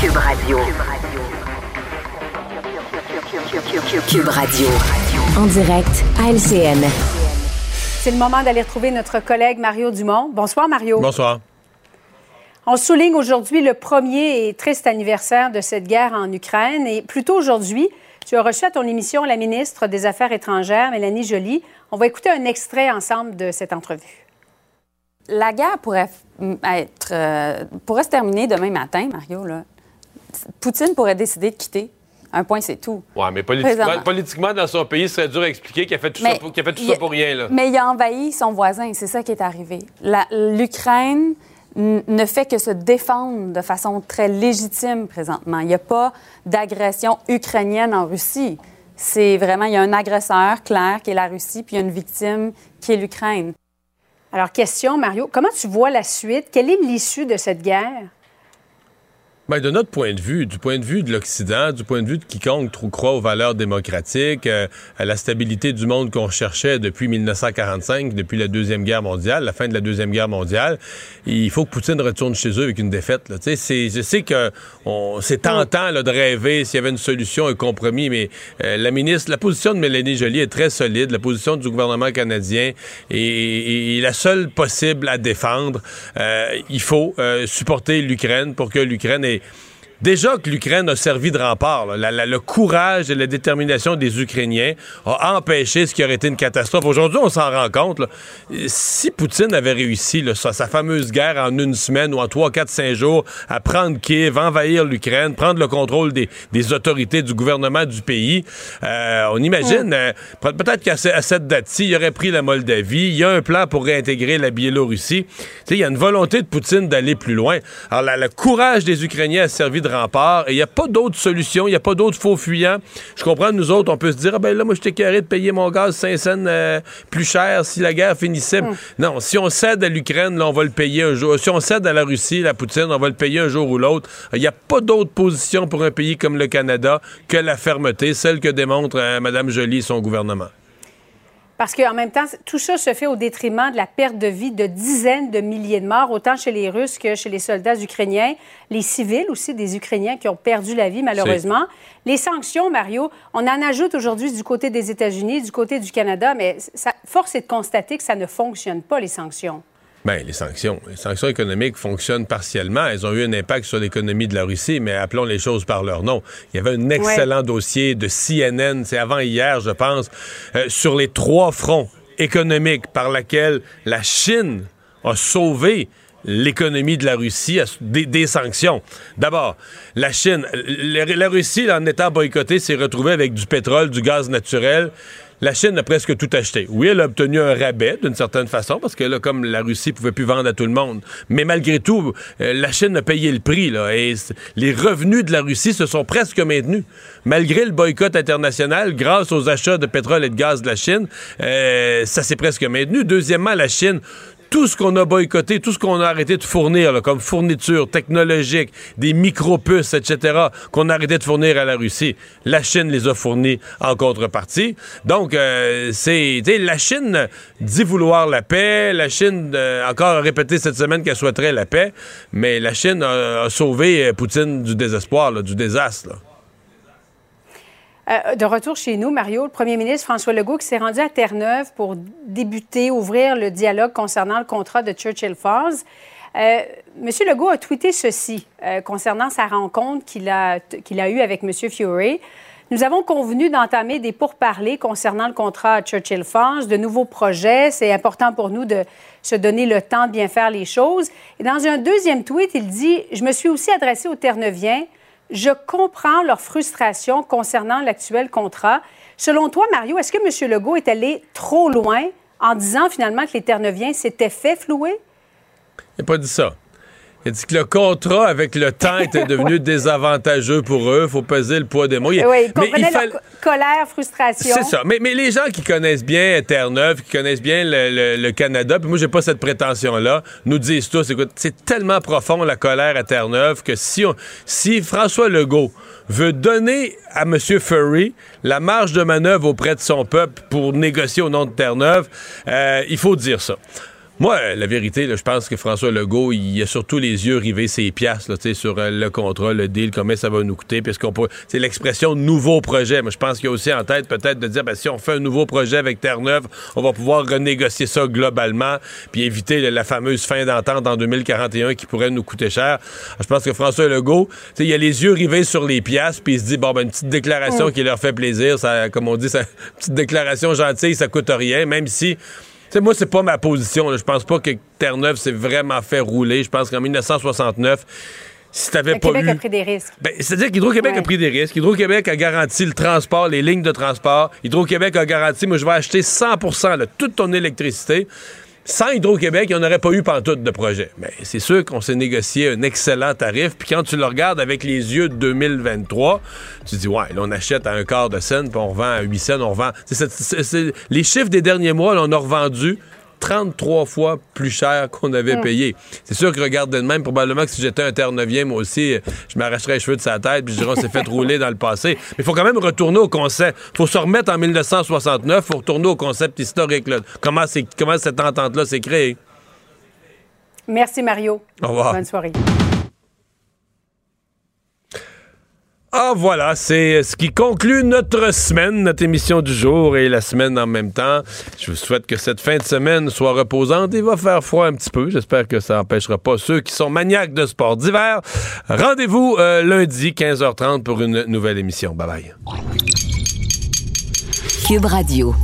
Cube Radio. Cube Radio. En direct à LCN. C'est le moment d'aller retrouver notre collègue Mario Dumont. Bonsoir Mario. Bonsoir. On souligne aujourd'hui le premier et triste anniversaire de cette guerre en Ukraine. Et plus tôt aujourd'hui, tu as reçu à ton émission la ministre des Affaires étrangères, Mélanie Joly. On va écouter un extrait ensemble de cette entrevue. La guerre pourrait, être, euh, pourrait se terminer demain matin, Mario. Là. Poutine pourrait décider de quitter. Un point, c'est tout. Oui, mais politiquement, politiquement, dans son pays, ce serait dur à expliquer qu'il a fait tout, ça, pour, a fait tout ça pour rien. Là. Mais il a envahi son voisin, c'est ça qui est arrivé. L'Ukraine ne fait que se défendre de façon très légitime présentement. Il n'y a pas d'agression ukrainienne en Russie. C'est vraiment, il y a un agresseur clair qui est la Russie, puis il y a une victime qui est l'Ukraine. Alors, question, Mario, comment tu vois la suite? Quelle est l'issue de cette guerre? Bien, de notre point de vue, du point de vue de l'Occident, du point de vue de quiconque croit aux valeurs démocratiques, euh, à la stabilité du monde qu'on cherchait depuis 1945, depuis la Deuxième Guerre mondiale, la fin de la Deuxième Guerre mondiale, il faut que Poutine retourne chez eux avec une défaite. Là. Je sais que c'est tentant là, de rêver s'il y avait une solution, un compromis, mais euh, la ministre, la position de Mélanie Joly est très solide, la position du gouvernement canadien est, la seule possible à défendre. Euh, il faut supporter l'Ukraine pour que l'Ukraine ait way Déjà que l'Ukraine a servi de rempart, le courage et la détermination des Ukrainiens a empêché ce qui aurait été une catastrophe. Aujourd'hui, on s'en rend compte. Si Poutine avait réussi sa, fameuse guerre en une semaine ou en trois, quatre, cinq jours à prendre Kiev, envahir l'Ukraine, prendre le contrôle des, autorités du gouvernement du pays, euh, on imagine, euh, peut-être qu'à cette date-ci, il aurait pris la Moldavie. Il y a un plan pour réintégrer la Biélorussie. Il y a une volonté de Poutine d'aller plus loin. Alors, le courage des Ukrainiens a servi de rempart et il n'y a pas d'autre solution, il n'y a pas d'autres faux fuyants. Je comprends, nous autres, on peut se dire, ah ben là, moi, je carré de payer mon gaz 5 cents euh, plus cher si la guerre finissait. Hmm. Non, si on cède à l'Ukraine, là, on va le payer un jour. Si on cède à la Russie, la Poutine, on va le payer un jour ou l'autre. Il n'y a pas d'autre position pour un pays comme le Canada que la fermeté, celle que démontre euh, Mme Joly et son gouvernement. Parce qu'en même temps, tout ça se fait au détriment de la perte de vie de dizaines de milliers de morts, autant chez les Russes que chez les soldats ukrainiens, les civils aussi des Ukrainiens qui ont perdu la vie malheureusement. Les sanctions, Mario, on en ajoute aujourd'hui du côté des États-Unis, du côté du Canada, mais ça, force est de constater que ça ne fonctionne pas, les sanctions. Bien, les sanctions. Les sanctions économiques fonctionnent partiellement. Elles ont eu un impact sur l'économie de la Russie, mais appelons les choses par leur nom. Il y avait un excellent dossier de CNN, c'est avant hier, je pense, euh, sur les trois fronts économique par laquelle la Chine a sauvé l'économie de la Russie des, des sanctions. D'abord, la Chine, la, Russie, en étant boycottée, s'est retrouvée avec du pétrole, du gaz naturel la Chine a presque tout acheté. Oui, elle a obtenu un rabais d'une certaine façon parce que là, comme la Russie pouvait plus vendre à tout le monde, mais malgré tout, euh, la Chine a payé le prix là, les revenus de la Russie se sont presque maintenus malgré le boycott international, grâce aux achats de pétrole et de gaz de la Chine, euh, ça s'est presque maintenu. Deuxièmement, la Chine tout ce qu'on a boycotté, tout ce qu'on a arrêté de fournir, comme fourniture technologique, des micro-puces, etc., qu'on a arrêté de fournir à la Russie, la Chine les a fournis en contrepartie. Donc, euh, c'est, la Chine dit vouloir la paix, la Chine euh, encore répété cette semaine qu'elle souhaiterait la paix, mais la Chine a, sauvé Poutine du désespoir, du désastre. Euh, de retour chez nous, Mario, le premier ministre François Legault qui s'est rendu à Terre-Neuve pour débuter, ouvrir le dialogue concernant le contrat de Churchill Falls. Euh, Monsieur Legault a tweeté ceci euh, concernant sa rencontre qu'il a, a eue avec M. Fury. Nous avons convenu d'entamer des pourparlers concernant le contrat Churchill Falls, de nouveaux projets. C'est important pour nous de se donner le temps de bien faire les choses. Et dans un deuxième tweet, il dit Je me suis aussi adressé aux Terre-Neuviens je comprends leur frustration concernant l'actuel contrat. Selon toi, Mario, est-ce que M. Legault est allé trop loin en disant finalement que les Terre-Neuviens s'étaient fait flouer? Il n'a pas dit ça. Il dit que le contrat avec le temps était devenu désavantageux pour eux. Il faut peser le poids des mots. Oui, il comprenait leur colère, frustration. C'est ça. Mais, mais, les gens qui connaissent bien Terre-Neuve, qui connaissent bien le, Canada, puis moi, j'ai pas cette prétention-là, nous disent tous, écoute, c'est tellement profond la colère à Terre-Neuve que si, si François Legault veut donner à M. Furry la marge de manœuvre auprès de son peuple pour négocier au nom de Terre-Neuve, euh, il faut dire ça. Moi, la vérité, je pense que François Legault, il a surtout les yeux rivés ses piastres là, sur euh, le contrat, le deal, combien ça va nous coûter. Parce qu'on peut. C'est l'expression nouveau projet. Mais je pense qu'il y a aussi en tête peut-être de dire ben, si on fait un nouveau projet avec Terre-Neuve, on va pouvoir renégocier ça globalement, puis éviter la fameuse fin d'entente en 2041 qui pourrait nous coûter cher. Je pense que François Legault, il a les yeux rivés sur les piastres, puis il se dit bon ben une petite déclaration qui leur fait plaisir, ça, comme on dit, ça, une petite déclaration gentille, ça coûte rien, même si sais, moi, c'est pas ma position. Je pense pas que Terre-Neuve s'est vraiment fait rouler. Je pense qu'en 1969, si t'avais pas Québec a pris des risques. Ben, c'est-à-dire qu'Hydro-Québec a pris des risques. Hydro-Québec a garanti le transport, les lignes de transport. Hydro-Québec a garanti, moi, je vais acheter 100 de toute ton électricité. Sans Hydro-Québec, il n'y en aurait pas eu pantoute de projet. Mais c'est sûr qu'on s'est négocié un excellent tarif. Puis quand tu le regardes avec les yeux de 2023, tu dis, ouais, là, on achète à un quart de scène, puis on revend à 8 cents, on revend. les chiffres des derniers mois, là, on a revendu 33 fois plus cher qu'on avait mm. payé. C'est sûr que regarde de même, probablement que si j'étais un terre moi aussi, je m'arracherais les cheveux de sa tête puis je dirais on s'est fait rouler dans le passé. Mais il faut quand même retourner au concept. Il faut se remettre en 1969, il faut retourner au concept historique. Comment, comment cette entente-là s'est créée? Merci Mario. Au revoir. Bonne soirée. Ah voilà, c'est ce qui conclut notre semaine, notre émission du jour et la semaine en même temps. Je vous souhaite que cette fin de semaine soit reposante. Il va faire froid un petit peu. J'espère que ça n'empêchera pas ceux qui sont maniaques de sport d'hiver. Rendez-vous euh, lundi 15h30 pour une nouvelle émission. Bye bye. Cube Radio.